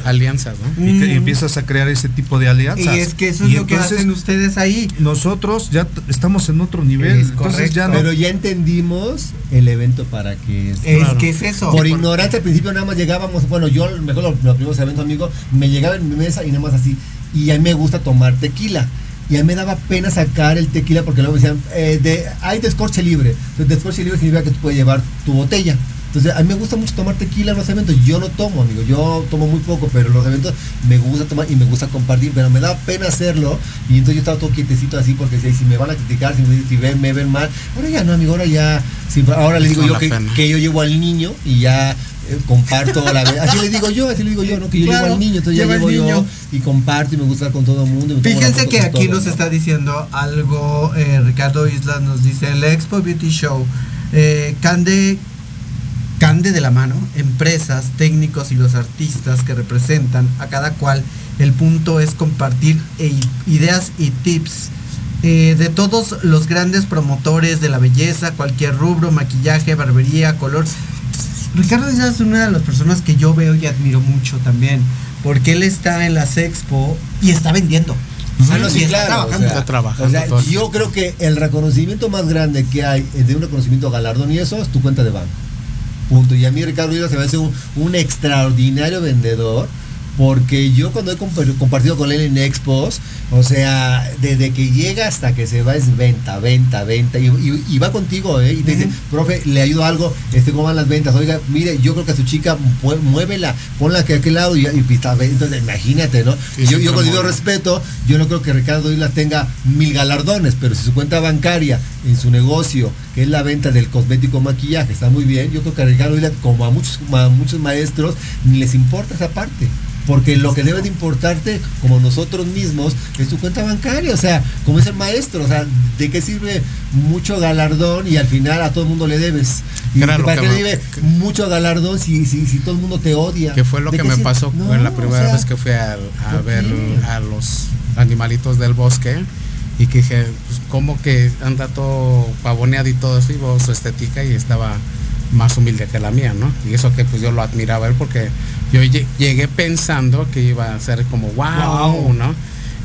alianzas, ¿no? Y, que- y Mm. empiezas a crear ese tipo de alianzas. Y es que eso es Y lo que entonces, hacen ustedes ahí. Nosotros ya estamos en otro nivel. Es entonces ya no. Pero ya entendimos el evento para que es. Es que es eso. Por por- ignorancia al principio nada más llegábamos, bueno, yo mejor los, los primeros eventos, amigo, me llegaba en mi mesa y nada más así. Y a mí me gusta tomar tequila. Y a mí me daba pena sacar el tequila porque luego me decían, eh, de, hay descorche libre. Entonces, descorche libre significa que tú puedes llevar tu botella. Entonces, a mí me gusta mucho tomar tequila en los eventos. Yo no tomo, amigo. Yo tomo muy poco, pero en los eventos me gusta tomar y me gusta compartir. Pero me da pena hacerlo. Y entonces yo estaba todo quietecito así porque si, si me van a criticar, si me, si ven, me ven mal. Ahora ya no, amigo. Ahora ya. si- ahora le digo yo que, que yo llevo al niño y ya comparto la así le digo yo así le digo yo no que yo Claro, llevo al niño entonces ya llevo yo y comparto y me gusta con todo el mundo Fíjense que aquí todos, nos ¿no? está diciendo algo, eh, Ricardo Islas nos dice, el Expo Beauty Show, eh, Cande, Cande de la mano, empresas, técnicos y los artistas que representan a cada cual, el punto es compartir e- ideas y tips eh, de todos los grandes promotores de la belleza, cualquier rubro, maquillaje, barbería, color. Ricardo Islas es una de las personas que yo veo y admiro mucho también, porque él está en las expo y está vendiendo. Ah, no, sí, Y está claro, trabajando. o sea, Está trabajando o sea, yo creo que el reconocimiento más grande que hay de un reconocimiento galardón y eso es tu cuenta de banco. Punto. Y a mí Ricardo Rivas se me hace un, un extraordinario vendedor. Porque yo cuando he compa- compartido con él en expos, o sea, desde que llega hasta que se va es venta, venta, venta. Y, y- y va contigo, ¿eh? Y te dice, profe, le ayudo algo, este, ¿cómo van las ventas? Oiga, mire, yo creo que a su chica, muévela, ponla aquí a aquel lado y, y está, entonces imagínate, ¿no? Sí, yo, yo con debido respeto, yo no creo que Ricardo Islas tenga mil galardones, pero si su cuenta bancaria en su negocio, que es la venta del cosmético maquillaje, está muy bien, yo creo que a Ricardo Islas, como a muchos, a muchos maestros, ni les importa esa parte. Porque lo que debe de importarte, como nosotros mismos, es tu cuenta bancaria. O sea, como es el maestro, o sea, ¿de qué sirve mucho galardón y al final a todo el mundo le debes? ¿Y lo para qué me- debe mucho galardón si, si, si todo el mundo te odia? Que fue lo ¿De que me sirve? pasó No, en la o primera sea, vez que fui a ¿por ver a los animalitos del bosque y que dije, pues, como que anda todo pavoneado y todo eso, y veo su estética y estaba más humilde que la mía, ¿no? Y eso que pues yo lo admiraba él porque yo lle- llegué pensando que iba a ser como wow, Wow. ¿no?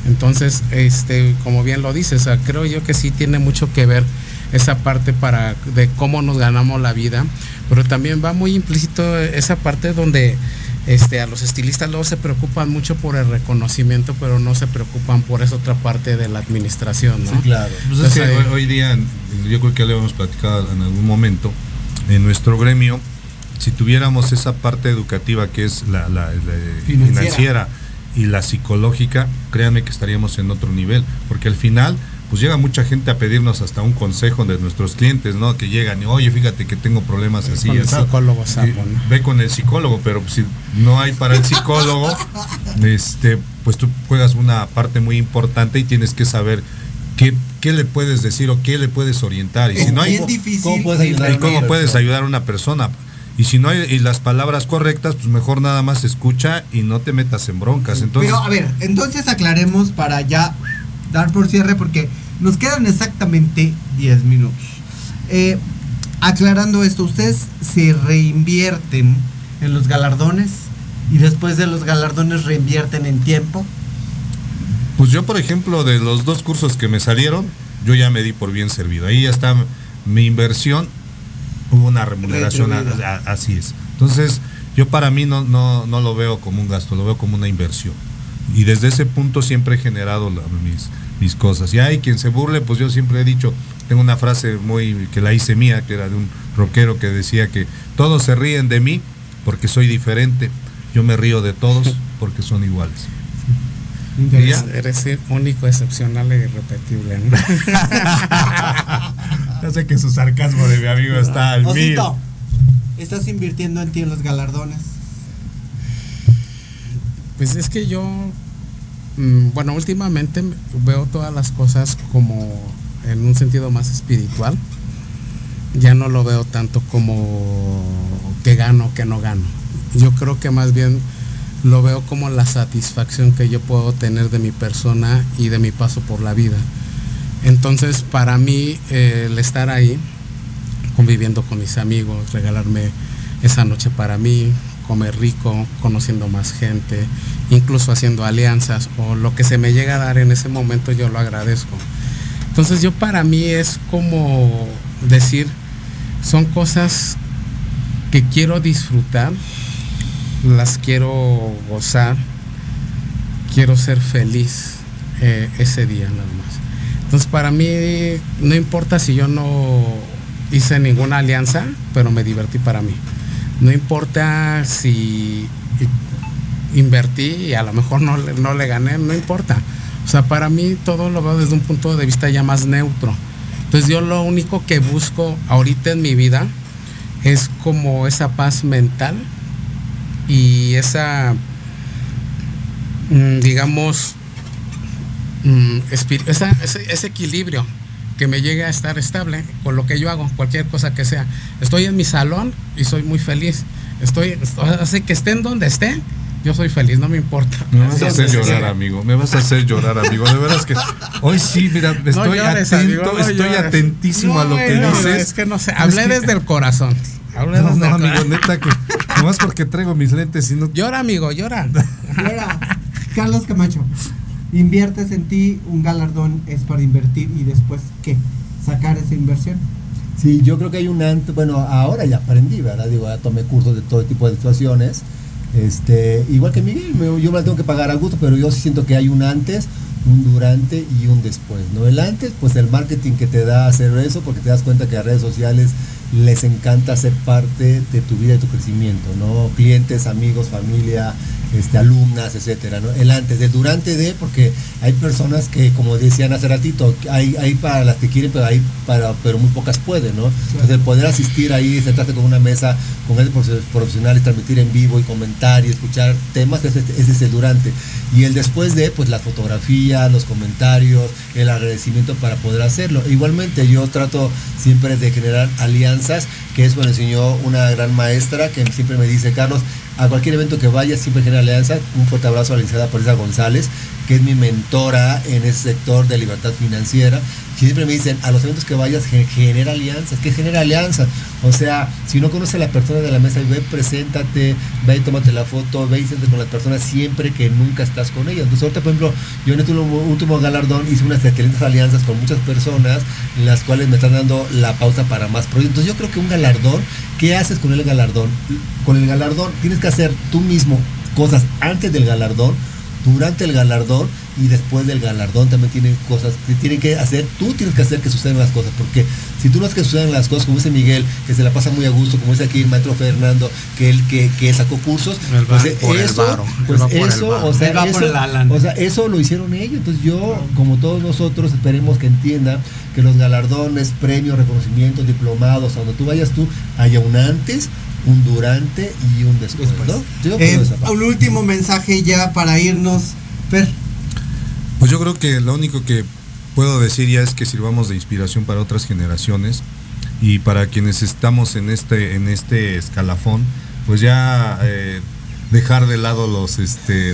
Entonces, este, como bien lo dices, o sea, creo yo que sí tiene mucho que ver esa parte para de cómo nos ganamos la vida, pero también va muy implícito esa parte donde este, a los estilistas luego se preocupan mucho por el reconocimiento, pero no se preocupan por esa otra parte de la administración, ¿no? Sí, claro. Pues es que Entonces, hoy, hoy día, yo creo que ya lo hemos platicado en algún momento, en nuestro gremio, si tuviéramos esa parte educativa que es la, la- la Financiera. financiera y la psicológica, créanme que estaríamos en otro nivel, porque al final pues llega mucha gente a pedirnos hasta un consejo de nuestros clientes, ¿no? Que llegan y, oye, fíjate que tengo problemas así. Con el asado". psicólogo sapo, Y ¿no? Ve con el psicólogo, pero pues, si no hay para el psicólogo, (laughs) este, pues tú juegas una parte muy importante y tienes que saber qué, qué le puedes decir o qué le puedes orientar. Y si no hay, difícil. ¿cómo puedes ayudar cómo puedes ayudar a una persona. Y si no hay y las palabras correctas, pues mejor nada más escucha y no te metas en broncas. Entonces, Pero a ver, entonces aclaremos para ya dar por cierre porque nos quedan exactamente 10 minutos. Eh, aclarando esto, ustedes se reinvierten en los galardones y después de los galardones reinvierten en tiempo. Pues yo, por ejemplo, de los dos cursos que me salieron, yo ya me di por bien servido. Ahí ya está mi inversión, hubo una remuneración, a- Retribuida. a- así es. Entonces, yo para mí no, no, no lo veo como un gasto, lo veo como una inversión. Y desde ese punto siempre he generado la- mis, mis cosas. Y hay quien se burle, pues yo siempre he dicho, tengo una frase muy que la hice mía, que era de un rockero que decía que todos se ríen de mí porque soy diferente. Yo me río de todos (laughs) porque son iguales. Eres, eres único, excepcional e irrepetible. ¿no? (laughs) Ya sé que su sarcasmo de mi amigo está al mil. Osito, ¿estás invirtiendo en ti en los galardones? Pues es que yo, mm, bueno, últimamente veo todas las cosas como en un sentido más espiritual. Ya no lo veo tanto como que gano, que no gano. Yo creo que más bien lo veo como la satisfacción que yo puedo tener de mi persona y de mi paso por la vida. Entonces, para mí, eh, el estar ahí, conviviendo con mis amigos, regalarme esa noche para mí, comer rico, conociendo más gente, incluso haciendo alianzas o lo que se me llega a dar en ese momento yo lo agradezco. Entonces yo para mí es como decir, son cosas que quiero disfrutar, las quiero gozar, quiero ser feliz eh, ese día nada más. Entonces para mí no importa si yo no hice ninguna alianza, pero me divertí para mí. No importa si invertí y a lo mejor no, no le gané, no importa. O sea, para mí todo lo veo desde un punto de vista ya más neutro. Entonces yo lo único que busco ahorita en mi vida es como esa paz mental y esa, mm, digamos, mm, esa- ese, ese equilibrio que me llegue a estar estable con lo que yo hago, cualquier cosa que sea. Estoy en mi salón y soy muy feliz. Estoy, así que estén donde esté, yo soy feliz, no me importa. Me vas a hacer llorar, amigo. Me vas a hacer llorar, amigo. De veras que hoy sí, mira, estoy llores, atento, amigo, no estoy llores. atentísimo a lo que No, dices. Es que no sé, hablé que- desde el corazón. Hablé No, desde no, el amigo, corazón. neta que nomás porque traigo mis lentes y no Llora, amigo, llora. Ahora, Carlos Camacho, inviertes en ti, un galardón es para invertir y después, ¿qué? Sacar esa inversión. Sí, yo creo que hay un antes, bueno, ahora ya aprendí, ¿verdad? Digo, ya tomé cursos de todo tipo de situaciones. Este, igual que Miguel, yo me la tengo que pagar a gusto, pero yo sí siento que hay un antes, un durante y un después, ¿no? El antes, pues el marketing que te da hacer eso, porque te das cuenta que las redes sociales les encanta ser parte de tu vida y tu crecimiento, ¿no? Clientes, amigos, familia, este, alumnas, etcétera, ¿no? El antes, el durante de, porque hay personas que, como decían hace ratito, hay, hay para las que quieren, pero hay para, pero muy pocas pueden, ¿no? Entonces el poder asistir ahí, sentarte con una mesa con grandes profe- profesionales, transmitir en vivo y comentar y escuchar temas, ese, ese es el durante. Y el después de, pues la fotografía, los comentarios, el agradecimiento para poder hacerlo. Igualmente yo trato siempre de generar alianzas, que eso me enseñó una gran maestra que siempre me dice, Carlos, a cualquier evento que vayas siempre genera alianzas. Un fuerte abrazo a la licenciada González, que es mi mentora en ese sector de libertad financiera. Siempre me dicen, a los eventos que vayas gen- genera alianzas. ¿Qué genera alianzas? O sea, si no conoces a la persona de la mesa, ve, preséntate, ve y tómate la foto, ve y siéntate con las personas siempre que nunca estás con ellas. Entonces ahorita, por ejemplo, yo en este último, galardón hice unas excelentes alianzas con muchas personas, las cuales me están dando la pauta para más proyectos. Yo creo que un galardón, ¿qué haces con el galardón? Con el galardón tienes que hacer tú mismo cosas antes del galardón, durante el galardón y después del galardón también tienen cosas que tienen que hacer, tú tienes que hacer que sucedan las cosas, porque si tú no haces que sucedan las cosas, como dice Miguel, que se la pasa muy a gusto, como dice aquí el maestro Fernando, que él que, que sacó cursos, pues por eso, pues va por el eso, o sea, o sea, eso lo hicieron ellos, entonces yo, como todos nosotros, esperemos que entiendan que los galardones, premios, reconocimientos, diplomados, a donde tú vayas tú, haya un antes, un durante y un después, ¿no? Yo Eh, un último mensaje ya para irnos. Fer, Pues yo creo que lo único que puedo decir ya es que sirvamos de inspiración para otras generaciones y para quienes estamos en este en este escalafón, pues ya eh, dejar de lado los este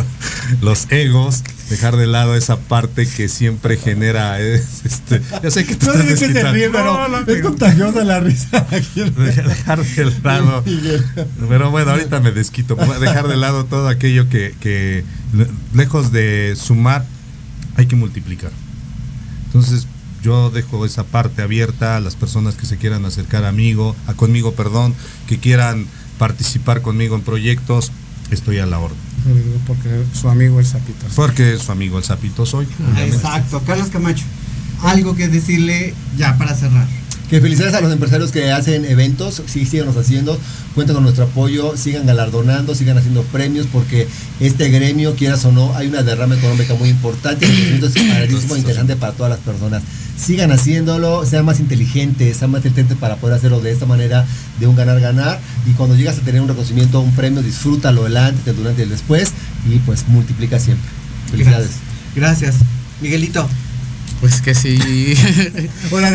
(laughs) los egos dejar de lado esa parte que siempre genera eh, (laughs) este ya sé que te No estás sé que se ríe, pero No, no, es contagiosa la risa. (laughs) dejar de lado. Pero bueno ahorita me desquito. Dejar de lado todo aquello que, que le- lejos de sumar hay que multiplicar. Entonces yo dejo esa parte abierta a las personas que se quieran acercar amigo, a conmigo, perdón, que quieran participar conmigo en proyectos, estoy a la orden. Porque su amigo el Zapito. Porque su amigo el sapito soy. Exacto, Carlos Camacho. Algo que decirle ya para cerrar. Que felicidades a los empresarios que hacen eventos, sí, síganos haciendo, cuenten con nuestro apoyo, sigan galardonando, sigan haciendo premios, porque este gremio, quieras o no, hay una derrama económica muy importante, movimiento es (coughs) padrísimo interesante para todas las personas. Sigan haciéndolo, sean más inteligentes, sean más inteligentes para poder hacerlo de esta manera, de un ganar-ganar, y cuando llegas a tener un reconocimiento, un premio, disfrútalo el antes, el durante y el después, y pues multiplica siempre. Felicidades. Gracias. Miguelito. Pues que sí. (laughs) Ahora,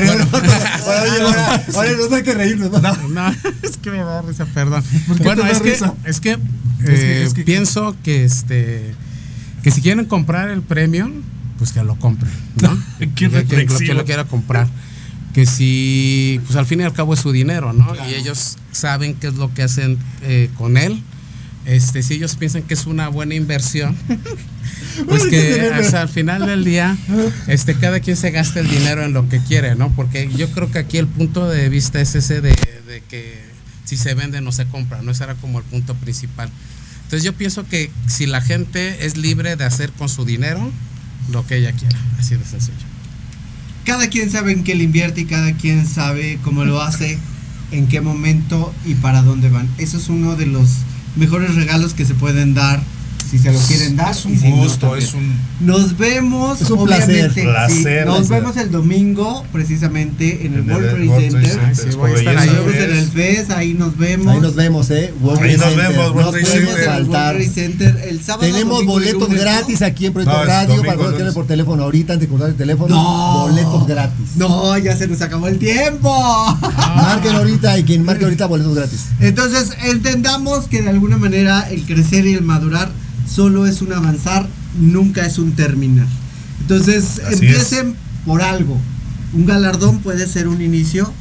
ahora no hay (laughs) que reírnos, ¿no? No, es que me da risa, perdón. ¿Por qué Bueno, te da es que, risa? es que, Es eh, que- es que- pienso que este que si quieren comprar el premio, pues que lo compren, ¿no? (laughs) Qué que, que lo, que lo quiera comprar. Que si, pues al fin y al cabo es su dinero, ¿no? Y ellos saben qué es lo que hacen eh, con él. Este, si ellos piensan que es una buena inversión, (laughs) pues que o sea, al final del día, este, cada quien se gasta el dinero en lo que quiere, ¿no? Porque yo creo que aquí el punto de vista es ese de, de que si se vende no se compra, ¿no? Ese era como el punto principal. Entonces yo pienso que si la gente es libre de hacer con su dinero lo que ella quiera, así de sencillo. Cada quien sabe en qué le invierte y cada quien sabe cómo lo hace, en qué momento y para dónde van. Eso es uno de los mejores regalos que se pueden dar si se lo quieren dar. Es un si no, gusto, es un Nos vemos, Es un obviamente, placer, sí, placer, nos placer. vemos el domingo, precisamente en el En World el Trade World Trade Center. Center, Sí, voy a estar Nos ahí. vemos en el FES, ahí nos vemos. Ahí nos vemos, ¿eh? World Ahí nos Center. vemos, World No Trade podemos Center. World faltar. Trade Center el sábado. Tenemos boletos lunes, ¿no? gratis aquí en Proyecto No, Radio domingo, para los que lunes. por teléfono ahorita antes de cortar el teléfono. No. Boletos gratis. No, ya se nos acabó el tiempo. Marquen ahorita y quien marque ahorita boletos gratis. Entonces, entendamos que de alguna manera el crecer y el madurar solo es un avanzar, nunca es un terminar. Entonces, Así empiecen por algo. Un galardón puede ser un inicio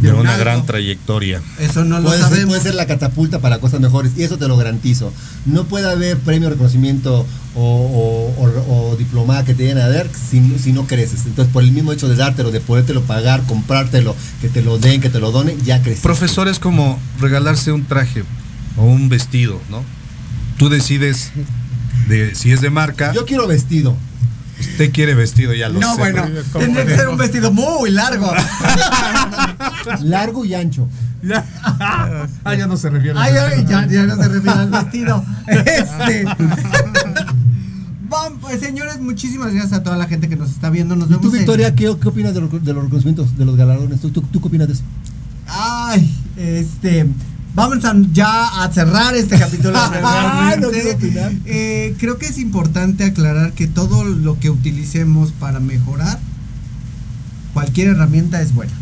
de un una gran trayectoria. Eso no lo Puede ser, sabemos. puede ser la catapulta para cosas mejores y eso te lo garantizo. No puede haber premio, reconocimiento o, o- o- o diplomada que te den a dar si, si no creces. Entonces, por el mismo hecho de dártelo, de podértelo pagar, comprártelo, que te lo den, que te lo donen, ya creces. Profesor es como regalarse un traje o un vestido, ¿no? Tú decides de si es de marca. Yo quiero vestido. Usted quiere vestido, ya lo no, sé. bueno, tendría que ser un vestido muy largo. (laughs) Largo y ancho. (laughs) ah, ya no se refiere. Ay, ay, ya, ya no se refiere al vestido. Este. (laughs) Vamos, pues, señores, muchísimas gracias a toda la gente que nos está viendo. Nos ¿Y vemos tú, en- Victoria, qué, qué opinas de los, de los reconocimientos, de los galardones? ¿Tú, tú, tú qué opinas de eso? Ay, este. Vamos a, ya a cerrar este (laughs) capítulo. Ay, no. Eh, creo que es importante aclarar que todo lo que utilicemos para mejorar, cualquier herramienta es buena.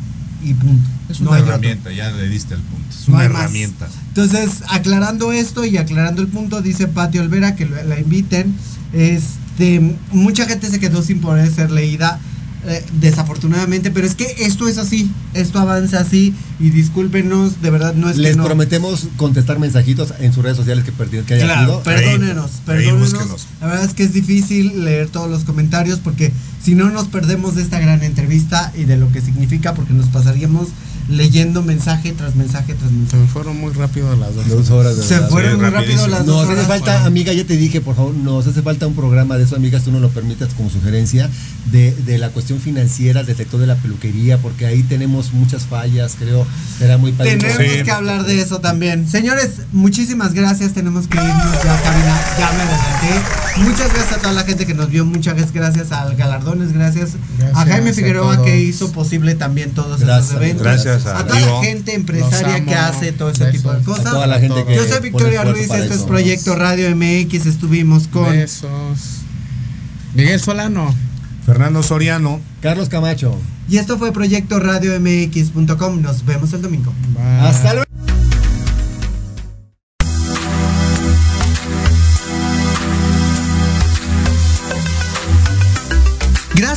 Y punto. Es No una hay otra. herramienta, ya le diste el punto. Es No una más. herramienta. Entonces, aclarando esto y aclarando el punto, dice Pati Olvera que la inviten. Este, mucha gente se quedó sin poder ser leída, eh, desafortunadamente, pero es que esto es así, esto avanza así y discúlpenos, de verdad no es Les que no. prometemos contestar mensajitos en sus redes sociales que, perdi- que haya Claro, sido. perdónenos, perdónenos. La verdad es que es difícil leer todos los comentarios porque si no nos perdemos de esta gran entrevista y de lo que significa porque nos pasaríamos leyendo mensaje tras mensaje tras Se mensaje. me fueron muy rápido las dos. Dos horas de Se verdad. fueron muy rápido las dos Nos hace horas. falta, amiga, ya te dije, por favor, nos hace falta un programa de eso, amigas, tú no lo permitas como sugerencia, de, de la cuestión financiera, del sector de la peluquería, porque ahí tenemos muchas fallas, creo, será muy padre. Tenemos Sí. que hablar de eso también. Señores, muchísimas gracias. Tenemos que irnos ya, Karina. Ya me adelanté. Muchas gracias a toda la gente que nos vio. Muchas gracias al Galardones. Gracias, Gracias a Jaime Figueroa que hizo posible también todos Gracias, esos eventos. gracias a toda la gente empresaria que hace todo ese tipo de A cosas. toda la gente que Yo soy Victoria Ruiz. Esto es. Proyecto Radio MX. Estuvimos con. Besos. Miguel Solano. Fernando Soriano. Carlos Camacho. Y esto fue Proyecto Radio MX.com. Nos vemos el domingo. Bye. Hasta luego.